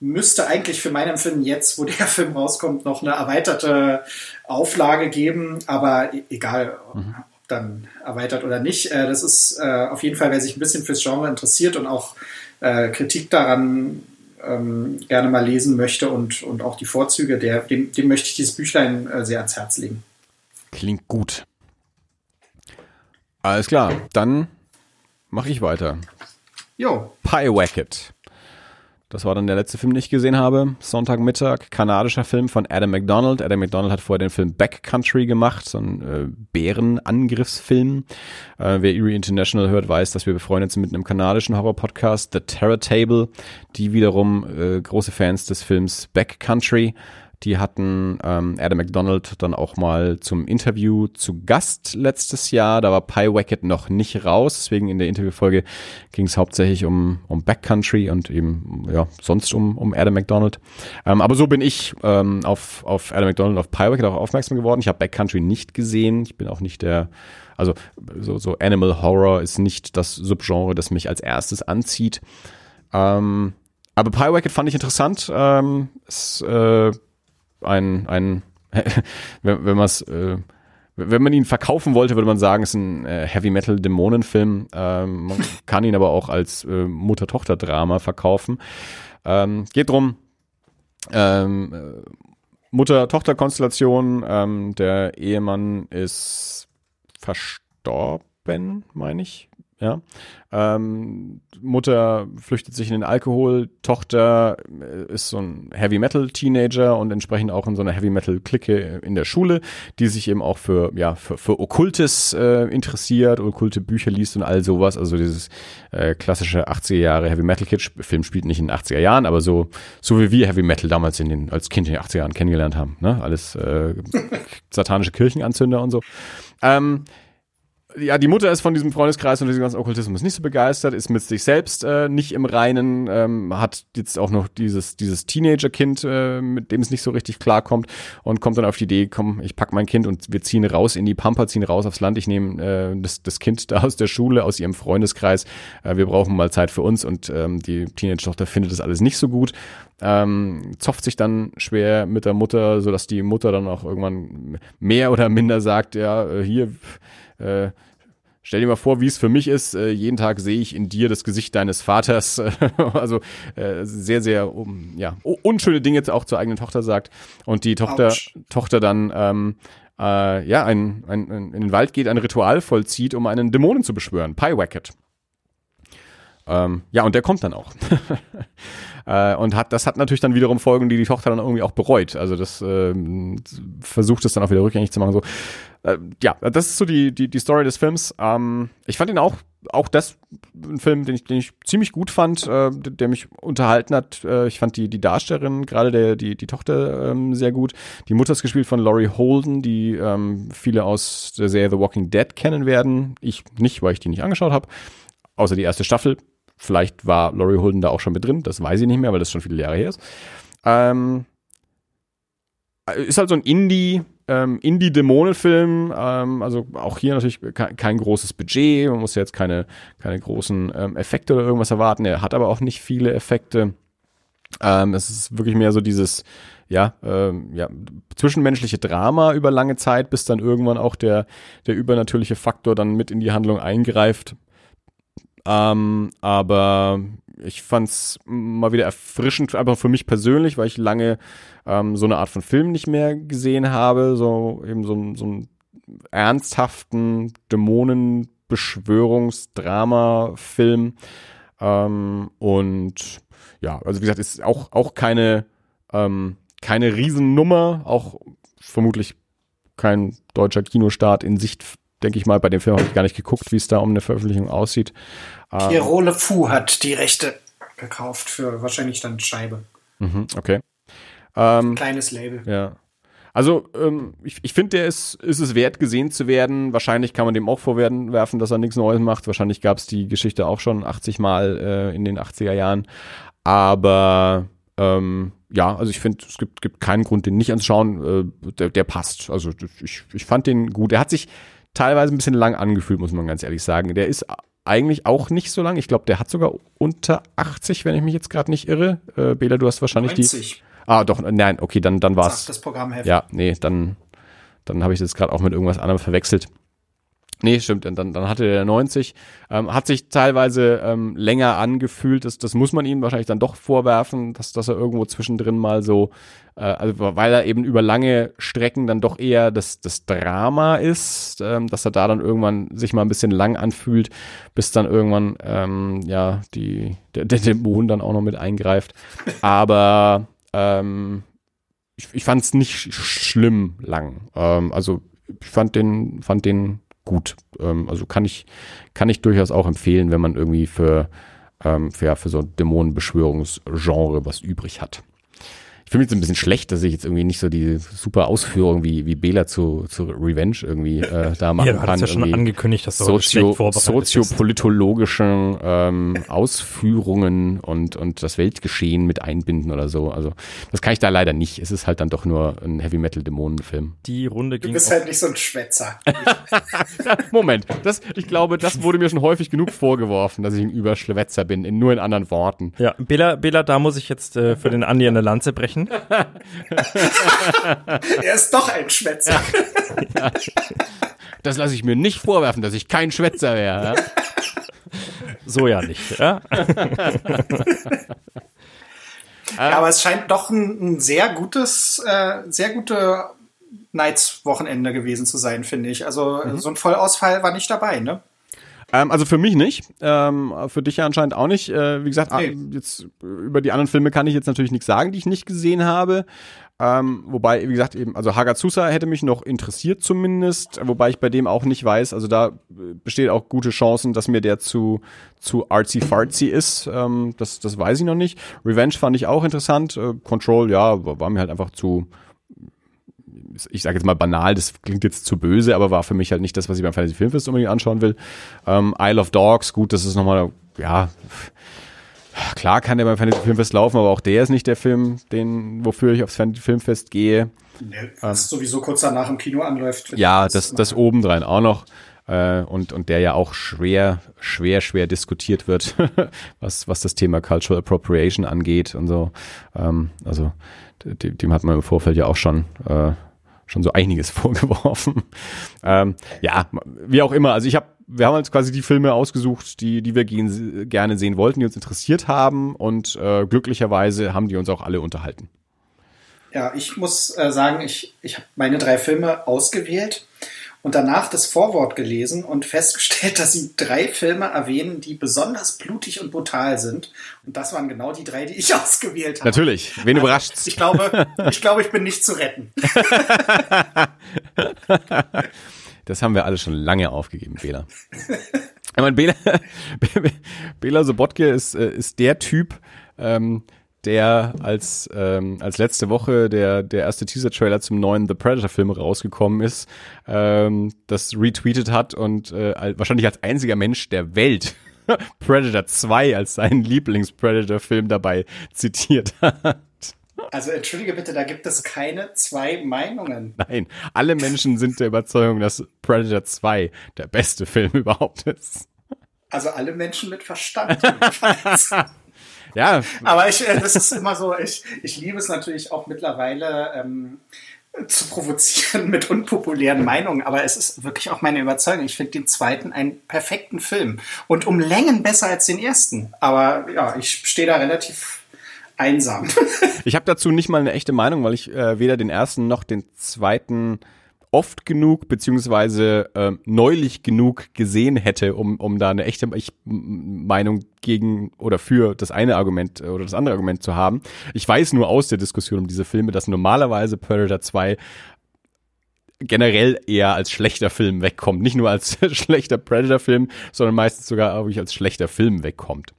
[SPEAKER 3] müsste eigentlich für mein Empfinden jetzt, wo der Film rauskommt, noch eine erweiterte Auflage geben, aber e-, egal, mhm. ob dann erweitert oder nicht. Äh, das ist äh, auf jeden Fall, wer sich ein bisschen fürs Genre interessiert und auch äh, Kritik daran ähm, gerne mal lesen möchte und, und auch die Vorzüge, der, dem, dem möchte ich dieses Büchlein äh, sehr ans Herz legen.
[SPEAKER 2] Klingt gut. Alles klar, dann mache ich weiter.
[SPEAKER 3] Jo.
[SPEAKER 2] Pie Wacket. Das war dann der letzte Film, den ich gesehen habe. Sonntagmittag, kanadischer Film von Adam McDonald. Adam McDonald hat vorher den Film Backcountry gemacht, so ein äh, Bärenangriffsfilm. Äh, wer Erie International hört, weiß, dass wir befreundet sind mit einem kanadischen Horror-Podcast, The Terror Table, die wiederum äh, große Fans des Films Backcountry die hatten ähm, Adam McDonald dann auch mal zum Interview zu Gast letztes Jahr. Da war Pie Wacket noch nicht raus. Deswegen in der Interviewfolge ging es hauptsächlich um, um Backcountry und eben ja sonst um, um Adam McDonald. Ähm, aber so bin ich ähm, auf, auf Adam McDonald, auf Pie Wacket auch aufmerksam geworden. Ich habe Backcountry nicht gesehen. Ich bin auch nicht der also so, so Animal Horror ist nicht das Subgenre, das mich als erstes anzieht. Ähm, aber Pie Wacket fand ich interessant. Ähm, es äh, ein, ein wenn, wenn man es äh, wenn man ihn verkaufen wollte, würde man sagen, es ist ein äh, Heavy Metal Dämonenfilm. Ähm, man kann ihn aber auch als äh, Mutter-Tochter-Drama verkaufen. Ähm, geht drum ähm, äh, Mutter-Tochter-Konstellation. Ähm, der Ehemann ist verstorben, meine ich. Ja. Ähm, Mutter flüchtet sich in den Alkohol, Tochter äh, ist so ein Heavy Metal Teenager und entsprechend auch in so einer Heavy Metal Clique in der Schule, die sich eben auch für ja für, für Okkultes äh, interessiert, okkulte Bücher liest und all sowas. Also dieses äh, klassische 80er Jahre Heavy Metal Kitsch. Film spielt nicht in den 80er Jahren, aber so so wie wir Heavy Metal damals in den als Kind in den 80er Jahren kennengelernt haben. Ne? Alles äh, satanische Kirchenanzünder und so. Ähm, ja, die Mutter ist von diesem Freundeskreis und diesem ganzen Okkultismus nicht so begeistert, ist mit sich selbst äh, nicht im Reinen, ähm, hat jetzt auch noch dieses, dieses Teenager-Kind, äh, mit dem es nicht so richtig klarkommt und kommt dann auf die Idee, komm, ich pack mein Kind und wir ziehen raus in die Pampa, ziehen raus aufs Land, ich nehme äh, das, das Kind da aus der Schule, aus ihrem Freundeskreis, äh, wir brauchen mal Zeit für uns und ähm, die Teenage-Tochter findet das alles nicht so gut, ähm, zofft sich dann schwer mit der Mutter, sodass die Mutter dann auch irgendwann mehr oder minder sagt, ja, äh, hier, äh, stell dir mal vor, wie es für mich ist. Äh, jeden Tag sehe ich in dir das Gesicht deines Vaters. also äh, sehr, sehr um, ja, unschöne Dinge auch zur eigenen Tochter sagt. Und die Tochter, Tochter dann ähm, äh, ja, ein, ein, ein, in den Wald geht, ein Ritual vollzieht, um einen Dämonen zu beschwören. Pie Wacket. Ähm, ja, und der kommt dann auch. äh, und hat, das hat natürlich dann wiederum Folgen, die die Tochter dann irgendwie auch bereut. Also das äh, versucht es dann auch wieder rückgängig zu machen. So, äh, ja, das ist so die, die, die Story des Films. Ähm, ich fand ihn auch, auch das ein Film, den ich, den ich ziemlich gut fand, äh, der mich unterhalten hat. Äh, ich fand die, die Darstellerin, gerade der, die, die Tochter, ähm, sehr gut. Die Mutter ist gespielt von Laurie Holden, die ähm, viele aus der Serie The Walking Dead kennen werden. Ich nicht, weil ich die nicht angeschaut habe. Außer die erste Staffel Vielleicht war Laurie Holden da auch schon mit drin, das weiß ich nicht mehr, weil das schon viele Jahre her ist. Ähm, ist halt so ein Indie, ähm, Indie-Dämonenfilm, ähm, also auch hier natürlich kein, kein, großes Budget, man muss jetzt keine, keine großen ähm, Effekte oder irgendwas erwarten, er hat aber auch nicht viele Effekte. Ähm, es ist wirklich mehr so dieses, ja, ähm, ja, zwischenmenschliche Drama über lange Zeit, bis dann irgendwann auch der, der übernatürliche Faktor dann mit in die Handlung eingreift. Ähm, aber ich fand's mal wieder erfrischend, einfach für mich persönlich, weil ich lange ähm, so eine Art von Film nicht mehr gesehen habe, so eben so, so einen ernsthaften Dämonenbeschwörungsdrama-Film. Ähm, und ja, also wie gesagt, ist auch, auch keine, ähm, keine Riesennummer, auch vermutlich kein deutscher Kinostart in Sicht denke ich mal. Bei dem Film habe ich gar nicht geguckt, wie es da um eine Veröffentlichung aussieht.
[SPEAKER 3] Pierrot Le Fou hat die Rechte gekauft für wahrscheinlich dann Scheibe.
[SPEAKER 2] Mhm, okay.
[SPEAKER 3] Ähm, Kleines Label.
[SPEAKER 2] Ja. Also ähm, ich, ich finde, der ist, ist es wert, gesehen zu werden. Wahrscheinlich kann man dem auch vorwerfen, dass er nichts Neues macht. Wahrscheinlich gab es die Geschichte auch schon 80 Mal äh, in den 80er Jahren. Aber ähm, ja, also ich finde, es gibt, gibt keinen Grund, den nicht anzuschauen. Äh, der, der passt. Also ich, ich fand den gut. Er hat sich teilweise ein bisschen lang angefühlt, muss man ganz ehrlich sagen. Der ist eigentlich auch nicht so lang. Ich glaube, der hat sogar unter 80, wenn ich mich jetzt gerade nicht irre. Äh, Bela, du hast wahrscheinlich 90. die. Ah, doch, nein, okay, dann, dann war's.
[SPEAKER 3] Das Programmheft.
[SPEAKER 2] Ja, nee, dann, dann habe ich das gerade auch mit irgendwas anderem verwechselt. Nee, stimmt, dann, dann hatte der 90. Ähm, hat sich teilweise ähm, länger angefühlt, das, das muss man ihm wahrscheinlich dann doch vorwerfen, dass, dass er irgendwo zwischendrin mal so, äh, also weil er eben über lange Strecken dann doch eher das, das Drama ist, ähm, dass er da dann irgendwann sich mal ein bisschen lang anfühlt, bis dann irgendwann ähm, ja die, der, der Dämon dann auch noch mit eingreift. Aber ähm, ich, ich fand es nicht schlimm lang. Ähm, also ich fand den, fand den gut. Ähm, also kann ich, kann ich durchaus auch empfehlen, wenn man irgendwie für, ähm, für, ja, für so Dämonenbeschwörungsgenre was übrig hat fühle mich jetzt ein bisschen schlecht, dass ich jetzt irgendwie nicht so die super Ausführung wie, wie Bela zu, zu Revenge irgendwie äh, da machen
[SPEAKER 1] ja,
[SPEAKER 2] du
[SPEAKER 1] kann.
[SPEAKER 2] ja
[SPEAKER 1] schon angekündigt, dass du
[SPEAKER 2] Sozio soziopolitologischen ähm, Ausführungen und, und das Weltgeschehen mit einbinden oder so. Also das kann ich da leider nicht. Es ist halt dann doch nur ein Heavy Metal Dämonenfilm.
[SPEAKER 1] Die Runde ging.
[SPEAKER 3] Du bist halt nicht so ein Schwätzer.
[SPEAKER 2] Moment, das, ich glaube, das wurde mir schon häufig genug vorgeworfen, dass ich ein Überschwätzer bin, in, nur in anderen Worten.
[SPEAKER 1] Ja, Bela, Bela, da muss ich jetzt äh, für den Andi eine Lanze brechen
[SPEAKER 3] er ist doch ein Schwätzer.
[SPEAKER 2] Ja. Das lasse ich mir nicht vorwerfen, dass ich kein Schwätzer wäre. Ja?
[SPEAKER 1] So ja nicht. Ja?
[SPEAKER 3] ja, aber es scheint doch ein, ein sehr gutes, äh, sehr gute Nights-Wochenende gewesen zu sein, finde ich. Also mhm. so ein Vollausfall war nicht dabei, ne?
[SPEAKER 2] Ähm, also für mich nicht, ähm, für dich ja anscheinend auch nicht. Äh, wie gesagt, ah, nee. jetzt über die anderen Filme kann ich jetzt natürlich nichts sagen, die ich nicht gesehen habe. Ähm, wobei, wie gesagt, eben, also Hagazusa hätte mich noch interessiert zumindest, wobei ich bei dem auch nicht weiß, also da besteht auch gute Chancen, dass mir der zu, zu artsy-fartsy ist. Ähm, das, das weiß ich noch nicht. Revenge fand ich auch interessant. Äh, Control, ja, war mir halt einfach zu, ich sage jetzt mal banal, das klingt jetzt zu böse, aber war für mich halt nicht das, was ich beim Fantasy Filmfest unbedingt anschauen will. Ähm, Isle of Dogs, gut, das ist nochmal, ja, klar kann der beim Fantasy Filmfest laufen, aber auch der ist nicht der Film, den, wofür ich aufs Fantasy Filmfest gehe.
[SPEAKER 3] Nee, was ähm, sowieso kurz danach im Kino anläuft.
[SPEAKER 2] Ja, das, das obendrein auch noch. Äh, und, und der ja auch schwer, schwer, schwer diskutiert wird, was, was das Thema Cultural Appropriation angeht und so. Ähm, also dem, dem hat man im Vorfeld ja auch schon äh, schon so einiges vorgeworfen. Ähm, ja, wie auch immer. Also ich habe, wir haben uns quasi die Filme ausgesucht, die, die wir gehen, gerne sehen wollten, die uns interessiert haben und äh, glücklicherweise haben die uns auch alle unterhalten.
[SPEAKER 3] Ja, ich muss äh, sagen, ich, ich habe meine drei Filme ausgewählt und danach das Vorwort gelesen und festgestellt, dass sie drei Filme erwähnen, die besonders blutig und brutal sind. Und das waren genau die drei, die ich ausgewählt habe.
[SPEAKER 2] Natürlich. Wen also, überrascht's?
[SPEAKER 3] Ich glaube, ich glaube, ich bin nicht zu retten.
[SPEAKER 2] das haben wir alle schon lange aufgegeben, Bela. Ich meine, Bela, Bela Sobotke ist, äh, ist der Typ, ähm, der als, ähm, als letzte Woche der, der erste Teaser-Trailer zum neuen The Predator-Film rausgekommen ist, ähm, das retweetet hat und äh, wahrscheinlich als einziger Mensch der Welt Predator 2 als seinen Lieblings-Predator-Film dabei zitiert hat.
[SPEAKER 3] Also entschuldige bitte, da gibt es keine zwei Meinungen.
[SPEAKER 2] Nein, alle Menschen sind der Überzeugung, dass Predator 2 der beste Film überhaupt ist.
[SPEAKER 3] Also alle Menschen mit Verstand.
[SPEAKER 2] Ja.
[SPEAKER 3] Aber ich, äh, das ist immer so, ich, ich liebe es natürlich auch mittlerweile ähm, zu provozieren mit unpopulären Meinungen, aber es ist wirklich auch meine Überzeugung. Ich finde den zweiten einen perfekten Film und um Längen besser als den ersten. Aber ja, ich stehe da relativ einsam.
[SPEAKER 2] ich habe dazu nicht mal eine echte Meinung, weil ich äh, weder den ersten noch den zweiten oft genug beziehungsweise äh, neulich genug gesehen hätte, um, um da eine echte Meinung gegen oder für das eine Argument äh, oder das andere Argument zu haben. Ich weiß nur aus der Diskussion um diese Filme, dass normalerweise Predator 2 generell eher als schlechter Film wegkommt. Nicht nur als schlechter Predator-Film, sondern meistens sogar auch als schlechter Film wegkommt.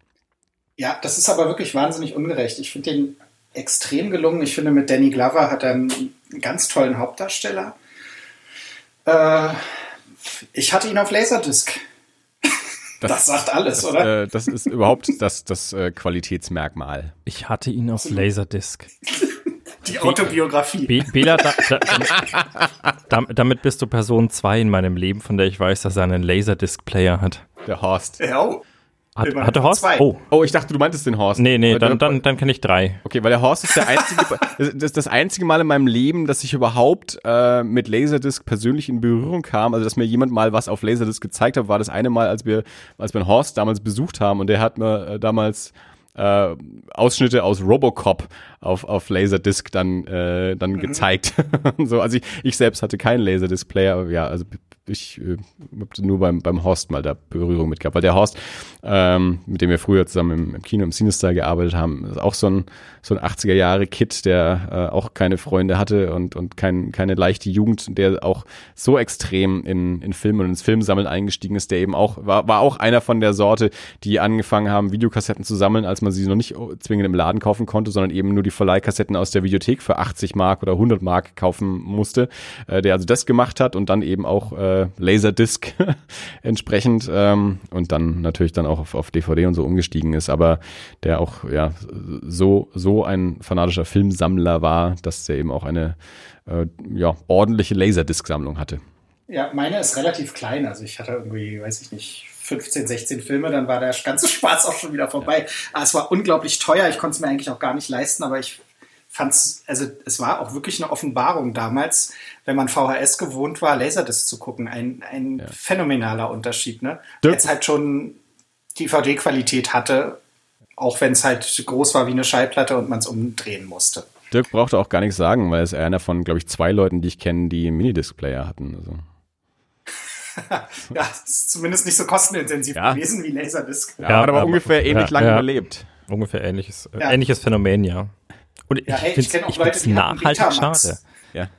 [SPEAKER 3] Ja, das ist aber wirklich wahnsinnig ungerecht. Ich finde den extrem gelungen. Ich finde, mit Danny Glover hat er einen ganz tollen Hauptdarsteller. Äh, ich hatte ihn auf Laserdisc. Das, das sagt alles,
[SPEAKER 2] das,
[SPEAKER 3] oder?
[SPEAKER 2] Äh, das ist überhaupt das, das äh, Qualitätsmerkmal.
[SPEAKER 1] Ich hatte ihn auf Laserdisc.
[SPEAKER 3] Die Autobiografie. Be
[SPEAKER 1] Bela, da, da, damit bist du Person 2 in meinem Leben, von der ich weiß, dass er einen Laserdisc-Player hat.
[SPEAKER 2] Der Horst.
[SPEAKER 3] Ja.
[SPEAKER 1] Hat, hatte Horst?
[SPEAKER 2] Zwei. Oh. oh, ich dachte, du meintest den Horst.
[SPEAKER 1] Nee, nee, dann, dann, dann kenne ich drei.
[SPEAKER 2] Okay, weil der Horst ist der einzige, das ist das einzige Mal in meinem Leben, dass ich überhaupt äh, mit Laserdisc persönlich in Berührung kam. Also, dass mir jemand mal was auf Laserdisc gezeigt hat, war das eine Mal, als wir, als wir den Horst damals besucht haben und der hat mir äh, damals äh, Ausschnitte aus Robocop auf, auf Laserdisc dann, äh, dann mhm. gezeigt. so, also ich, ich selbst hatte keinen Laserdisc-Player, aber ja, also ich äh, habe nur beim, beim Horst mal da Berührung mit gehabt, weil der Horst, ähm, mit dem wir früher zusammen im, im Kino, im Cinestyle gearbeitet haben, ist auch so ein, so ein 80er-Jahre-Kid, der äh, auch keine Freunde hatte und, und kein, keine leichte Jugend, der auch so extrem in, in Film und ins Filmsammeln eingestiegen ist, der eben auch, war, war auch einer von der Sorte, die angefangen haben, Videokassetten zu sammeln, als man sie noch nicht zwingend im Laden kaufen konnte, sondern eben nur die Verleihkassetten aus der Videothek für 80 Mark oder 100 Mark kaufen musste, äh, der also das gemacht hat und dann eben auch äh, Laserdisc entsprechend ähm, und dann natürlich dann auch auf, auf DVD und so umgestiegen ist, aber der auch ja so so ein fanatischer Filmsammler war, dass der eben auch eine äh, ja ordentliche Laserdisc-Sammlung hatte.
[SPEAKER 3] Ja, meine ist relativ klein, also ich hatte irgendwie, weiß ich nicht, 15, 16 Filme, dann war der ganze Spaß auch schon wieder vorbei. Ja. Aber es war unglaublich teuer, ich konnte es mir eigentlich auch gar nicht leisten, aber ich fand es, also es war auch wirklich eine Offenbarung damals, wenn man VHS gewohnt war, Laserdisc zu gucken. Ein, ein ja. phänomenaler Unterschied, ne? Jetzt halt schon DVD-Qualität hatte, auch wenn es halt groß war wie eine Schallplatte und man es umdrehen musste.
[SPEAKER 2] Dirk brauchte auch gar nichts sagen, weil es einer von, glaube ich, zwei Leuten, die ich kenne, die Minidisc-Player hatten. Also.
[SPEAKER 3] ja, ist zumindest nicht so kostenintensiv ja. gewesen wie Laserdisc.
[SPEAKER 2] Ja, ja hat aber, aber ungefähr ähnlich ja, lange überlebt.
[SPEAKER 1] Ungefähr ähnliches, äh, ähnliches Phänomen, ja. Und ich, hey, ich finde es nachhaltig schade.
[SPEAKER 3] Ja.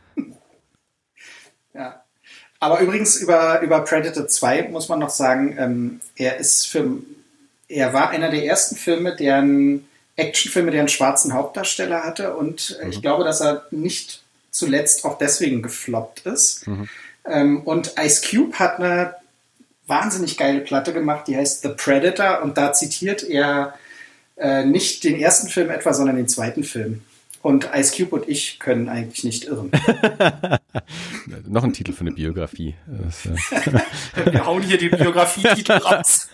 [SPEAKER 3] ja. Aber übrigens über, über Predator 2 muss man noch sagen, ähm, er ist für, er war einer der ersten Filme, deren Actionfilme, der einen schwarzen Hauptdarsteller hatte und mhm. ich glaube, dass er nicht zuletzt auch deswegen gefloppt ist. Mhm. Ähm, und Ice Cube hat eine wahnsinnig geile Platte gemacht, die heißt The Predator und da zitiert er äh, nicht den ersten Film etwa, sondern den zweiten Film. Und Ice Cube und ich können eigentlich nicht irren.
[SPEAKER 2] Noch ein Titel für eine Biografie.
[SPEAKER 3] Äh Wir hauen hier die Biografie-Titel raus.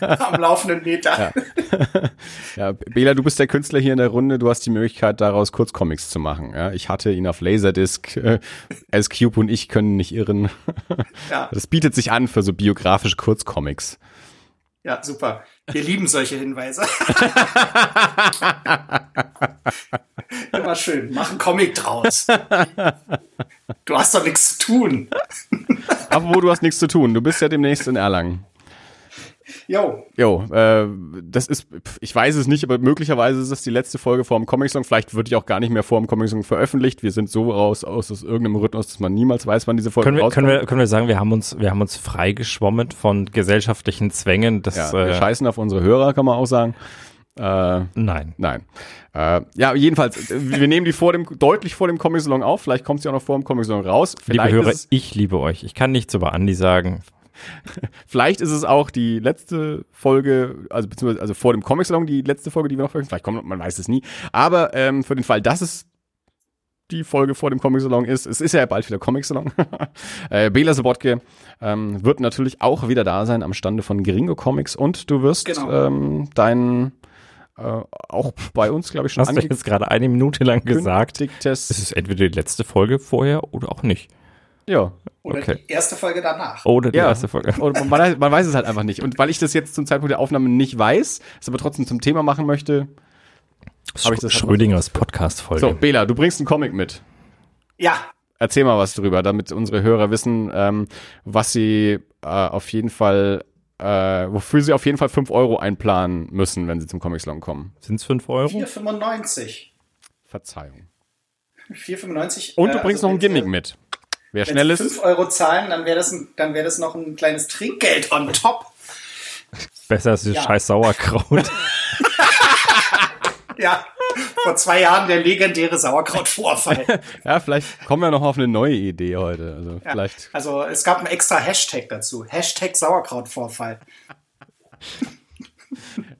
[SPEAKER 3] Am laufenden Meter.
[SPEAKER 2] Ja. ja, Bela, du bist der Künstler hier in der Runde. Du hast die Möglichkeit, daraus Kurzcomics zu machen. Ja, ich hatte ihn auf Laserdisc. Äh, Ice Cube und ich können nicht irren. Ja. Das bietet sich an für so biografische Kurzcomics.
[SPEAKER 3] Ja, super. Wir lieben solche Hinweise. Immer schön. Mach einen Comic draus. Du hast doch nichts zu tun.
[SPEAKER 2] Aber wo du hast nichts zu tun. Du bist ja demnächst in Erlangen.
[SPEAKER 3] Jo.
[SPEAKER 2] Jo, äh, das ist, ich weiß es nicht, aber möglicherweise ist es die letzte Folge vor dem Comic Song. Vielleicht wird die auch gar nicht mehr vor dem Comic Song veröffentlicht. Wir sind so raus aus, aus irgendeinem Rhythmus, dass man niemals weiß, wann diese Folge
[SPEAKER 1] können wir, rauskommt. Können wir, können wir sagen, wir haben uns, wir haben uns freigeschwommen von gesellschaftlichen Zwängen. Das,
[SPEAKER 2] ja, wir äh, scheißen auf unsere Hörer, kann man auch sagen.
[SPEAKER 1] Äh, nein.
[SPEAKER 2] Nein. Äh, ja, jedenfalls, wir nehmen die vor dem, deutlich vor dem Comic Salon auf. Vielleicht kommt sie auch noch vor dem Comic Salon raus.
[SPEAKER 1] Vielleicht liebe Hörer, ich liebe euch. Ich kann nichts über Andi sagen.
[SPEAKER 2] Vielleicht ist es auch die letzte Folge, also beziehungsweise also vor dem Comic Salon die letzte Folge, die wir noch veröffentlichen. Vielleicht kommt, man weiß es nie. Aber ähm, für den Fall, dass es die Folge vor dem Comic Salon ist. Es ist ja bald wieder Comic Salon. äh, Bela Sobotke ähm, wird natürlich auch wieder da sein am Stande von Gringo Comics und du wirst genau. ähm, deinen äh, auch bei uns, glaube ich, schon
[SPEAKER 1] Hast du jetzt gerade eine Minute lang gesagt, es ist entweder die letzte Folge vorher oder auch nicht.
[SPEAKER 2] Ja.
[SPEAKER 3] Oder okay. die erste Folge danach.
[SPEAKER 1] Oder die ja. erste Folge.
[SPEAKER 2] Und man, man, weiß es halt einfach nicht. Und weil ich das jetzt zum Zeitpunkt der Aufnahme nicht weiß, es aber trotzdem zum Thema machen möchte,
[SPEAKER 1] habe ich das. Halt Schrödingers Podcast-Folge.
[SPEAKER 2] So, Bela, du bringst einen Comic mit.
[SPEAKER 3] Ja.
[SPEAKER 2] Erzähl mal was drüber, damit unsere Hörer wissen, ähm, was sie äh, auf jeden Fall äh, wofür sie auf jeden Fall 5 Euro einplanen müssen, wenn sie zum Comic Salon kommen.
[SPEAKER 1] Sind es 5 Euro?
[SPEAKER 3] 4,95.
[SPEAKER 2] Verzeihung.
[SPEAKER 3] 4,95.
[SPEAKER 2] Und du äh, bringst also noch ein Gimmick mit. Wer schnell ist.
[SPEAKER 3] 5 Euro zahlen, dann wäre das, wär das noch ein kleines Trinkgeld on top.
[SPEAKER 1] Besser als das ja. scheiß Sauerkraut.
[SPEAKER 3] ja, vor zwei Jahren der legendäre Sauerkrautvorfall.
[SPEAKER 2] ja, vielleicht kommen wir noch auf eine neue Idee heute. Also, ja, vielleicht.
[SPEAKER 3] also es gab einen extra Hashtag dazu. Hashtag Sauerkrautvorfall.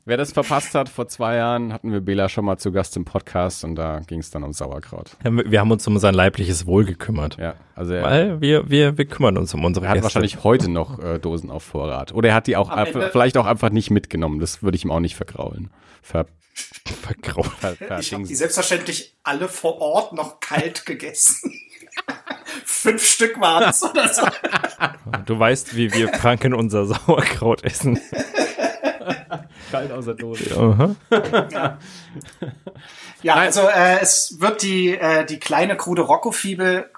[SPEAKER 2] Wer das verpasst hat, vor zwei Jahren hatten wir Bela schon mal zu Gast im Podcast und da ging es dann um Sauerkraut.
[SPEAKER 1] Wir haben uns um sein leibliches Wohl gekümmert.
[SPEAKER 2] Ja, also er,
[SPEAKER 1] Weil wir, wir, wir kümmern uns um unsere
[SPEAKER 2] er hat
[SPEAKER 1] Gäste.
[SPEAKER 2] wahrscheinlich heute noch äh, Dosen auf Vorrat. Oder er hat die auch
[SPEAKER 3] Ende-
[SPEAKER 2] vielleicht auch einfach nicht mitgenommen. Das würde ich ihm auch nicht vergraulen. Ver,
[SPEAKER 1] vergraut.
[SPEAKER 2] ver,
[SPEAKER 3] Ich habe die selbstverständlich alle vor Ort noch kalt gegessen. Fünf Stück waren es oder so.
[SPEAKER 1] Du weißt, wie wir Franken unser Sauerkraut essen.
[SPEAKER 2] Kalt aus der Dose.
[SPEAKER 1] Aha.
[SPEAKER 3] Ja, also äh, es wird die, äh, die kleine krude Rocco-Fibel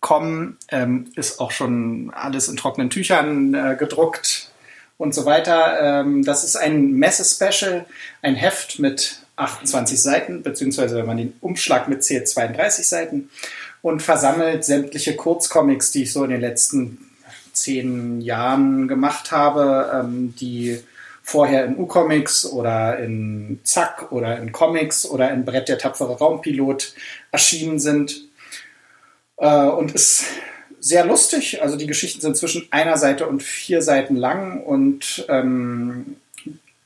[SPEAKER 3] kommen, ähm, ist auch schon alles in trockenen Tüchern äh, gedruckt und so weiter. Ähm, das ist ein Messe-Special, ein Heft mit 28 Seiten, beziehungsweise wenn man den Umschlag mitzählt, 32 Seiten und versammelt sämtliche Kurzcomics, die ich so in den letzten zehn Jahren gemacht habe, ähm, die vorher in U-Comics oder in Zack oder in Comics oder in Brett der tapfere Raumpilot erschienen sind. Äh, und ist sehr lustig. Also die Geschichten sind zwischen einer Seite und vier Seiten lang und ähm,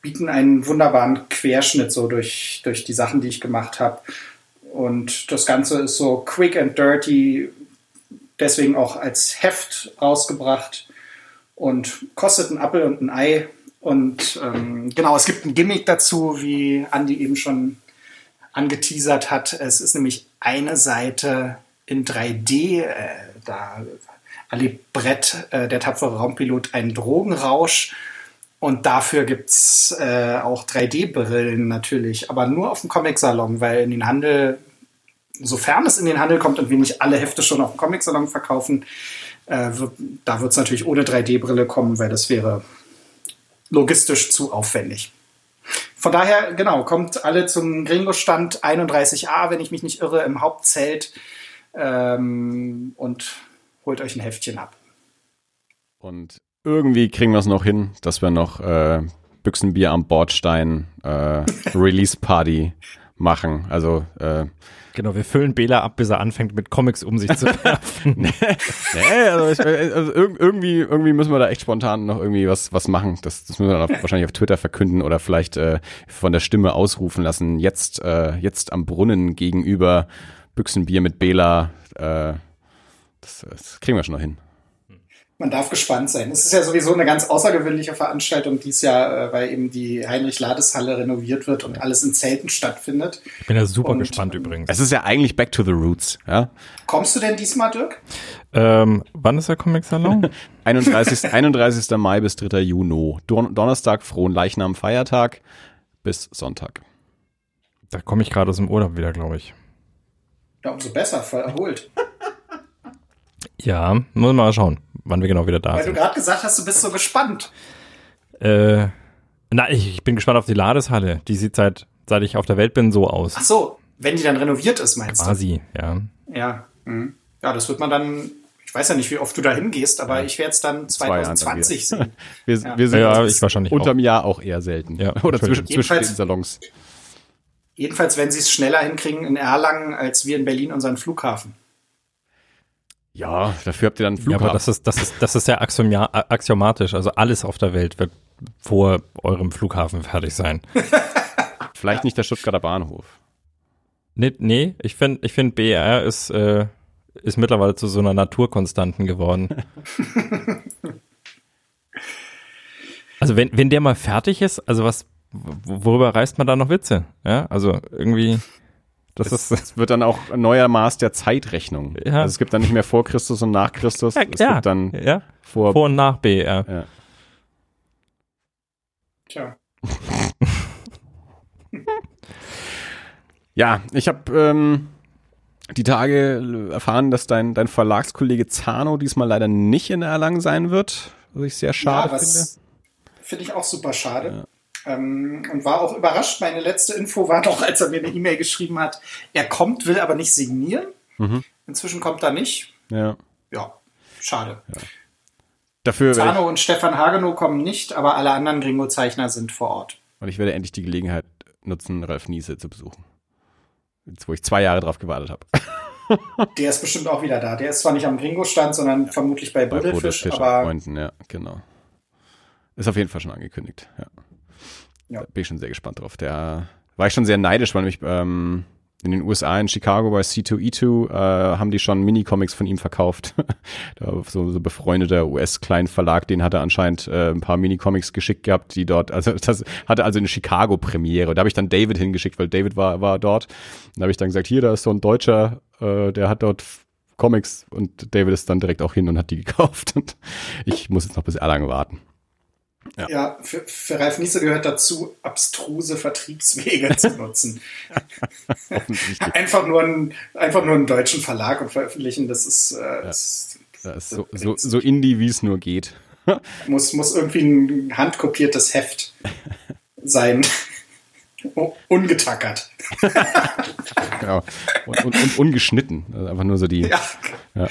[SPEAKER 3] bieten einen wunderbaren Querschnitt so durch, durch die Sachen, die ich gemacht habe. Und das Ganze ist so quick and dirty, deswegen auch als Heft rausgebracht und kostet ein Apfel und ein Ei. Und ähm, genau, es gibt ein Gimmick dazu, wie Andi eben schon angeteasert hat. Es ist nämlich eine Seite in 3D. Äh, da erlebt Brett, äh, der tapfere Raumpilot, einen Drogenrausch. Und dafür gibt's äh, auch 3D-Brillen natürlich, aber nur auf dem Comic-Salon, weil in den Handel, sofern es in den Handel kommt und wir nicht alle Hefte schon auf dem Comic-Salon verkaufen, äh, wird, da wird es natürlich ohne 3D-Brille kommen, weil das wäre logistisch zu aufwendig. Von daher, genau, kommt alle zum Gringo-Stand 31a, wenn ich mich nicht irre, im Hauptzelt ähm, und holt euch ein Heftchen ab.
[SPEAKER 2] Und irgendwie kriegen wir es noch hin, dass wir noch äh, Büchsenbier am Bordstein äh, Release Party machen. Also äh,
[SPEAKER 1] Genau, wir füllen Bela ab, bis er anfängt, mit Comics um sich zu werfen.
[SPEAKER 2] nee, also, ich, also irg- irgendwie, irgendwie müssen wir da echt spontan noch irgendwie was, was machen. Das, das müssen wir dann auf, wahrscheinlich auf Twitter verkünden oder vielleicht äh, von der Stimme ausrufen lassen. Jetzt, äh, jetzt am Brunnen gegenüber Büchsenbier mit Bela. Äh, das, das kriegen wir schon noch hin.
[SPEAKER 3] Man darf gespannt sein. Es ist ja sowieso eine ganz außergewöhnliche Veranstaltung dies Jahr, äh, weil eben die Heinrich-Lades-Halle renoviert wird und alles in Zelten stattfindet.
[SPEAKER 1] Ich bin ja super
[SPEAKER 3] Und,
[SPEAKER 1] gespannt übrigens.
[SPEAKER 2] Es ist ja eigentlich Back to the Roots. Ja?
[SPEAKER 3] Kommst du denn diesmal, Dirk?
[SPEAKER 1] Ähm, wann ist der Comic-Salon?
[SPEAKER 2] 31. 31. Mai bis 3. Juni. Don Donnerstag, frohen Leichnam, Feiertag bis Sonntag.
[SPEAKER 1] da komme ich gerade aus dem Urlaub wieder, glaube ich.
[SPEAKER 3] Ja, umso besser, voll erholt.
[SPEAKER 1] Ja, muss man mal schauen, wann wir genau wieder da
[SPEAKER 3] Weil du
[SPEAKER 1] sind.
[SPEAKER 3] gerade gesagt hast, du bist so gespannt.
[SPEAKER 1] Äh, na, ich, ich bin gespannt auf die Ladeshalle. Die sieht seit, seit ich auf der Welt bin so aus.
[SPEAKER 3] Ach so, wenn die dann renoviert ist, meinst
[SPEAKER 1] Quasi, ja.
[SPEAKER 3] du? Ja. Mhm. Ja, das wird man dann, ich weiß ja nicht, wie oft du da hingehst, aber ich werde es dann
[SPEAKER 2] Zwei Jahren dann
[SPEAKER 3] 2020 sehen.
[SPEAKER 2] Wir,
[SPEAKER 3] Ja.
[SPEAKER 2] wir sind
[SPEAKER 1] Ja, ich wahrscheinlich
[SPEAKER 2] unterm Jahr auch eher selten.
[SPEAKER 1] Ja,
[SPEAKER 2] Oder zwischen, zwischen den
[SPEAKER 3] Jedenfalls-
[SPEAKER 2] Salons.
[SPEAKER 3] Jedenfalls, wenn sie es schneller hinkriegen in Erlangen, als wir in Berlin unseren Flughafen.
[SPEAKER 2] Ja, dafür habt ihr dann einen
[SPEAKER 1] Ja,
[SPEAKER 2] Flughafen.
[SPEAKER 1] aber das ist, das ist, das ist ja axiomatisch. Also alles auf der Welt wird vor eurem Flughafen fertig sein.
[SPEAKER 2] Vielleicht nicht der Stuttgarter Bahnhof.
[SPEAKER 1] Nee, nee ich finde, ich find, BR ist, äh, ist mittlerweile zu so einer Naturkonstanten geworden. also wenn, wenn der mal fertig ist, also was, worüber reißt man da noch Witze? Ja, also irgendwie, das ist,
[SPEAKER 2] Es wird dann auch ein neuer Maß der Zeitrechnung.
[SPEAKER 1] Ja.
[SPEAKER 2] Also es gibt dann nicht mehr vor Christus und nach Christus.
[SPEAKER 1] ja,
[SPEAKER 2] es
[SPEAKER 1] ja,
[SPEAKER 2] gibt dann
[SPEAKER 1] ja,
[SPEAKER 2] vor.
[SPEAKER 1] vor und nach BR.
[SPEAKER 2] Ja.
[SPEAKER 3] Tja.
[SPEAKER 2] Ja, ich habe ähm, die Tage erfahren, dass dein, dein Verlagskollege Zano diesmal leider nicht in Erlangen sein wird, was ich sehr schade
[SPEAKER 3] ja,
[SPEAKER 2] finde.
[SPEAKER 3] was finde ich auch super schade. Ähm, und war auch überrascht. Meine letzte Info war noch, als er mir eine E-Mail geschrieben hat, er kommt, will aber nicht signieren.
[SPEAKER 2] Mhm.
[SPEAKER 3] Inzwischen kommt er nicht.
[SPEAKER 2] Ja.
[SPEAKER 3] Ja, schade.
[SPEAKER 2] Dafür werde
[SPEAKER 3] Zano und Stefan Hagenow kommen nicht, aber alle anderen Gringo-Zeichner sind vor Ort.
[SPEAKER 2] und ich werde endlich die Gelegenheit nutzen, Ralf Niese zu besuchen. Jetzt, wo ich zwei Jahre drauf gewartet habe.
[SPEAKER 3] Der ist bestimmt auch wieder da. Der ist zwar nicht am Gringo-Stand, sondern vermutlich bei
[SPEAKER 2] Bei
[SPEAKER 3] Buddelfisch, aber
[SPEAKER 2] Freunden, ja, genau. Ist auf jeden Fall schon angekündigt, ja. Ja. Da bin ich schon sehr gespannt drauf. Der war ich schon sehr neidisch, weil nämlich ähm, in den USA, in Chicago bei C2E2, äh, haben die schon Mini-Comics von ihm verkauft. da so, so befreundeter US-Kleinverlag, den hat er anscheinend äh, ein paar Mini-Comics geschickt gehabt, die dort, also das hatte also eine Chicago-Premiere. Da habe ich dann David hingeschickt, weil David war, war dort. Da habe ich dann gesagt, hier, da ist so ein Deutscher, äh, der hat dort Comics und David ist dann direkt auch hin und hat die gekauft. Und ich muss jetzt noch bis Erlangen warten.
[SPEAKER 3] Ja, ja für, für Ralf Niese gehört dazu, abstruse Vertriebswege zu nutzen. einfach, nur einen, einfach nur einen deutschen Verlag und veröffentlichen, das ist, äh, ja.
[SPEAKER 2] das, das ist so, so, so indie, wie es nur geht.
[SPEAKER 3] muss, muss irgendwie ein handkopiertes Heft sein. Ungetackert.
[SPEAKER 2] genau. Und, und, und, ungeschnitten. Also einfach nur so die ja. Ja,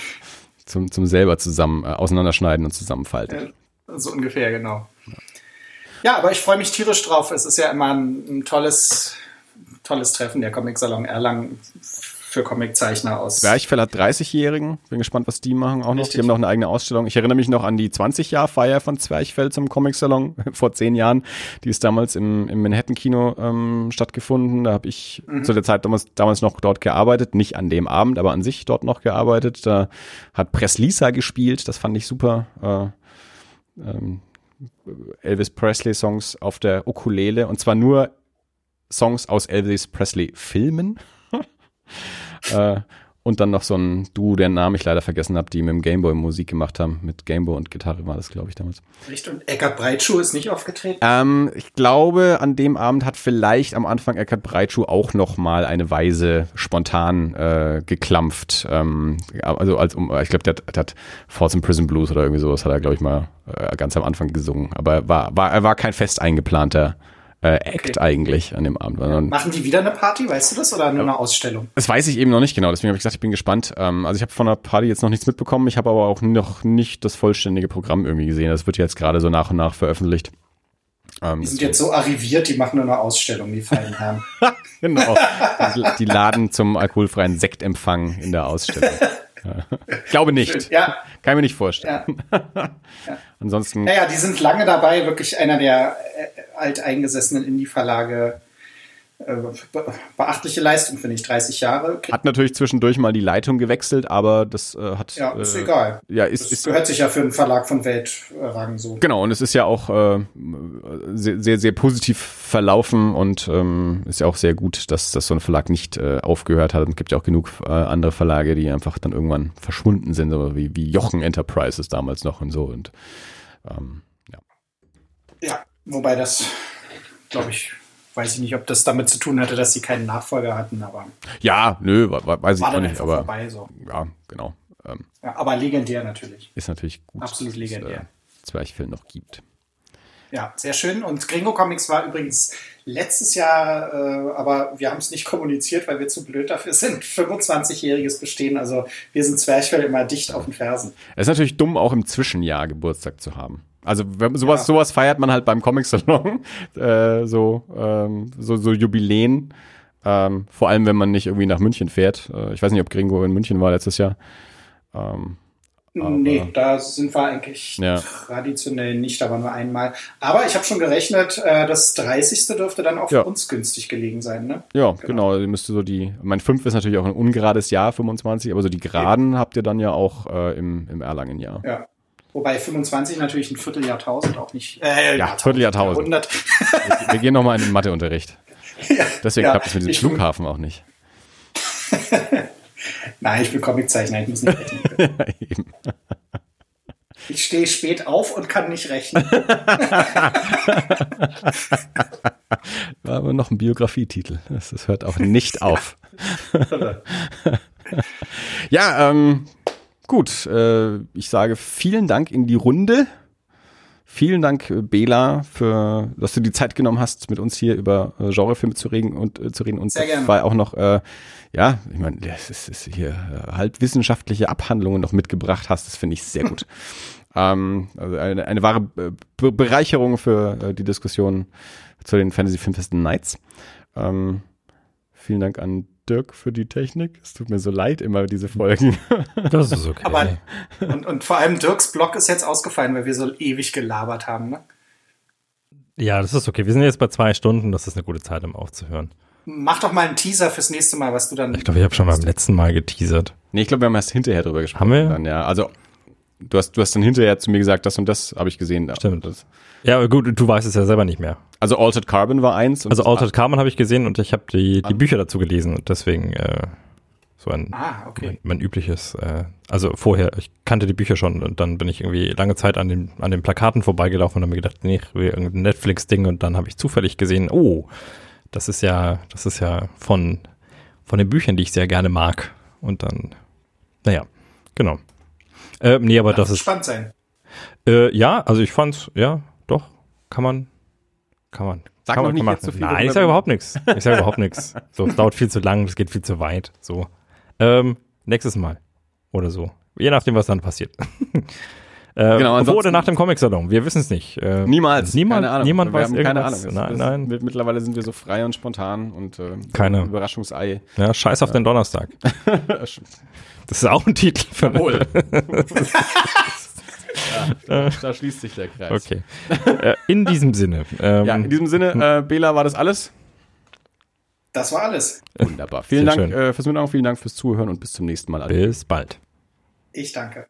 [SPEAKER 2] zum, zum selber zusammen äh, auseinanderschneiden und zusammenfalten.
[SPEAKER 3] So ungefähr, genau. Ja, aber ich freue mich tierisch drauf. Es ist ja immer ein, ein tolles, tolles Treffen, der Comic-Salon Erlangen für Comiczeichner aus.
[SPEAKER 2] Zwerchfell hat 30-Jährigen. Bin gespannt, was die machen auch noch. Richtig. Die haben noch eine eigene Ausstellung. Ich erinnere mich noch an die 20-Jahr-Feier von Zwerchfell zum Comic-Salon vor zehn Jahren. Die ist damals im, im Manhattan-Kino ähm, stattgefunden. Da habe ich mhm. zu der Zeit damals, damals noch dort gearbeitet. Nicht an dem Abend, aber an sich dort noch gearbeitet. Da hat Press Lisa gespielt. Das fand ich super. Äh, ähm, Elvis Presley Songs auf der Ukulele und zwar nur Songs aus Elvis Presley Filmen. äh, und dann noch so ein Duo, deren Namen ich leider vergessen habe, die mit dem Gameboy Musik gemacht haben. Mit Gameboy und Gitarre war das, glaube ich, damals.
[SPEAKER 3] Richtig, und Eckart Breitschuh ist nicht aufgetreten?
[SPEAKER 2] Ähm, ich glaube, an dem Abend hat vielleicht am Anfang Eckart Breitschuh auch noch mal eine Weise spontan äh, geklampft. Ähm, also als um, ich glaube, der, der hat Force in Prison Blues oder irgendwie sowas hat er, glaube ich, mal äh, ganz am Anfang gesungen. Aber er war, war, er war kein fest eingeplanter äh, Act okay. eigentlich an dem Abend.
[SPEAKER 3] Ja. Machen die wieder eine Party, weißt du das, oder nur eine Ausstellung?
[SPEAKER 2] Das weiß ich eben noch nicht genau, deswegen habe ich gesagt, ich bin gespannt. Ähm, also ich habe von der Party jetzt noch nichts mitbekommen, ich habe aber auch noch nicht das vollständige Programm irgendwie gesehen. Das wird jetzt gerade so nach und nach veröffentlicht.
[SPEAKER 3] Ähm, die sind jetzt so arriviert, die machen nur eine Ausstellung, die feinen Herren.
[SPEAKER 2] genau. Die, die laden zum alkoholfreien Sektempfang in der Ausstellung. Ich glaube nicht. Ja. Kann ich mir nicht vorstellen. Ja.
[SPEAKER 3] Ja. Ansonsten. Naja, die sind lange dabei, wirklich einer der äh, alteingesessenen Indie-Verlage beachtliche Leistung, finde ich, 30 Jahre.
[SPEAKER 2] Hat natürlich zwischendurch mal die Leitung gewechselt, aber das äh, hat.
[SPEAKER 3] Ja, ist äh, egal.
[SPEAKER 2] Ja, ist,
[SPEAKER 3] das
[SPEAKER 2] ist,
[SPEAKER 3] gehört sich ja für einen Verlag von Weltrang so.
[SPEAKER 2] Genau, und es ist ja auch äh, sehr, sehr, sehr positiv verlaufen und ähm, ist ja auch sehr gut, dass, dass so ein Verlag nicht äh, aufgehört hat. Und es gibt ja auch genug äh, andere Verlage, die einfach dann irgendwann verschwunden sind, so wie, wie Jochen Enterprises damals noch und so. Und ähm, ja.
[SPEAKER 3] Ja, wobei das, glaube ich, weiß ich nicht, ob das damit zu tun hatte, dass sie keinen Nachfolger hatten, aber.
[SPEAKER 2] Ja, nö, weiß ich auch nicht, aber. Vorbei, so. Ja, genau.
[SPEAKER 3] Ähm, ja, aber legendär natürlich.
[SPEAKER 2] Ist natürlich gut.
[SPEAKER 3] Absolut legendär.
[SPEAKER 2] Dass, äh, Zwerchfell noch gibt.
[SPEAKER 3] Ja, sehr schön. Und Gringo Comics war übrigens letztes Jahr, äh, aber wir haben es nicht kommuniziert, weil wir zu blöd dafür sind, 25-jähriges Bestehen. Also wir sind Zwerchfell immer dicht auf den Fersen.
[SPEAKER 2] Es ist natürlich dumm, auch im Zwischenjahr Geburtstag zu haben. Also sowas, ja. sowas feiert man halt beim Comic-Salon, äh, so, ähm, so, so Jubiläen. Ähm, vor allem, wenn man nicht irgendwie nach München fährt. Äh, ich weiß nicht, ob Gringo in München war letztes Jahr.
[SPEAKER 3] Ähm, nee, da sind wir eigentlich ja. traditionell nicht, aber nur einmal. Aber ich habe schon gerechnet, äh, das 30. dürfte dann auch für uns günstig gelegen sein, ne?
[SPEAKER 2] Ja, genau. genau. Müsste so die, mein 5 ist natürlich auch ein ungerades Jahr, 25, aber so die Geraden ja. habt ihr dann ja auch äh, im, im Erlangen-Jahr.
[SPEAKER 3] Ja. Wobei 25 natürlich ein Vierteljahrtausend auch nicht.
[SPEAKER 2] Äh, ja, Vierteljahrtausend. wir, wir gehen nochmal in den Matheunterricht. Ja, Deswegen ja, klappt es mit dem Flughafen auch nicht.
[SPEAKER 3] Nein, ich bin Comiczeichner, ich muss nicht rechnen. ja. Ich stehe spät auf und kann nicht rechnen.
[SPEAKER 2] War aber noch ein Biografietitel. Das, das hört auch nicht auf. ja, ähm, Gut, äh, ich sage vielen Dank in die Runde. Vielen Dank, äh, Bela, für, dass du die Zeit genommen hast, mit uns hier über äh, Genrefilme zu reden und äh, zu reden und
[SPEAKER 3] Sehr gerne.
[SPEAKER 2] weil auch noch, äh, ja, ich meine, das ist, ist hier äh, halbwissenschaftliche Abhandlungen noch mitgebracht hast. Das finde ich sehr gut. ähm, also eine, eine wahre Be Bereicherung für äh, die Diskussion zu den Fantasy Filmfesten Nights. Ähm, vielen Dank an Dirk für die Technik. Es tut mir so leid, immer diese Folgen.
[SPEAKER 1] Das ist okay.
[SPEAKER 3] Aber, und, und vor allem Dirks Blog ist jetzt ausgefallen, weil wir so ewig gelabert haben. Ne?
[SPEAKER 1] Ja, das ist okay. Wir sind jetzt bei zwei Stunden. Das ist eine gute Zeit, um aufzuhören.
[SPEAKER 3] Mach doch mal einen Teaser fürs nächste Mal, was du dann.
[SPEAKER 1] Ich glaube, ich habe schon beim letzten Mal geteasert.
[SPEAKER 2] Nee, ich glaube, wir haben erst hinterher drüber gesprochen.
[SPEAKER 1] Haben wir?
[SPEAKER 2] Dann, ja. Also, du hast, du hast dann hinterher zu mir gesagt, das und das habe ich gesehen.
[SPEAKER 1] Stimmt.
[SPEAKER 2] Das,
[SPEAKER 1] ja, gut, du weißt es ja selber nicht mehr.
[SPEAKER 2] also, Altered Carbon war eins.
[SPEAKER 1] Also Altered Carbon habe ich gesehen und ich habe die, die Bücher dazu gelesen und deswegen äh, so ein
[SPEAKER 3] Ah, okay.
[SPEAKER 1] mein, mein übliches, äh, also vorher, ich kannte die Bücher schon und dann bin ich irgendwie lange Zeit an den, an den Plakaten vorbeigelaufen und habe mir gedacht, nee, ich will irgendein Netflix-Ding und dann habe ich zufällig gesehen, oh, das ist ja, das ist ja von, von den Büchern, die ich sehr gerne mag. Und dann, naja, genau. Äh, nee, aber das
[SPEAKER 3] wird
[SPEAKER 1] ist,
[SPEAKER 3] spannend sein.
[SPEAKER 1] äh, ja, also ich fand's, ja, doch, kann man, kann man.
[SPEAKER 2] Sag
[SPEAKER 1] kann
[SPEAKER 2] noch
[SPEAKER 1] man,
[SPEAKER 2] nicht jetzt so viel
[SPEAKER 1] Nein, ich sage überhaupt nichts. Ich sage überhaupt nichts. So, es dauert viel zu lang, es geht viel zu weit, so. Ähm, nächstes Mal. Oder so. Je nachdem, was dann passiert. äh,
[SPEAKER 2] Genau,
[SPEAKER 1] oder nach dem Comic-Salon, wir wissen es nicht. Äh,
[SPEAKER 2] Niemals.
[SPEAKER 1] Niemand,
[SPEAKER 2] keine Ahnung.
[SPEAKER 1] niemand
[SPEAKER 2] wir
[SPEAKER 1] weiß
[SPEAKER 2] haben
[SPEAKER 1] irgendwas.
[SPEAKER 2] keine Ahnung.
[SPEAKER 1] Nein, nein.
[SPEAKER 2] Wir- Mittlerweile sind wir so frei und spontan und äh,
[SPEAKER 1] Keine.
[SPEAKER 2] Überraschungsei.
[SPEAKER 1] Ja, scheiß auf den Donnerstag. Das ist auch ein Titel für
[SPEAKER 2] Jawohl. ja, da schließt sich der Kreis.
[SPEAKER 1] Okay. äh, in diesem Sinne. Ähm,
[SPEAKER 2] Ja, in diesem Sinne, äh, Bela, war das alles?
[SPEAKER 3] Das war alles.
[SPEAKER 2] Wunderbar. Vielen
[SPEAKER 1] Sehr
[SPEAKER 2] Dank äh, fürs Mitmachen, vielen Dank fürs Zuhören und bis zum nächsten Mal.
[SPEAKER 1] bis bald.
[SPEAKER 3] Ich danke.